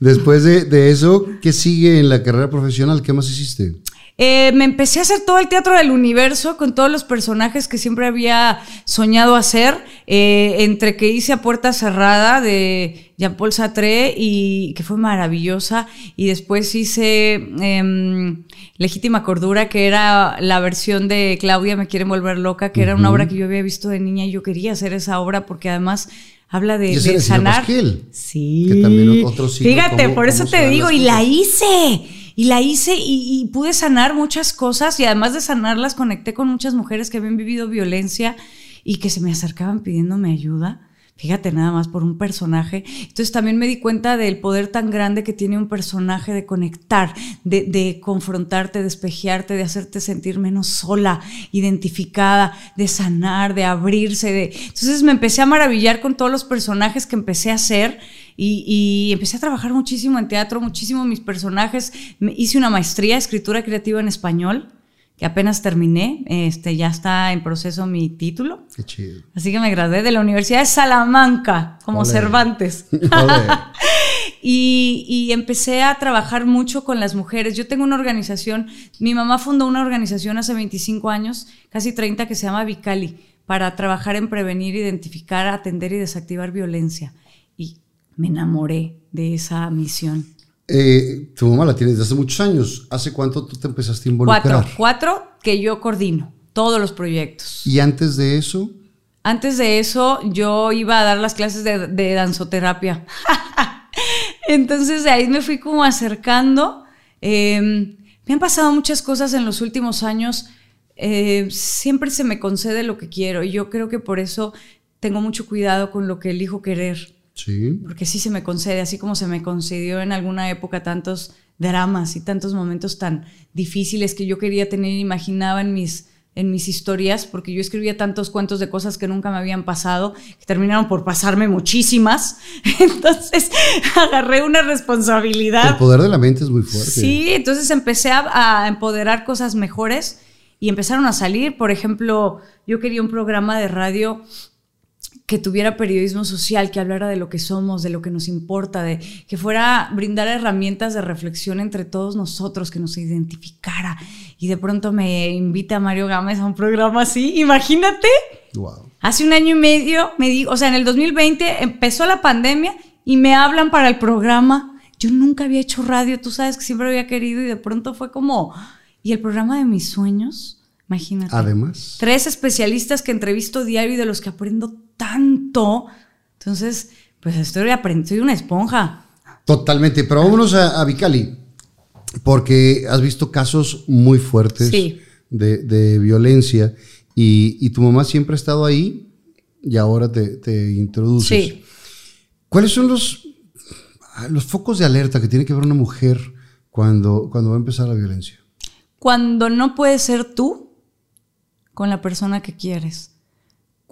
Después de, eso, ¿qué sigue en la carrera profesional? ¿Qué más hiciste? Eh, me empecé a hacer todo el teatro del universo con todos los personajes que siempre había soñado hacer, eh, entre que hice a puerta cerrada de Jean-Paul Sartre y que fue maravillosa, y después hice em, Legítima Cordura, que era la versión de Claudia me quiere volver loca, que era una obra que yo había visto de niña y yo quería hacer esa obra porque además habla de, de sanar. Sí. que también otro Fíjate, por eso te digo, y la hice. Y la hice y, y pude sanar muchas cosas y además de sanarlas conecté con muchas mujeres que habían vivido violencia y que se me acercaban pidiéndome ayuda. Fíjate nada más por un personaje. Entonces también me di cuenta del poder tan grande que tiene un personaje de conectar, de, de confrontarte, de espejearte, de hacerte sentir menos sola, identificada, de sanar, de abrirse. De... Entonces me empecé a maravillar con todos los personajes que empecé a hacer y, y empecé a trabajar muchísimo en teatro, muchísimo mis personajes. Me- hice una maestría, escritura creativa en español, que apenas terminé. Este, ya está en proceso mi título. Qué chido. Así que me gradué de la Universidad de Salamanca, como Ole. Cervantes. Ole. Y, y empecé a trabajar mucho con las mujeres. Yo tengo una organización, mi mamá fundó una organización hace 25 años, casi 30, que se llama Vicali, para trabajar en prevenir, identificar, atender y desactivar violencia. Y me enamoré de esa misión. Eh, tu mamá la tiene desde hace muchos años. ¿Hace cuánto tú te empezaste a involucrar? Cuatro, cuatro que yo coordino. todos los proyectos. ¿Y antes de eso? Antes de eso, yo iba a dar las clases de, de danzoterapia. Entonces de ahí me fui como acercando. Eh, me han pasado muchas cosas en los últimos años. Eh, siempre se me concede lo que quiero y yo creo que por eso tengo mucho cuidado con lo que elijo querer. Sí. Porque sí se me concede, así como se me concedió en alguna época tantos dramas y tantos momentos tan difíciles que yo quería tener, imaginaba en mis en mis historias, porque yo escribía tantos cuentos de cosas que nunca me habían pasado, que terminaron por pasarme muchísimas. Entonces agarré una responsabilidad. El poder de la mente es muy fuerte. Sí, entonces empecé a, a, empoderar cosas mejores y empezaron a salir. Por ejemplo, yo quería un programa de radio que tuviera periodismo social, que hablara de lo que somos, de lo que nos importa, de que fuera brindar herramientas de reflexión entre todos nosotros, que nos identificara. Y de pronto me invita Mario Gámez a un programa así, imagínate. Wow. Hace un año y medio me dijo, o sea, en el 2020 empezó la pandemia y me hablan para el programa. Yo nunca había hecho radio, tú sabes que siempre había querido y de pronto fue como, ¿y el programa de mis sueños? Imagínate. Además. Tres especialistas que entrevisto diario y de los que aprendo tanto. Entonces, pues estoy aprendiendo, soy una esponja. Totalmente, pero vámonos a, a Vicali, porque has visto casos muy fuertes Sí. de, de violencia y, y tu mamá siempre ha estado ahí y ahora te, te introduces. Sí. ¿Cuáles son los, los focos de alerta que tiene que ver una mujer cuando, cuando va a empezar la violencia? Cuando no puedes ser tú con la persona que quieres.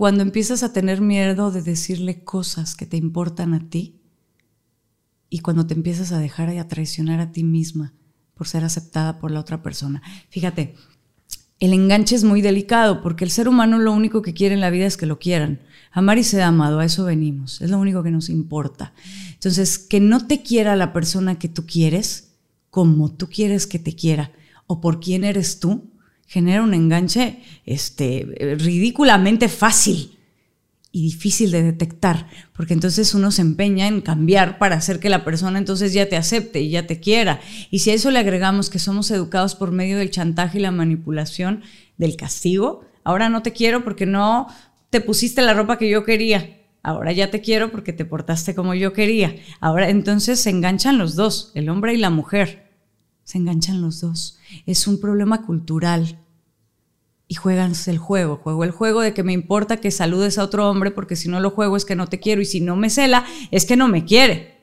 Cuando empiezas a tener miedo de decirle cosas que te importan a ti. Y cuando te empiezas a dejar y a traicionar a ti misma por ser aceptada por la otra persona. Fíjate, el enganche es muy delicado porque el ser humano lo único que quiere en la vida es que lo quieran. Amar y ser amado, a eso venimos. Es lo único que nos importa. Entonces, que no te quiera la persona que tú quieres, como tú quieres que te quiera, o por quién eres tú, genera un enganche este, ridículamente fácil y difícil de detectar, porque entonces uno se empeña en cambiar para hacer que la persona entonces ya te acepte y ya te quiera. Y si a eso le agregamos que somos educados por medio del chantaje y la manipulación, del castigo, ahora no te quiero porque no te pusiste la ropa que yo quería. Ahora ya te quiero porque te portaste como yo quería. Ahora entonces se enganchan los dos, el hombre y la mujer. Se enganchan los dos. Es un problema cultural y juegan el juego. Juego el juego de que me importa que saludes a otro hombre porque si no lo juego es que no te quiero y si no me cela es que no me quiere.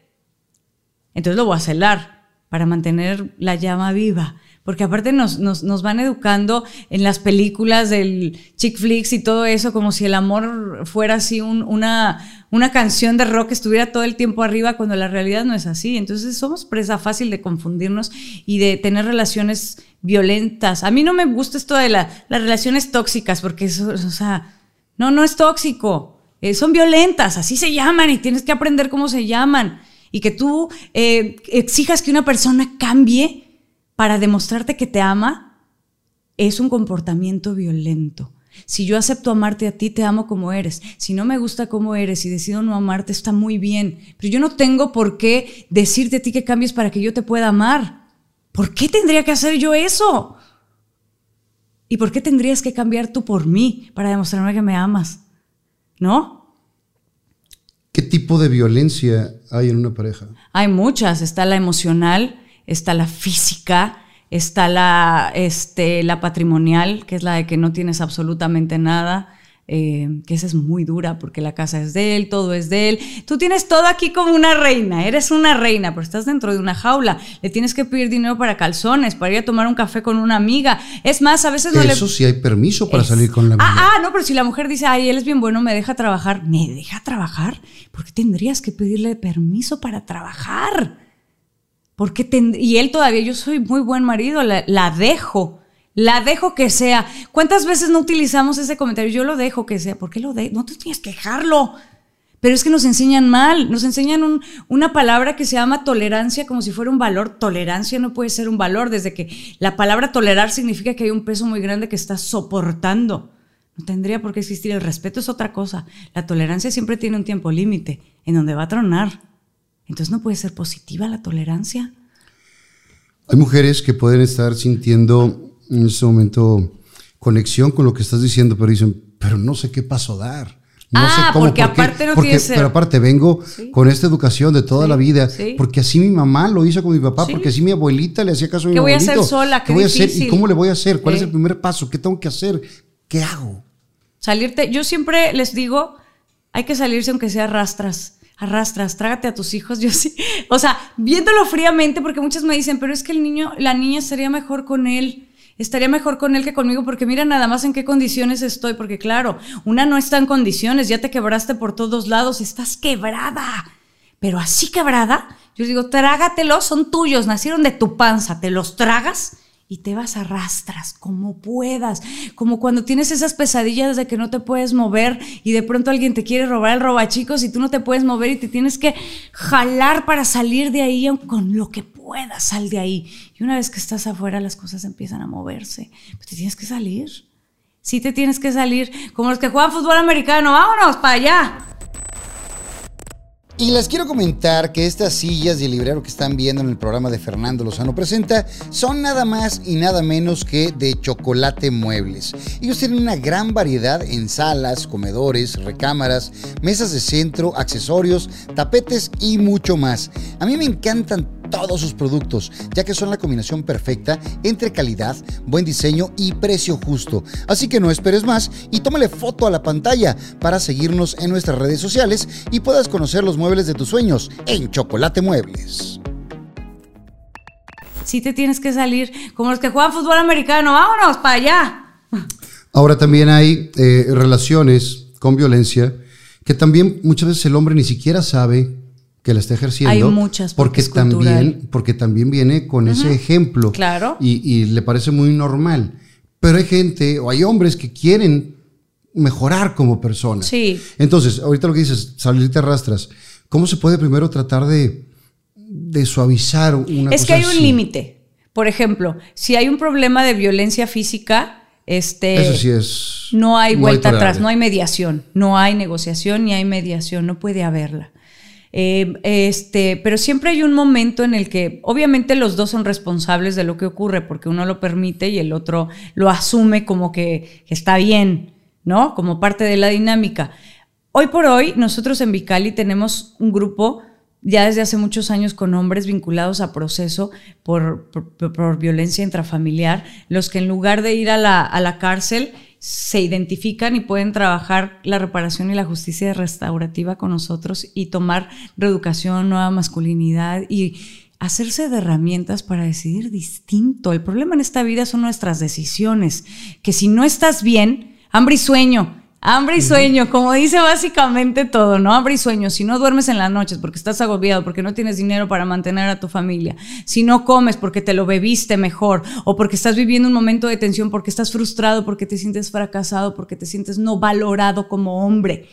Entonces lo voy a celar para mantener la llama viva. Porque aparte nos, nos, nos, van educando en las películas del chick flicks y todo eso, como si el amor fuera así un, una, una canción de rock que estuviera todo el tiempo arriba, cuando la realidad no es así. Entonces somos presa fácil de confundirnos y de tener relaciones violentas. A mí no me gusta esto de la, las relaciones tóxicas, porque eso, o sea, no, no es tóxico. Eh, son violentas, así se llaman y tienes que aprender cómo se llaman. Y que tú eh, exijas que una persona cambie para demostrarte que te ama, es un comportamiento violento. Si yo acepto amarte a ti, te amo como eres. Si no me gusta como eres y decido no amarte, está muy bien. Pero yo no tengo por qué decirte a ti que cambies para que yo te pueda amar. ¿Por qué tendría que hacer yo eso? ¿Y por qué tendrías que cambiar tú por mí para demostrarme que me amas? ¿No? ¿Qué tipo de violencia hay en una pareja? Hay muchas. Está la emocional, está la física, está la, este, la patrimonial, que es la de que no tienes absolutamente nada, eh, que esa es muy dura porque la casa es de él, todo es de él. Tú tienes todo aquí como una reina, eres una reina, pero estás dentro de una jaula, le tienes que pedir dinero para calzones, para ir a tomar un café con una amiga. Es más, a veces no Eso le... sí hay permiso para Es- salir con la amiga. Ah, ah, no, pero si la mujer dice, ay, él es bien bueno, me deja trabajar. ¿Me deja trabajar? ¿Por qué tendrías que pedirle permiso para trabajar? ¿Por qué ten- y él todavía, yo soy muy buen marido, la, dejo. La dejo que sea. ¿Cuántas veces no utilizamos ese comentario? Yo lo dejo que sea. ¿Por qué lo dejo? No te tienes que dejarlo. Pero es que nos enseñan mal, nos enseñan un- una palabra que se llama tolerancia como si fuera un valor. Tolerancia no puede ser un valor, desde que la palabra tolerar significa que hay un peso muy grande que estás soportando. No tendría por qué existir. El respeto es otra cosa. La tolerancia siempre tiene un tiempo límite en donde va a tronar. Entonces no puede ser positiva la tolerancia. Hay mujeres que pueden estar sintiendo en este momento conexión con lo que estás diciendo, pero dicen, pero no sé qué paso dar. No Ah, sé cómo, porque por qué, aparte no porque- ser- Pero aparte vengo con esta educación de toda Sí, la vida, sí. porque así mi mamá lo hizo con mi papá, porque así mi abuelita le hacía caso a mi ¿Qué voy a hacer sola? Qué voy a hacer? ¿Y cómo le voy a hacer? ¿Cuál es el primer paso? ¿Qué tengo que hacer? ¿Qué hago? Salirte, yo siempre les digo, hay que salirse aunque sea arrastras, arrastras, trágate a tus hijos, yo sí. O sea, viéndolo fríamente, porque muchas me dicen, pero es que el niño, la niña estaría mejor con él. Estaría mejor con él que conmigo porque mira nada más en qué condiciones estoy, porque claro, una no está en condiciones, ya te quebraste por todos lados, estás quebrada, pero así quebrada, yo digo, trágatelos, son tuyos, nacieron de tu panza, te los tragas y te vas arrastras como puedas, como cuando tienes esas pesadillas de que no te puedes mover y de pronto alguien te quiere robar el robachicos y tú no te puedes mover y te tienes que jalar para salir de ahí con lo que puedas, sal de ahí. Y una vez que estás afuera las cosas empiezan a moverse, pues te tienes que salir. Sí te tienes que salir, como los que juegan fútbol americano, vámonos para allá. Y les quiero comentar que estas sillas el librero que están viendo en el programa de Fernando Lozano Presenta son nada más y nada menos que de chocolate muebles. Ellos tienen una gran variedad en salas, comedores, recámaras, mesas de centro, accesorios, tapetes y mucho más. A mí me encantan todos sus productos, ya que son la combinación perfecta entre calidad, buen diseño y precio justo. Así que no esperes más y tómale foto a la pantalla para seguirnos en nuestras redes sociales y puedas conocer los muebles de tus sueños en Chocolate Muebles. Sí te tienes que salir, como los que juegan fútbol americano, vámonos para allá. Ahora también hay eh, relaciones con violencia que también muchas veces el hombre ni siquiera sabe que la está ejerciendo. Hay muchas, porque también, porque también viene con ese ejemplo. Claro. Y, y le parece muy normal. Pero hay gente o hay hombres que quieren mejorar como personas. Sí. Entonces, ahorita lo que dices, salir te arrastras. ¿Cómo se puede primero tratar de, de suavizar una Es cosa que hay un límite. Por ejemplo, si hay un problema de violencia física, este, Eso sí es. no hay vuelta atrás, no hay mediación, no hay negociación ni hay mediación, no puede haberla. Eh, este, pero siempre hay un momento en el que, obviamente, los dos son responsables de lo que ocurre, porque uno lo permite y el otro lo asume como que, está bien, ¿no? Como parte de la dinámica. Hoy por hoy, nosotros en Vicali tenemos un grupo ya desde hace muchos años con hombres vinculados a proceso por, por- por violencia intrafamiliar, los que en lugar de ir a la, a la cárcel se identifican y pueden trabajar la reparación y la justicia restaurativa con nosotros y tomar reeducación, nueva masculinidad y hacerse de herramientas para decidir distinto. El problema en esta vida son nuestras decisiones, que si no estás bien, hambre y sueño, Hambre y sueño, como dice básicamente todo, ¿no? Hambre y sueño. Si no duermes en las noches porque estás agobiado, porque no tienes dinero para mantener a tu familia, si no comes porque te lo bebiste mejor, o porque estás viviendo un momento de tensión, porque estás frustrado, porque te sientes fracasado, porque te sientes no valorado como hombre,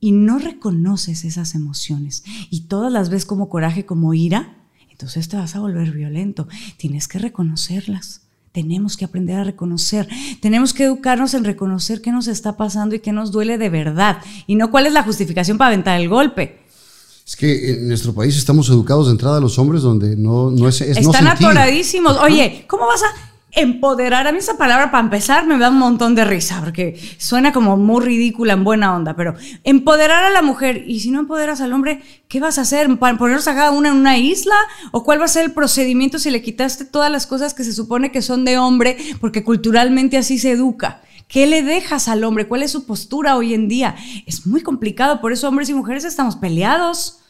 y no reconoces esas emociones, y todas las ves como coraje, como ira, entonces te vas a volver violento. Tienes que reconocerlas. Tenemos que aprender a reconocer. Tenemos que educarnos en reconocer qué nos está pasando y qué nos duele de verdad. Y no cuál es la justificación para aventar el golpe. Es que en nuestro país estamos educados de entrada a los hombres donde no, no es, es no Están sentir. atoradísimos. Oye, ¿cómo vas a empoderar? A mí esa palabra para empezar me da un montón de risa porque suena como muy ridícula en buena onda, pero empoderar a la mujer y si no empoderas al hombre, ¿qué vas a hacer? ¿Para ponernos a cada una en una isla? ¿O cuál va a ser el procedimiento si le quitaste todas las cosas que se supone que son de hombre porque culturalmente así se educa? ¿Qué le dejas al hombre? ¿Cuál es su postura hoy en día? Es muy complicado, por eso hombres y mujeres estamos peleados.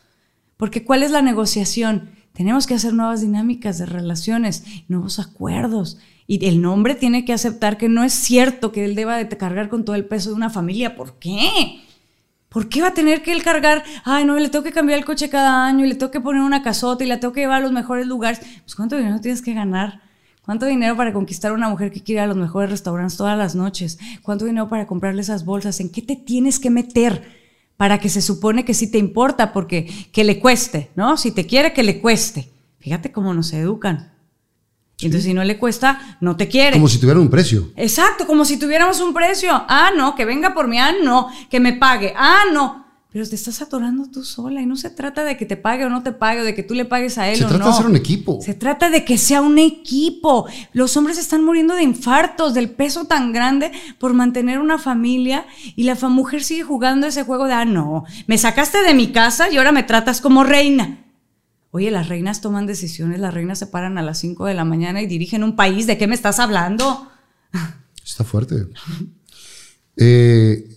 Porque ¿cuál es la negociación? Tenemos que hacer nuevas dinámicas de relaciones, nuevos acuerdos. Y el hombre tiene que aceptar que no es cierto que él deba de cargar con todo el peso de una familia. ¿Por qué? ¿Por qué va a tener que él cargar? Ay, no, le tengo que cambiar el coche cada año y le tengo que poner una casota y la tengo que llevar a los mejores lugares. Pues ¿cuánto dinero tienes que ganar? ¿Cuánto dinero para conquistar a una mujer que quiere a los mejores restaurantes todas las noches? ¿Cuánto dinero para comprarle esas bolsas? ¿En qué te tienes que meter? Para que se supone que sí te importa, porque que le cueste, ¿no? Si te quiere, que le cueste. Fíjate cómo nos educan. Entonces, si no le cuesta, no te quiere. Como si tuvieran un precio. Exacto, como si tuviéramos un precio. Ah, no, que venga por mí. Ah, no, que me pague. Ah, no. Pero te estás atorando tú sola y no se trata de que te pague o no te pague o de que tú le pagues a él Se o trata no. de ser un equipo. Se trata de que sea un equipo. Los hombres están muriendo de infartos, del peso tan grande por mantener una familia y la mujer sigue jugando ese juego de, ah, no, me sacaste de mi casa y ahora me tratas como reina. Oye, las reinas toman decisiones, las reinas se paran a las 5 de la mañana y dirigen un país. ¿De qué me estás hablando? Está fuerte. Eh,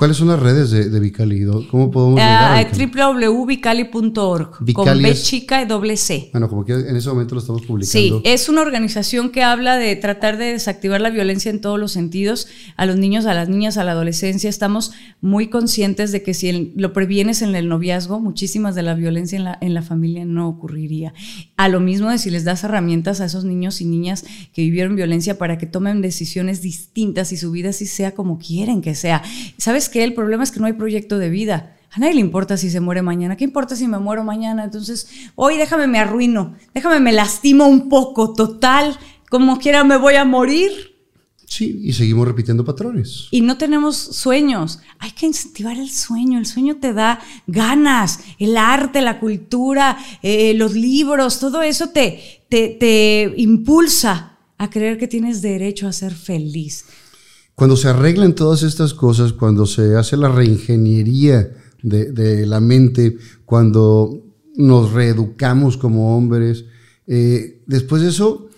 ¿Cuáles son las redes de, de Vicali? ¿Cómo podemos llegar? a Ah, Vicali? www.vicali.org con B chica y doble C. Bueno, como que en ese momento lo estamos Sí, publicando. es una organización que habla de tratar de desactivar la violencia en todos los sentidos, a los niños, a las niñas, a la adolescencia. Estamos muy conscientes de que si el- lo previenes en el noviazgo, muchísimas de la violencia en la, en la familia no ocurriría. A lo mismo de si les das herramientas a esos niños y niñas que vivieron violencia para que tomen decisiones distintas y su vida sí sea como quieren que sea. ¿Sabes qué? El problema es que no hay proyecto de vida. A nadie le importa si se muere mañana. ¿Qué importa si me muero mañana? Entonces, hoy déjame me arruino, déjame me lastimo un poco, total, como quiera me voy a morir. Sí, y seguimos repitiendo patrones. Y no tenemos sueños. Hay que incentivar el sueño. El sueño te da ganas. El arte, la cultura, eh, los libros, todo eso te, te, te impulsa a creer que tienes derecho a ser feliz. Cuando se arreglan todas estas cosas, cuando se hace la reingeniería de, de la mente, cuando nos reeducamos como hombres, eh, después de eso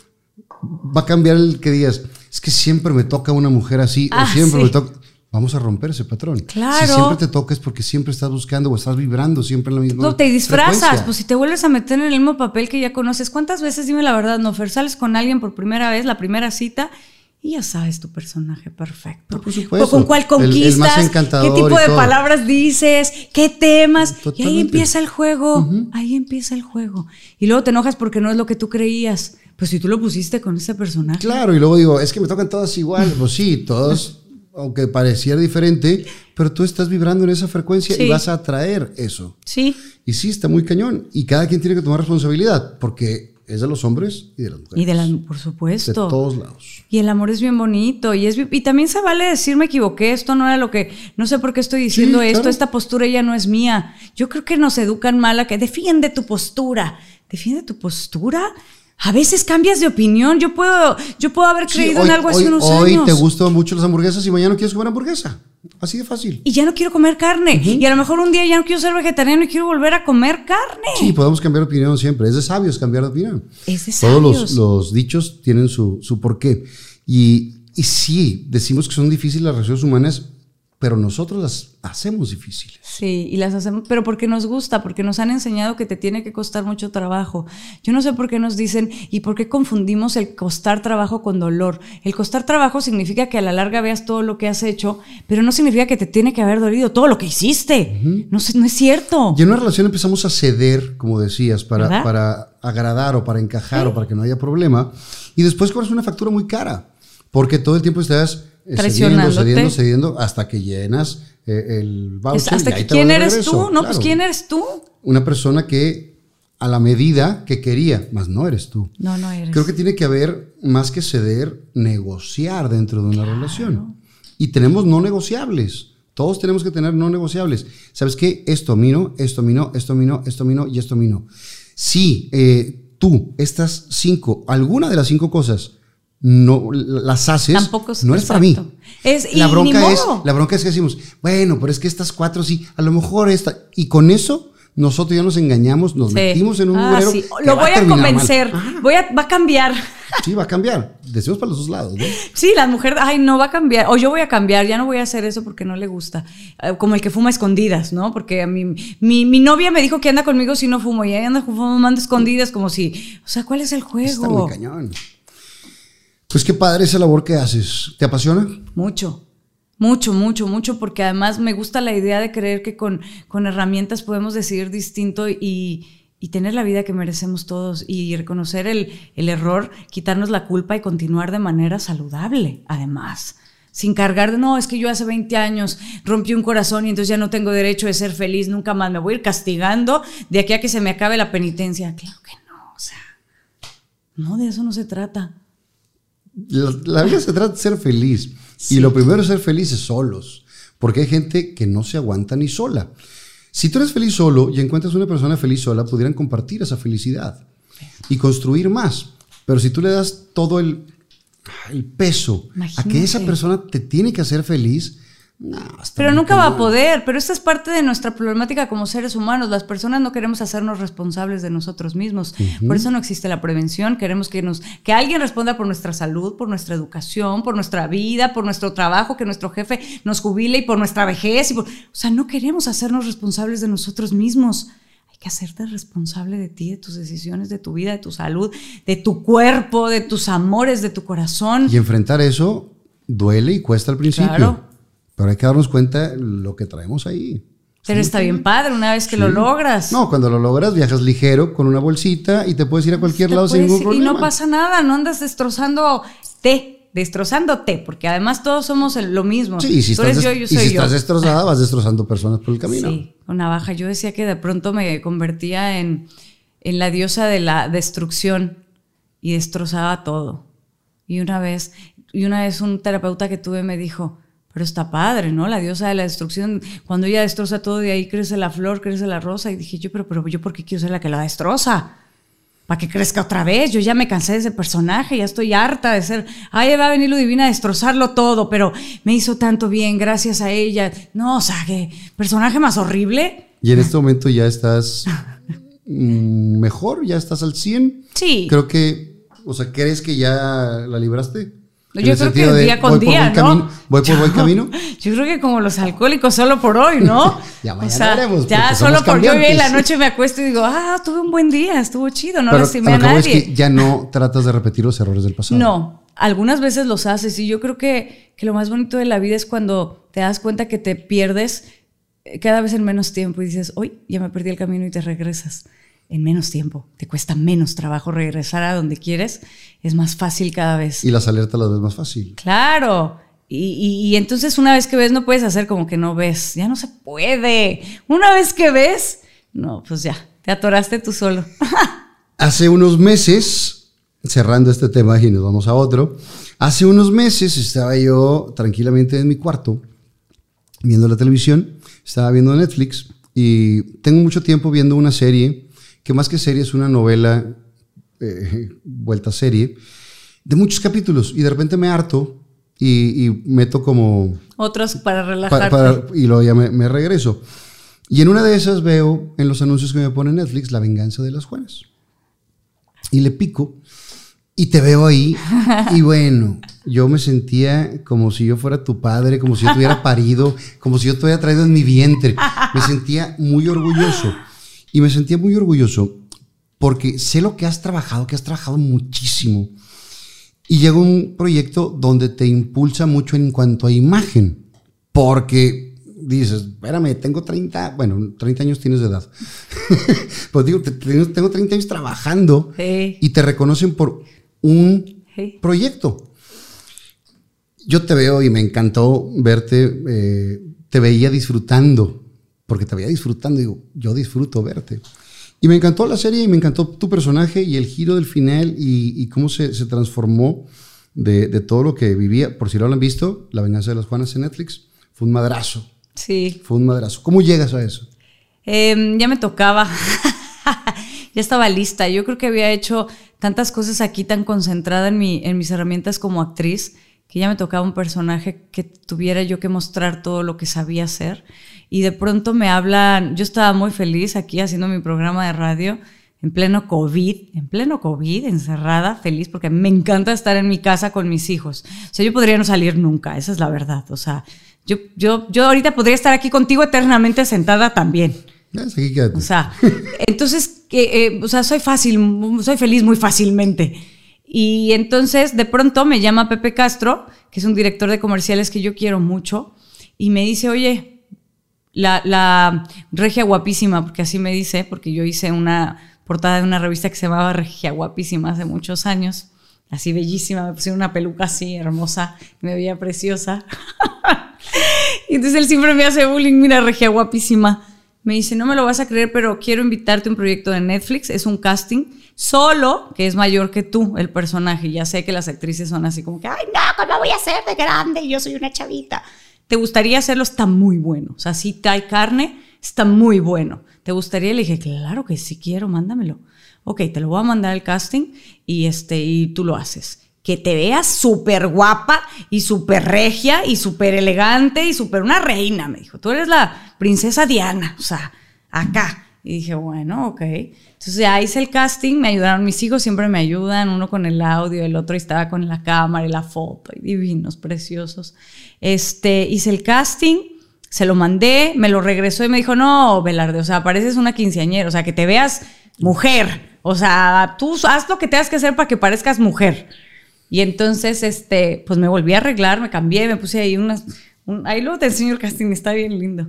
va a cambiar el que digas, es que siempre me toca una mujer así, Ah, o siempre sí. me toca... Vamos a romper ese patrón. Claro. Si siempre te toca es porque siempre estás buscando o estás vibrando siempre en la misma No, te disfrazas, frecuencia. pues si te vuelves a meter en el mismo papel que ya conoces, ¿cuántas veces, dime la verdad, no, Fer, sales con alguien por primera vez, la primera cita, y ya sabes tu personaje perfecto. No, por supuesto. O con cuál El- el más conquistas, encantador qué tipo de palabras dices, qué temas, y ahí empieza el juego, ahí empieza el juego. Y luego te enojas porque no es lo que tú creías. Pues si tú lo pusiste con ese personaje. Claro, y luego digo, es que me tocan todas igual. Pues sí, todos, aunque pareciera diferente, pero tú estás vibrando en esa frecuencia Sí. y vas a atraer eso. Sí. Y sí, está muy cañón. Y cada quien tiene que tomar responsabilidad, porque es de los hombres y de las mujeres. Y de las, por De supuesto. todos lados. Y el amor es bien bonito. Y, es, y también se vale decir me equivoqué, esto no era lo que, no sé por qué estoy diciendo Sí, esto, claro. esta postura ya no es mía. Yo creo que nos educan mal a que defiende tu postura. Defiende tu postura. A veces cambias de opinión. Yo puedo, yo puedo haber Sí, creído hoy, en algo hace hoy- unos hoy años. te gustan mucho las hamburguesas y mañana quieres comer hamburguesa. Así de fácil. Y ya no quiero comer carne. Y a lo mejor un día ya no quiero ser vegetariano y quiero volver a comer carne. Sí, podemos cambiar de opinión siempre. Es de sabios cambiar de opinión. Es de Todos los, sabios. los dichos tienen su, su porqué. Y, y sí, decimos que son difíciles las relaciones humanas, pero nosotros las hacemos difíciles. Sí, y las hacemos, pero porque nos gusta, porque nos han enseñado que te tiene que costar mucho trabajo. Yo no sé por qué nos dicen y por qué confundimos el costar trabajo con dolor. El costar trabajo significa que a la larga veas todo lo que has hecho, pero no significa que te tiene que haber dolido todo lo que hiciste. no, sé, no es cierto. Y en una relación empezamos a ceder, como decías, para, ¿Verdad? para agradar o para encajar o para que no haya problema. Y después cobras una factura muy cara, porque todo el tiempo estás eh, cediendo, Traicionándote. cediendo, cediendo, hasta que llenas eh, el voucher. hasta y ahí que te quién eres regreso. tú, ¿no? Pues quién eres tú. Una persona que a la medida que quería, más no eres tú. No, no eres. Creo que tiene que haber, más que ceder, negociar dentro de una relación. Y tenemos no negociables. Todos tenemos que tener no negociables. ¿Sabes qué? Esto a mí no, esto a mí no, esto a mí no, esto a mí no y esto a mí no. Si eh, tú, estas cinco, alguna de las cinco cosas, no las haces, Tampoco es- no es para mí. Es- y la bronca es, la bronca es que decimos, bueno, pero es que estas cuatro sí, a lo mejor esta, y con eso nosotros ya nos engañamos, nos Sí. metimos en un Ah, sí. Lo voy a mal. convencer. Voy a, va a cambiar. Sí, va a cambiar. Decimos para los dos lados, ¿no? Sí, la mujer, ay, no va a cambiar, o yo voy a cambiar, ya no voy a hacer eso porque no le gusta. Eh, Como el que fuma a escondidas, ¿no? Porque a mí, mi, mi novia me dijo que anda conmigo si no fumo, y ella anda fumando a escondidas, como si, o sea, ¿cuál es el Está muy juego? cañón. Pues qué padre esa labor que haces. ¿Te apasiona? Mucho. Mucho, mucho, mucho, porque además me gusta la idea de creer que con, con herramientas podemos decidir distinto y, y tener la vida que merecemos todos y reconocer el, el error, quitarnos la culpa y continuar de manera saludable, además. Sin cargar de, no, es que yo hace 20 años rompí un corazón y entonces ya no tengo derecho de ser feliz nunca más. Me voy a ir castigando de aquí a que se me acabe la penitencia. Claro que no, o sea, no, de eso no se trata. La, la vida se trata de ser feliz. Sí. Y lo primero es ser felices solos. Porque hay gente que no se aguanta ni sola. Si tú eres feliz solo y encuentras una persona feliz sola, pudieran compartir esa felicidad y construir más. Pero si tú le das todo el, el peso a que esa persona te tiene que hacer feliz, no, Pero nunca va a poder, pero esta es parte de nuestra problemática como seres humanos. Las personas no queremos hacernos responsables de nosotros mismos. Por eso no existe la prevención. Queremos que nos que alguien responda por nuestra salud, por nuestra educación, por nuestra vida, por nuestro trabajo, que nuestro jefe nos jubile y por nuestra vejez. Y por- o sea, no queremos hacernos responsables de nosotros mismos. Hay que hacerte responsable de ti, de tus decisiones, de tu vida, de tu salud, de tu cuerpo, de tus amores, de tu corazón. Y enfrentar eso duele y cuesta al principio. Claro. Pero hay que darnos cuenta lo que traemos ahí. Pero está bien padre una vez que lo Sí. logras. No, cuando lo logras, viajas ligero con una bolsita y te puedes ir a cualquier Te lado sin ningún ir problema. Y no pasa nada, no andas destrozando té, destrozándote, porque además todos somos lo mismo. Sí, y si, Tú estás, eres yo, yo y si yo. estás destrozada, vas destrozando personas por el camino. Sí, con navaja. Yo decía que de pronto me convertía en, en la diosa de la destrucción y destrozaba todo. Y una vez, y una vez un terapeuta que tuve me dijo, pero está padre, ¿no? La diosa de la destrucción, cuando ella destroza todo, de ahí crece la flor, crece la rosa. Y dije yo, pero, pero yo, ¿por qué quiero ser la que la destroza? Para que crezca otra vez. Yo ya me cansé de ese personaje, ya estoy harta de ser. Ay, va a venir Ludivina a destrozarlo todo, pero me hizo tanto bien gracias a ella. No, o sea, que personaje más horrible. Y en este momento ya estás mm, mejor, ya estás al 100. Sí. Creo que, o sea, ¿crees que ya la libraste? En Yo creo que de, día con día, ¿no? camino- voy por buen camino. Yo creo que como los alcohólicos solo por hoy, ¿no? Ya o mañana sea, veremos, ya solo por hoy en la noche me acuesto y digo, ah, tuve un buen día, estuvo chido, no Pero lastimé a a lo que voy es nadie. que ya no tratas de repetir los errores del pasado. No, algunas veces los haces y yo creo que, que lo más bonito de la vida es cuando te das cuenta que te pierdes eh, cada vez en menos tiempo y dices, hoy ya me perdí el camino y te regresas en menos tiempo. Te cuesta menos trabajo regresar a donde quieres, es más fácil cada vez. Y las alertas las ves más fácil. Claro. Y, y- y entonces una vez que ves no puedes hacer como que no ves. Ya no se puede. Una vez que ves, no, pues ya, te atoraste tú solo. Hace unos meses, cerrando este tema y nos vamos a otro, hace unos meses estaba yo tranquilamente en mi cuarto viendo la televisión, estaba viendo Netflix y tengo mucho tiempo viendo una serie que más que serie es una novela eh, vuelta a serie de muchos capítulos y de repente me harto y, y meto como Otros para Pa- relajarte. para- y luego ya me, me regreso. Y en una de esas veo en los anuncios que me pone Netflix La venganza de las Juanas. Y le pico y te veo ahí. Y bueno, yo me sentía como si yo fuera tu padre, como si yo te hubiera parido, como si yo te hubiera traído en mi vientre. Me sentía muy orgulloso. Y me sentía muy orgulloso porque sé lo que has trabajado, que has trabajado muchísimo. Y llega un proyecto donde te impulsa mucho en cuanto a imagen, porque dices, espérame, tengo 30, bueno, 30 años tienes de edad, pues digo, te- tengo tengo 30 años trabajando Sí. y te reconocen por un Sí. proyecto. Yo te veo y me encantó verte, eh, te veía disfrutando, porque te veía disfrutando, digo, yo disfruto verte. Y me encantó la serie y me encantó tu personaje y el giro del final y, y cómo se, se transformó de, de todo lo que vivía. Por si no lo han visto, La venganza de las Juanas en Netflix, fue un madrazo, Sí. fue un madrazo. ¿Cómo llegas a eso? Em, ya me tocaba. ya estaba lista. Yo creo que había hecho tantas cosas aquí tan concentrada en, mi, en mis herramientas como actriz que ya me tocaba un personaje que tuviera yo que mostrar todo lo que sabía hacer. Y de pronto me hablan, yo estaba muy feliz aquí haciendo mi programa de radio en pleno COVID, en pleno COVID, encerrada, feliz, porque me encanta estar en mi casa con mis hijos. O sea, yo podría no salir nunca, esa es la verdad. O sea, yo, yo, yo ahorita podría estar aquí contigo eternamente sentada también. Quédate. O sea, entonces, que, eh, o sea, soy fácil, soy feliz muy fácilmente. Y entonces, de pronto me llama Pepe Castro, que es un director de comerciales que yo quiero mucho, y me dice, oye, la, la regia guapísima, porque así me dice, porque yo hice una portada de una revista que se llamaba Regia Guapísima hace muchos años, así bellísima, me pusieron una peluca así hermosa, me veía preciosa. y entonces él siempre me hace bullying, mira, Regia Guapísima. Me dice, no me lo vas a creer, pero quiero invitarte a un proyecto de Netflix, es un casting, solo que es mayor que tú, el personaje. Ya sé que las actrices son así como que, ay, no, ¿cómo voy a ser de grande? Yo soy una chavita. ¿te gustaría hacerlo? Está muy bueno. O sea, si hay carne, está muy bueno. ¿Te gustaría? Le dije, claro que sí quiero, mándamelo. Ok, te lo voy a mandar al casting y, este, y tú lo haces. Que te veas súper guapa y súper regia y súper elegante y súper una reina, me dijo. Tú eres la princesa Diana, o sea, acá. Y dije, bueno, ok. Entonces ya hice el casting, me ayudaron mis hijos, siempre me ayudan, uno con el audio, el otro estaba con la cámara y la foto, y divinos, preciosos. Este, hice el casting, se lo mandé, me lo regresó y me dijo, no, Velarde, o sea, pareces una quinceañera, o sea, que te veas mujer, o sea, tú haz lo que tengas que hacer para que parezcas mujer. Y entonces, este, pues me volví a arreglar, me cambié, me puse ahí unas, ahí luego te enseño el casting, está bien lindo.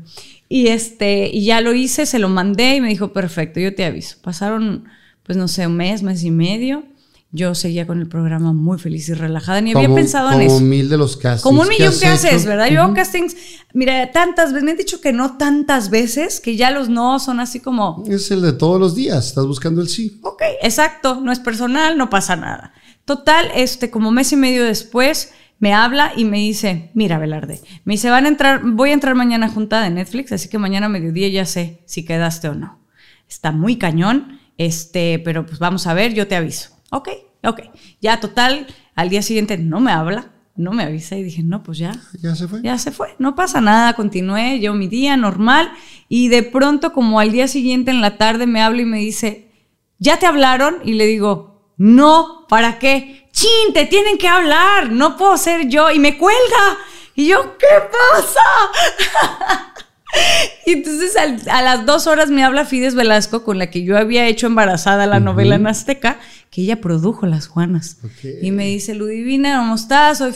Y este, y ya lo hice, se lo mandé y me dijo, perfecto, yo te aviso. Pasaron, pues no sé, un mes, mes y medio. Yo seguía con el programa muy feliz y relajada, ni había pensado en eso. Como mil de los castings. Como un millón que, haces, ¿verdad? Yo hago castings, mira, tantas veces, me han dicho que no tantas veces, que ya los no son así como... Es el de todos los días, estás buscando el sí. Ok, exacto, no es personal, no pasa nada. Total, este, como mes y medio después, me habla y me dice, mira, Velarde, me dice, van a entrar, voy a entrar mañana junta de Netflix, así que mañana a mediodía ya sé si quedaste o no. Está muy cañón, este, pero pues vamos a ver, yo te aviso. Ok, ok. Ya total, al día siguiente no me habla, no me avisa y dije, no, pues ya. Ya se fue. Ya se fue, no pasa nada, continué yo mi día normal y de pronto como al día siguiente en la tarde me habla y me dice, ¿ya te hablaron? Y le digo, no, ¿para qué? chin, te tienen que hablar, no puedo ser yo. Y me cuelga. Y yo, ¿qué pasa? y entonces a las dos horas me habla Fides Velasco, con la que yo había hecho embarazada la novela en Azteca, que ella produjo Las Juanas. Y me dice, Ludivina, ¿cómo estás? Soy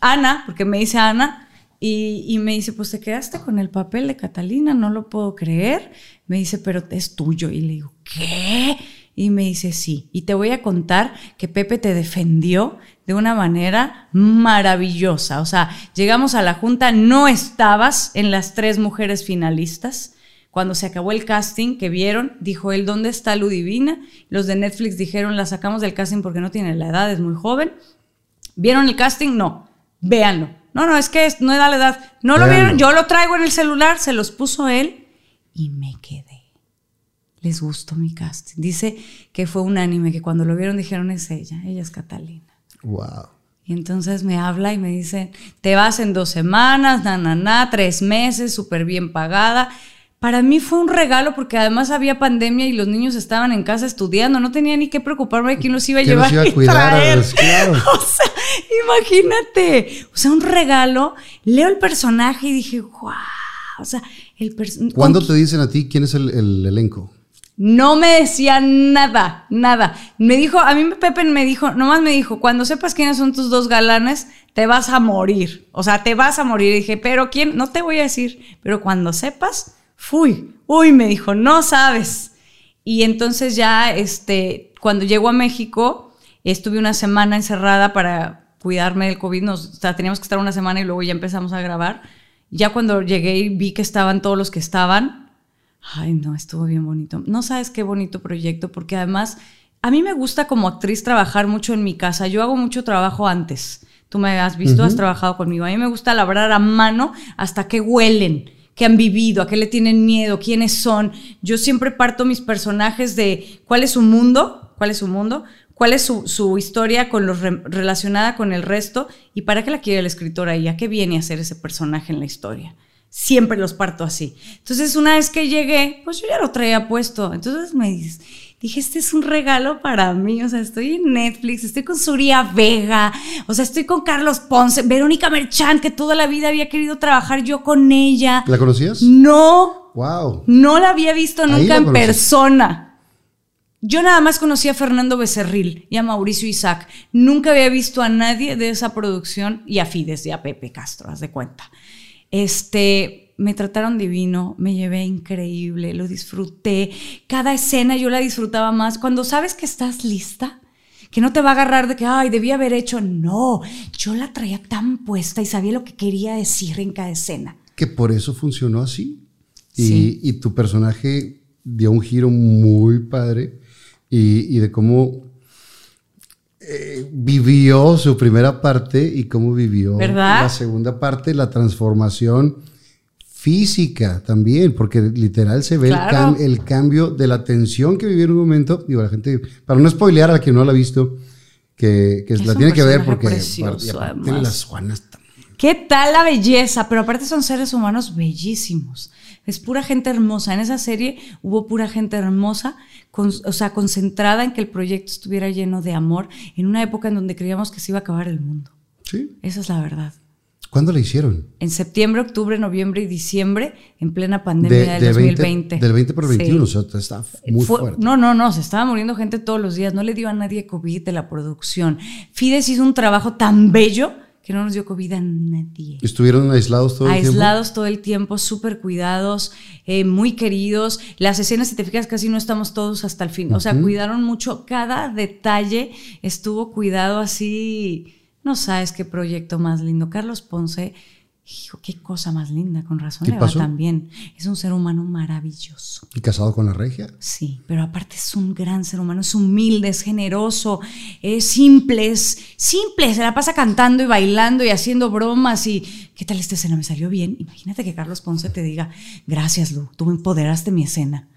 Ana, porque me dice Ana. Y, y, me dice, pues te quedaste con el papel de Catalina, no lo puedo creer. Me dice, pero es tuyo. Y le digo, ¿qué? Y me dice, sí, y te voy a contar que Pepe te defendió de una manera maravillosa. O sea, llegamos a la junta, no estabas en las tres mujeres finalistas. Cuando se acabó el casting que vieron, dijo él, ¿dónde está Ludivina? Los de Netflix dijeron, la sacamos del casting porque no tiene la edad, es muy joven. ¿Vieron el casting? No, véanlo. No, no, es que no da la edad. No lo vieron, yo lo traigo en el celular, se los puso él y me quedé les gustó mi casting. Dice que fue unánime, que cuando lo vieron dijeron es ella, ella es Catalina. Wow. Y entonces me habla y me dice, te vas en dos semanas, na, na, na, tres meses, súper bien pagada. Para mí fue un regalo porque además había pandemia y los niños estaban en casa estudiando, no tenía ni que preoparme de quién los iba a llevar. Los iba a cuidar, a claro. O sea, imagínate, o sea, un regalo. Leo el personaje y dije, wow. O sea, el personaje. ¿Cuándo te dicen a ti quién es el, el elenco? No me decía nada, nada. Me dijo, a mí Pepe me dijo, nomás me dijo, cuando sepas quiénes son tus dos galanes, te vas a morir. O sea, te vas a morir. Y dije, pero ¿quién? No te voy a decir. Pero cuando sepas, fui. Uy, me dijo, no sabes. Y entonces ya, este, cuando llego a México, estuve una semana encerrada para cuidarme del COVID. Nos, o sea, teníamos que estar una semana y luego ya empezamos a grabar. Ya cuando llegué y vi que estaban todos los que estaban, Ay, no, estuvo bien bonito. No sabes qué bonito proyecto, porque además a mí me gusta como actriz trabajar mucho en mi casa. Yo hago mucho trabajo antes. Tú me has visto, has trabajado conmigo. A mí me gusta labrar a mano hasta que huelen, que han vivido, a qué le tienen miedo, quiénes son. Yo siempre parto mis personajes de cuál es su mundo, cuál es su mundo, cuál es su, historia con los relacionada con el resto y para qué la quiere el escritor ahí, a qué viene a ser ese personaje en la historia siempre los parto así. Entonces, una vez que llegué, pues yo ya lo traía puesto. Entonces me dices, dije, este es un regalo para mí. O sea, estoy en Netflix, estoy con Suria Vega, o sea, estoy con Carlos Ponce, Verónica Merchant, que toda la vida había querido trabajar yo con ella. ¿La conocías? No. Wow. No la había visto nunca en persona. Yo nada más conocí a Fernando Becerril y a Mauricio Isaac. Nunca había visto a nadie de esa producción y a Fides y a Pepe Castro, haz de cuenta. Este, me trataron divino, me llevé increíble, lo disfruté. Cada escena yo la disfrutaba más. Cuando sabes que estás lista, que no te va a agarrar de que, ay, debí haber hecho. No, yo la traía tan puesta y sabía lo que quería decir en cada escena. Que por eso funcionó así. Y, y tu personaje dio un giro muy padre y, y de cómo eh, vivió su primera parte y cómo vivió ¿Verdad? la segunda parte, la transformación física también, porque literal se ve el, Claro. cam- el cambio de la tensión que vivió en un momento. Digo, la gente, para no spoilear a quien no la ha visto, que, que Es la tiene que ver porque precioso, tiene las Juanas también. ¿Qué tal la belleza? Pero aparte son seres humanos bellísimos. Es pura gente hermosa. En esa serie hubo pura gente hermosa, con- o sea, concentrada en que el proyecto estuviera lleno de amor en una época en donde creíamos que se iba a acabar el mundo. ¿Sí? Esa es la verdad. ¿Cuándo la hicieron? En septiembre, octubre, noviembre y diciembre, en plena pandemia del 20 2020. del 20 por el Sí. 21, o sea, está muy Fue- fuerte. No, no, no, se estaba muriendo gente todos los días. No le dio a nadie COVID de la producción. Fides hizo un trabajo tan bello que no nos dio COVID a nadie. ¿Estuvieron aislados todo el tiempo? Aislados todo el tiempo, súper cuidados, eh, muy queridos. Las escenas, si te fijas, casi no estamos todos hasta el fin. O sea, cuidaron mucho. Cada detalle estuvo cuidado así. No sabes qué proyecto más lindo. Carlos Ponce, hijo, qué cosa más linda. Con razón ¿Qué le va bien. Es un ser humano maravilloso. ¿Y casado con la regia? Sí, pero aparte es un gran ser humano, es humilde, es generoso, es simple, es simple, se la pasa cantando y bailando y haciendo bromas y ¿qué tal esta escena? ¿Me salió bien? Imagínate que Carlos Ponce te diga, gracias Lu, tú empoderaste mi escena.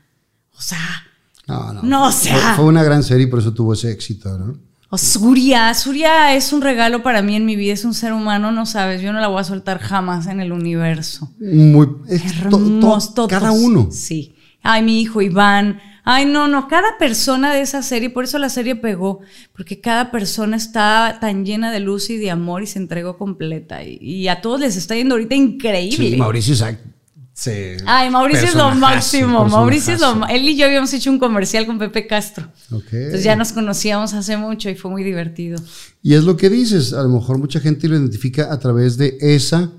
O sea, No, no. No, o sea. Fue, fue una gran serie y por eso tuvo ese éxito, ¿no? O Surya, Surya es un regalo para mí en mi vida, es un ser humano, no sabes, yo no la voy a soltar jamás en el universo. Muy. es to- to- cada uno. Sí. Ay, mi hijo Iván. Ay, no, no, cada persona de esa serie, por eso la serie pegó, porque cada persona está tan llena de luz y de amor y se entregó completa. Y, y a todos les está yendo ahorita increíble. Sí, Mauricio Isaac Ay, Mauricio es lo máximo. Mauricio es lo Él y yo habíamos hecho un comercial con Pepe Castro. Entonces ya nos conocíamos hace mucho y fue muy divertido. Y es lo que dices, a lo mejor mucha gente lo identifica a través de esa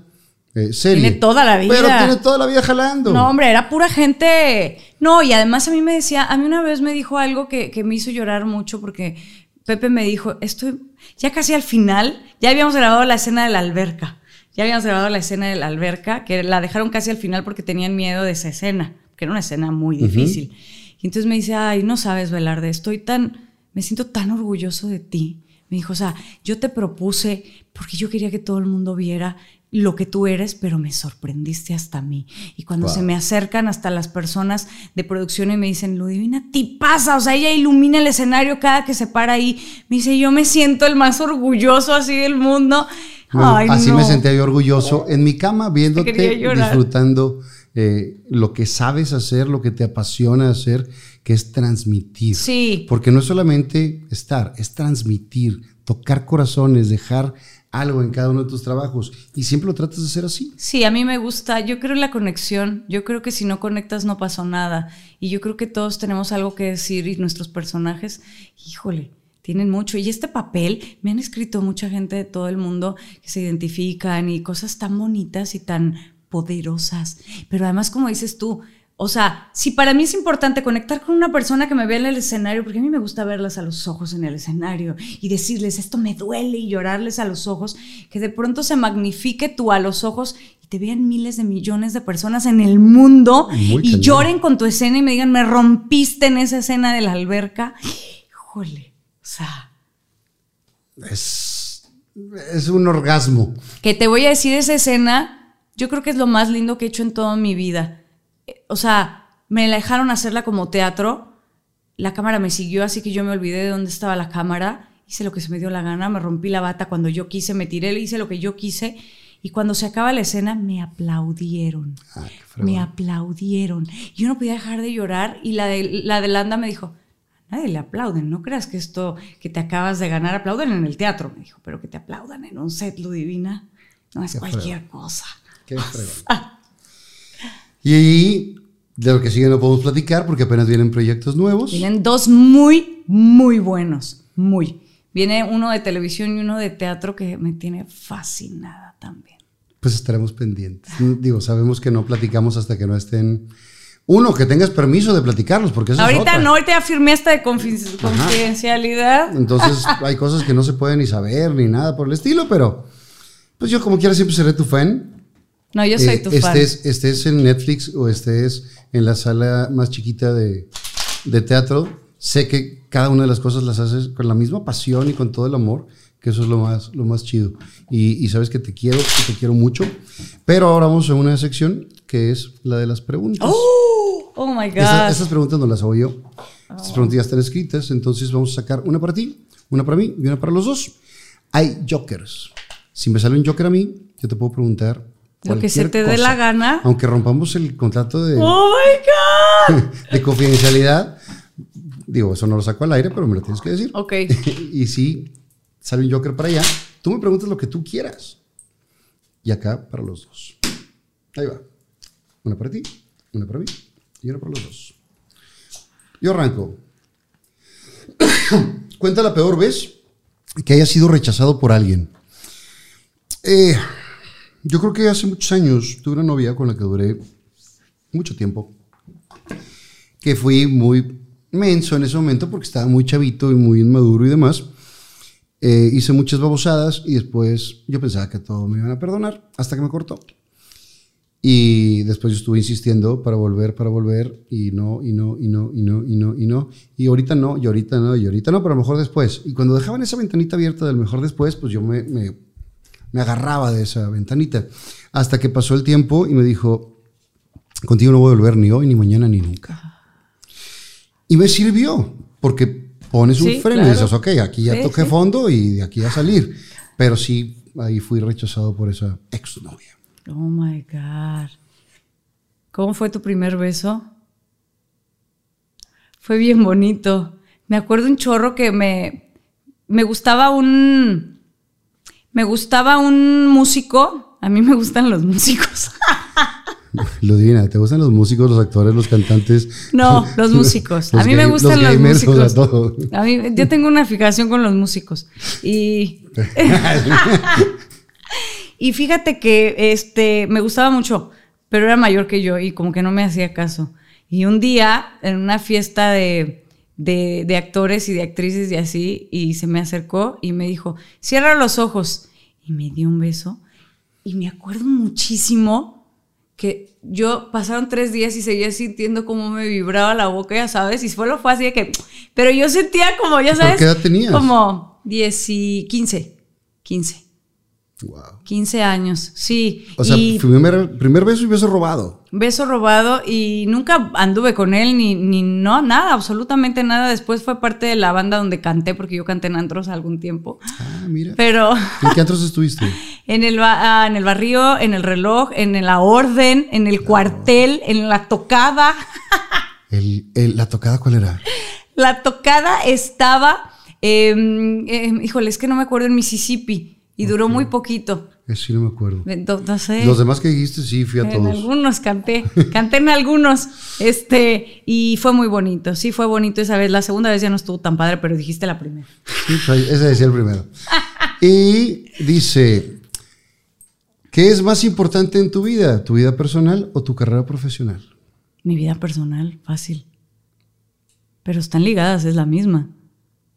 eh, serie. Tiene toda la vida. Pero tiene toda la vida jalando. No, hombre, era pura gente. No, y además a mí me decía, a mí una vez me dijo algo que, que me hizo llorar mucho porque Pepe me dijo, estoy ya casi al final, ya habíamos grabado la escena de la alberca. Ya habíamos grabado la escena de la alberca, que la dejaron casi al final porque tenían miedo de esa escena, que era una escena muy difícil. Y entonces me dice, ay, no sabes, Velarde, estoy tan, me siento tan orgulloso de ti. Me dijo, o sea, yo te propuse porque yo quería que todo el mundo viera lo que tú eres, pero me sorprendiste hasta a mí. Y cuando Wow. se me acercan hasta las personas de producción y me dicen, Ludivina, ti pasa, o sea, ella ilumina el escenario cada que se para ahí. Me dice, yo me siento el más orgulloso así del mundo. Bueno, Ay, así no. me sentía yo orgulloso en mi cama, viéndote, disfrutando eh, lo que sabes hacer, lo que te apasiona hacer, que es transmitir. Sí. Porque no es solamente estar, es transmitir, tocar corazones, dejar algo en cada uno de tus trabajos. Y siempre lo tratas de hacer así. Sí, a mí me gusta. Yo creo la conexión. Yo creo que si no conectas no pasó nada. Y yo creo que todos tenemos algo que decir y nuestros personajes, híjole, tienen mucho. Y este papel, me han escrito mucha gente de todo el mundo que se identifican y cosas tan bonitas y tan poderosas. Pero además, como dices tú, o sea, si para mí es importante conectar con una persona que me vea en el escenario, porque a mí me gusta verlas a los ojos en el escenario y decirles esto me duele y llorarles a los ojos, que de pronto se magnifique tú a los ojos y te vean miles de millones de personas en el mundo Muy y lloren con tu escena y me digan, me rompiste en esa escena de la alberca. Híjole, o sea, Es, es un orgasmo. que te voy a decir esa escena, yo creo que es lo más lindo que he hecho en toda mi vida. O sea, me la dejaron hacerla como teatro, la cámara me siguió, así que yo me olvidé de dónde estaba la cámara, hice lo que se me dio la gana, me rompí la bata cuando yo quise, me tiré, hice lo que yo quise, y cuando se acaba la escena me aplaudieron. Ah. Me aplaudieron. Yo no podía dejar de llorar y la de, la de Landa me dijo, a nadie le aplauden, no creas que esto que te acabas de ganar, aplauden en el teatro, me dijo, pero que te aplaudan en un set, Ludivina, no es Qué cualquier cosa. Qué. Y de lo que sigue no podemos platicar porque apenas vienen proyectos nuevos. Vienen dos muy, muy buenos, muy. Viene uno de televisión y uno de teatro que me tiene fascinada también. Pues estaremos pendientes. Digo, sabemos que no platicamos hasta que no estén. Uno, que tengas permiso de platicarlos, porque eso es ahorita otra. no, ahorita ya firmé hasta de confi- confidencialidad. Entonces hay cosas que no se pueden ni saber ni nada por el estilo, pero pues yo como quiera siempre seré tu fan. No, yo soy Eh, tu fan. estés, estés en Netflix o estés en la sala más chiquita de, de teatro, sé que cada una de las cosas las haces con la misma pasión y con todo el amor, que eso es lo más, lo más chido. Y, y sabes que te quiero, que te quiero mucho. Pero ahora vamos a una sección que es la de las preguntas. Oh my God. Esas preguntas no las hago yo. Estas preguntas ya están escritas, entonces vamos a sacar una para ti, una para mí y una para los dos. Hay jokers. Si me sale un joker a mí, yo te puedo preguntar. Lo que se te dé cosa. la gana. Aunque rompamos el contrato de, oh my God. de confidencialidad, digo, eso no lo saco al aire, pero me lo tienes que decir. Ok. y si sale un joker para allá, tú me preguntas lo que tú quieras. Y acá para los dos. Ahí va. Una para ti, una para mí y una para los dos. Yo arranco. Cuenta la peor vez que haya sido rechazado por alguien. Eh, yo creo que hace muchos años tuve una novia con la que duré mucho tiempo. Que fui muy menso en ese momento porque estaba muy chavito y muy inmaduro y demás. Eh, hice muchas babosadas y después yo pensaba que todo me iban a perdonar hasta que me cortó. Y después yo estuve insistiendo para volver, para volver, y no, y no, y no, y no, y no, y no. Y ahorita no, y ahorita no, y ahorita no, pero a lo mejor después. Y cuando dejaban esa ventanita abierta del mejor después, pues yo me, me, me agarraba de esa ventanita. Hasta que pasó el tiempo y me dijo, contigo no voy a volver ni hoy, ni mañana, ni nunca. Y me sirvió, porque pones un Sí, freno y claro. dices, ok, aquí ya Sí, toqué sí. fondo y de aquí a salir. Pero sí, ahí fui rechazado por esa exnovia. Oh my God. ¿Cómo fue tu primer beso? Fue bien bonito. Me acuerdo un chorro que me, me gustaba un. Me gustaba un músico. A mí me gustan los músicos. Lo divina, ¿te gustan los músicos, los actores, los cantantes? No, los músicos. a mí me gustan los, gamers, o sea, músicos. todo. A mí, yo tengo una fijación con los músicos. Y. y fíjate que este me gustaba mucho, pero era mayor que yo y como que no me hacía caso. Y un día, en una fiesta de, de, de actores y de actrices y así, y se me acercó y me dijo: cierra los ojos. Y me dio un beso. Y me acuerdo muchísimo que yo pasaron tres días y seguía sintiendo cómo me vibraba la boca, ya sabes, y solo fue así de que, pero yo sentía como, ya ¿Por sabes, qué edad tenías? como 10 y 15, 15, Wow. 15 años, sí. O sea, y primer, primer beso y beso robado. beso robado y nunca anduve con él ni, ni no, nada, absolutamente nada. Después fue parte de la banda donde canté, porque yo canté en antros algún tiempo, Ah, mira. pero... ¿En qué antros estuviste? En el, ah, en el barrio, en el reloj, en la orden, en el cuartel, en la tocada. El, el- ¿La tocada cuál era? La tocada estaba, eh, eh, híjole, es que no me acuerdo, en Mississippi y duró muy poquito. Eso sí no me acuerdo. No, no sé. Los demás que dijiste, sí, fui a En todos. algunos canté, canté en algunos, este, y fue muy bonito, sí fue bonito esa vez. La segunda vez ya no estuvo tan padre, pero dijiste la primera. Sí, ese decía el primero. Y dice, ¿qué es más importante en tu vida? ¿Tu vida personal o tu carrera profesional? Mi vida personal, fácil. Pero están ligadas, es la misma.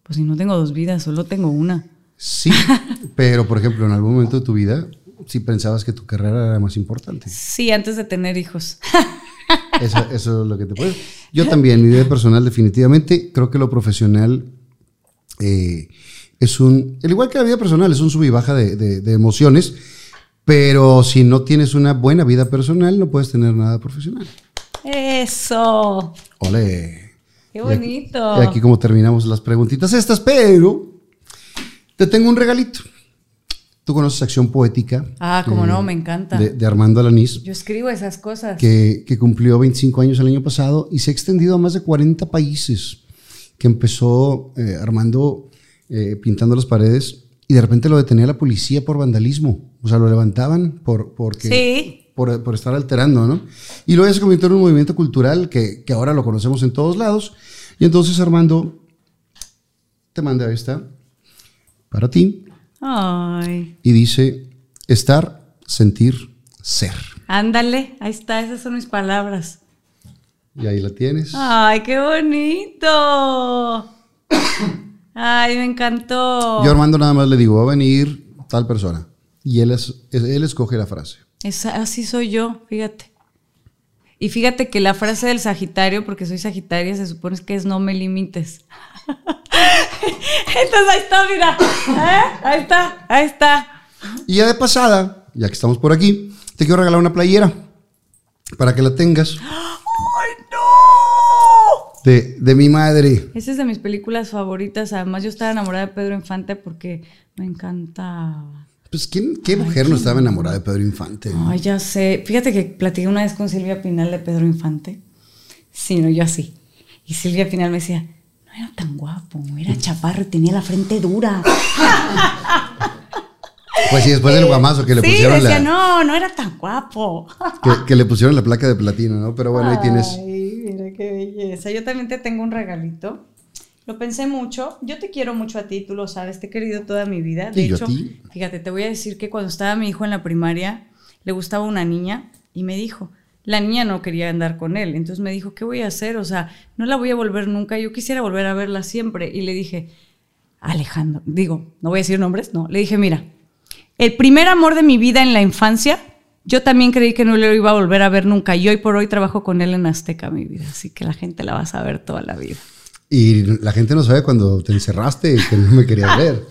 Pues si no tengo dos vidas, solo tengo una. Sí, pero por ejemplo, en algún momento de tu vida, sí pensabas que tu carrera era más importante. Sí, antes de tener hijos. Eso, eso es lo que te puede. Yo también, mi vida personal, definitivamente, creo que lo profesional eh, es un. Al igual que la vida personal, es un sub y baja de, de- de emociones. Pero si no tienes una buena vida personal, no puedes tener nada profesional. Eso. Ole. Qué Y aquí- bonito. Y aquí, como terminamos las preguntitas estas, pero te tengo un regalito. Tú conoces Acción Poética. Ah, como no, me encanta. De, de Armando Alanís. Yo escribo esas cosas. que, que cumplió 25 años el año pasado y se ha extendido a más de 40 países, que empezó eh, Armando eh, pintando las paredes y de repente lo detenía la policía por vandalismo. O sea, lo levantaban por, porque, Sí. por, por estar alterando, ¿no? Y luego se convirtió en un movimiento cultural que, que ahora lo conocemos en todos lados. Y entonces Armando te manda esta para ti Ay. y dice, estar, sentir, ser. Ándale, ahí está, esas son mis palabras. Y ahí la tienes. Ay, qué bonito. Ay, me encantó. Yo Armando nada más le digo, va a venir tal persona. Y él, es, él escoge la frase. Esa- así soy yo, fíjate. Y fíjate que la frase del Sagitario, porque soy Sagitaria, se supone que es no me limites. Entonces ahí está, mira. ¿Eh? Ahí está, ahí está. Y ya de pasada, ya que estamos por aquí, te quiero regalar una playera para que la tengas. ¡Ay, no! De, de mi madre. Esa es de mis películas favoritas. Además, yo estaba enamorada de Pedro Infante porque me encantaba. Pues, ¿quién, ¿qué mujer no estaba enamorada de Pedro Infante? Ay, ya sé. Fíjate que platiqué una vez con Silvia Pinal de Pedro Infante. Sí, no, yo así. Y Silvia Pinal me decía, no era tan guapo, era chaparro y tenía la frente dura. Pues sí, después del guamazo que le sí, pusieron decía, la, no, no era tan guapo. que, que le pusieron la placa de platino, ¿no? Pero bueno, ahí tienes. Ay, mira qué belleza. Yo también te tengo un regalito. Lo pensé mucho. Yo te quiero mucho a ti, tú lo sabes. Te he querido toda mi vida. De Y yo a hecho, ti. fíjate, te voy a decir que cuando estaba mi hijo en la primaria, le gustaba una niña y me dijo, la niña no quería andar con él. Entonces me dijo, ¿qué voy a hacer? O sea, no la voy a volver nunca. Yo quisiera volver a verla siempre. Y le dije, Alejandro, digo, no voy a decir nombres, no. Le dije, mira, el primer amor de mi vida en la infancia, yo también creí que no lo iba a volver a ver nunca. Y hoy por hoy trabajo con él en Azteca, mi vida. Así que la gente la va a saber toda la vida. Y la gente no sabe cuando te encerraste que no me querías ver.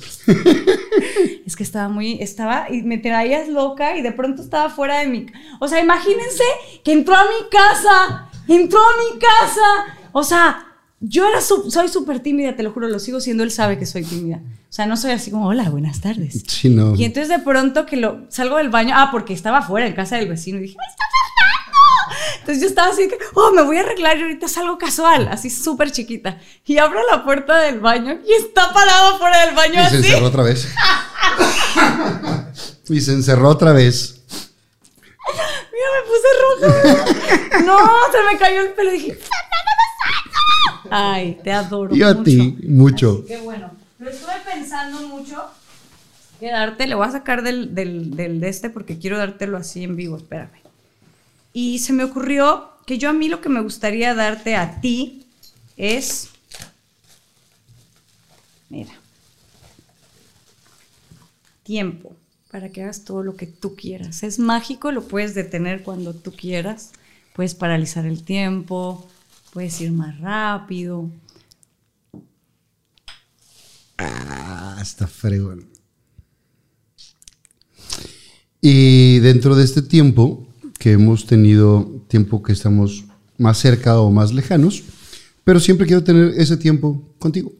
Es que estaba muy, estaba, y me traías loca y de pronto estaba fuera de mi, o sea, imagínense que entró a mi casa, entró a mi casa, o sea, yo era, su- soy súper tímida, te lo juro, lo sigo siendo, él sabe que soy tímida. O sea, no soy así como, hola, buenas tardes. Sí, no. Y entonces de pronto que lo salgo del baño, ah, porque estaba fuera en casa del vecino y dije, ¡Ahí está Fernando! Entonces yo estaba así que, oh, me voy a arreglar y ahorita salgo casual, así súper chiquita. Y abro la puerta del baño y está parado fuera del baño Y se así. encerró otra vez. y se encerró otra vez. Mira, me puse roja. No, se me cayó el pelo y dije. Ay, te adoro. Y a ti, mucho. Que bueno, lo estuve pensando mucho. Que darte, le voy a sacar del, del, del de este porque quiero dártelo así en vivo, espérame. Y se me ocurrió que yo a mí lo que me gustaría darte a ti es. Mira. Tiempo para que hagas todo lo que tú quieras. Es mágico, lo puedes detener cuando tú quieras. Puedes paralizar el tiempo, puedes ir más rápido. Ah, está fregón. Y dentro de este tiempo, que hemos tenido tiempo que estamos más cerca o más lejanos, pero siempre quiero tener ese tiempo contigo.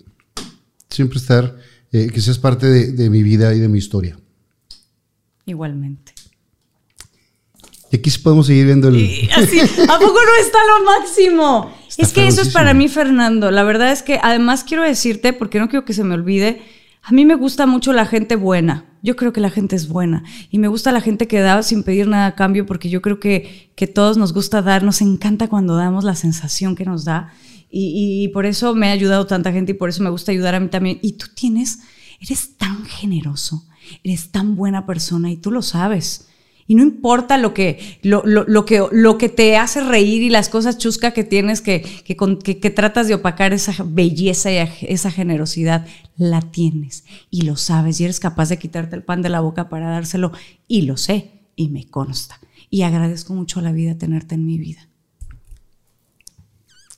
Siempre estar, eh, que seas parte de, de mi vida y de mi historia. Igualmente. Y aquí sí podemos seguir viendo el... Y así, ¿a poco no está lo máximo? Está es que eso es para mí, Fernando. La verdad es que además quiero decirte, porque no quiero que se me olvide, a mí me gusta mucho la gente buena. Yo creo que la gente es buena. Y me gusta la gente que da sin pedir nada a cambio, porque yo creo que, que todos nos gusta dar, nos encanta cuando damos la sensación que nos da. Y, por eso me ha ayudado tanta gente y por eso me gusta ayudar a mí también. Y tú tienes, eres tan generoso, eres tan buena persona y tú lo sabes. Y no importa lo que, lo, lo- lo que, lo que te hace reír y las cosas chuscas que tienes que, que, que- tratas de opacar esa belleza y esa generosidad, la tienes y lo sabes y eres capaz de quitarte el pan de la boca para dárselo y lo sé y me consta. Y agradezco mucho la vida tenerte en mi vida.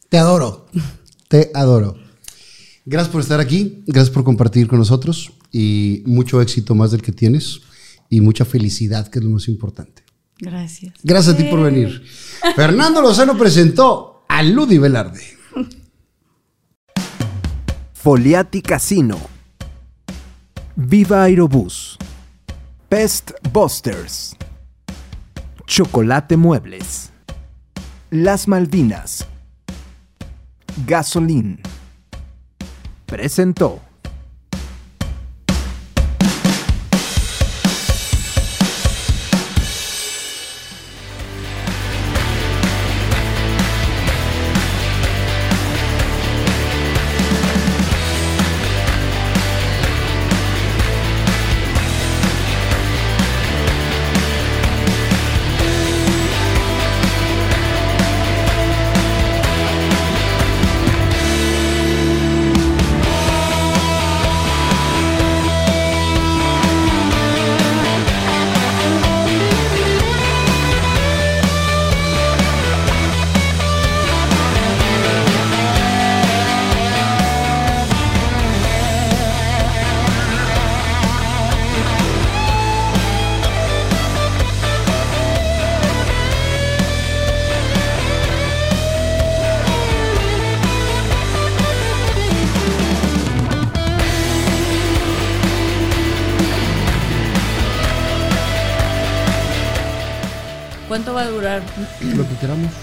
Te adoro. Te adoro. Gracias por estar aquí, gracias por compartir con nosotros y mucho éxito más del que tienes y mucha felicidad, que es lo más importante. Gracias. Gracias a ti por venir. Fernando Lozano presentó a Ludi Velarde. Foliati Casino. Viva Aerobús. Pest Busters. Chocolate Muebles. Las Malvinas. Gasolín. Presentó.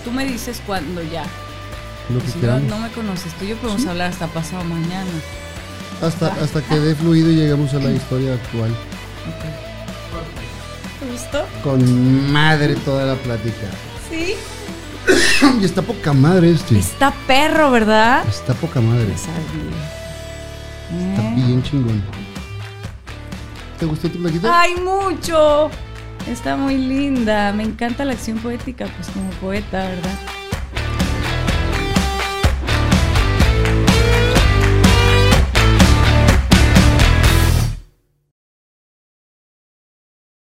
Tú me dices cuándo ya. lo que Si no, no me conoces tú, yo podemos hablar hasta pasado mañana. Hasta, hasta que dé fluido y lleguemos a la historia actual. ¿Te gustó? Con madre toda la plática. Sí. Y está poca madre este. Está perro, ¿verdad? Está poca madre. Está ¿Eh? bien chingón. ¿Te gustó tu plaquita? ¡Ay, mucho! Está muy linda. Me encanta la acción poética, pues como poeta, ¿verdad?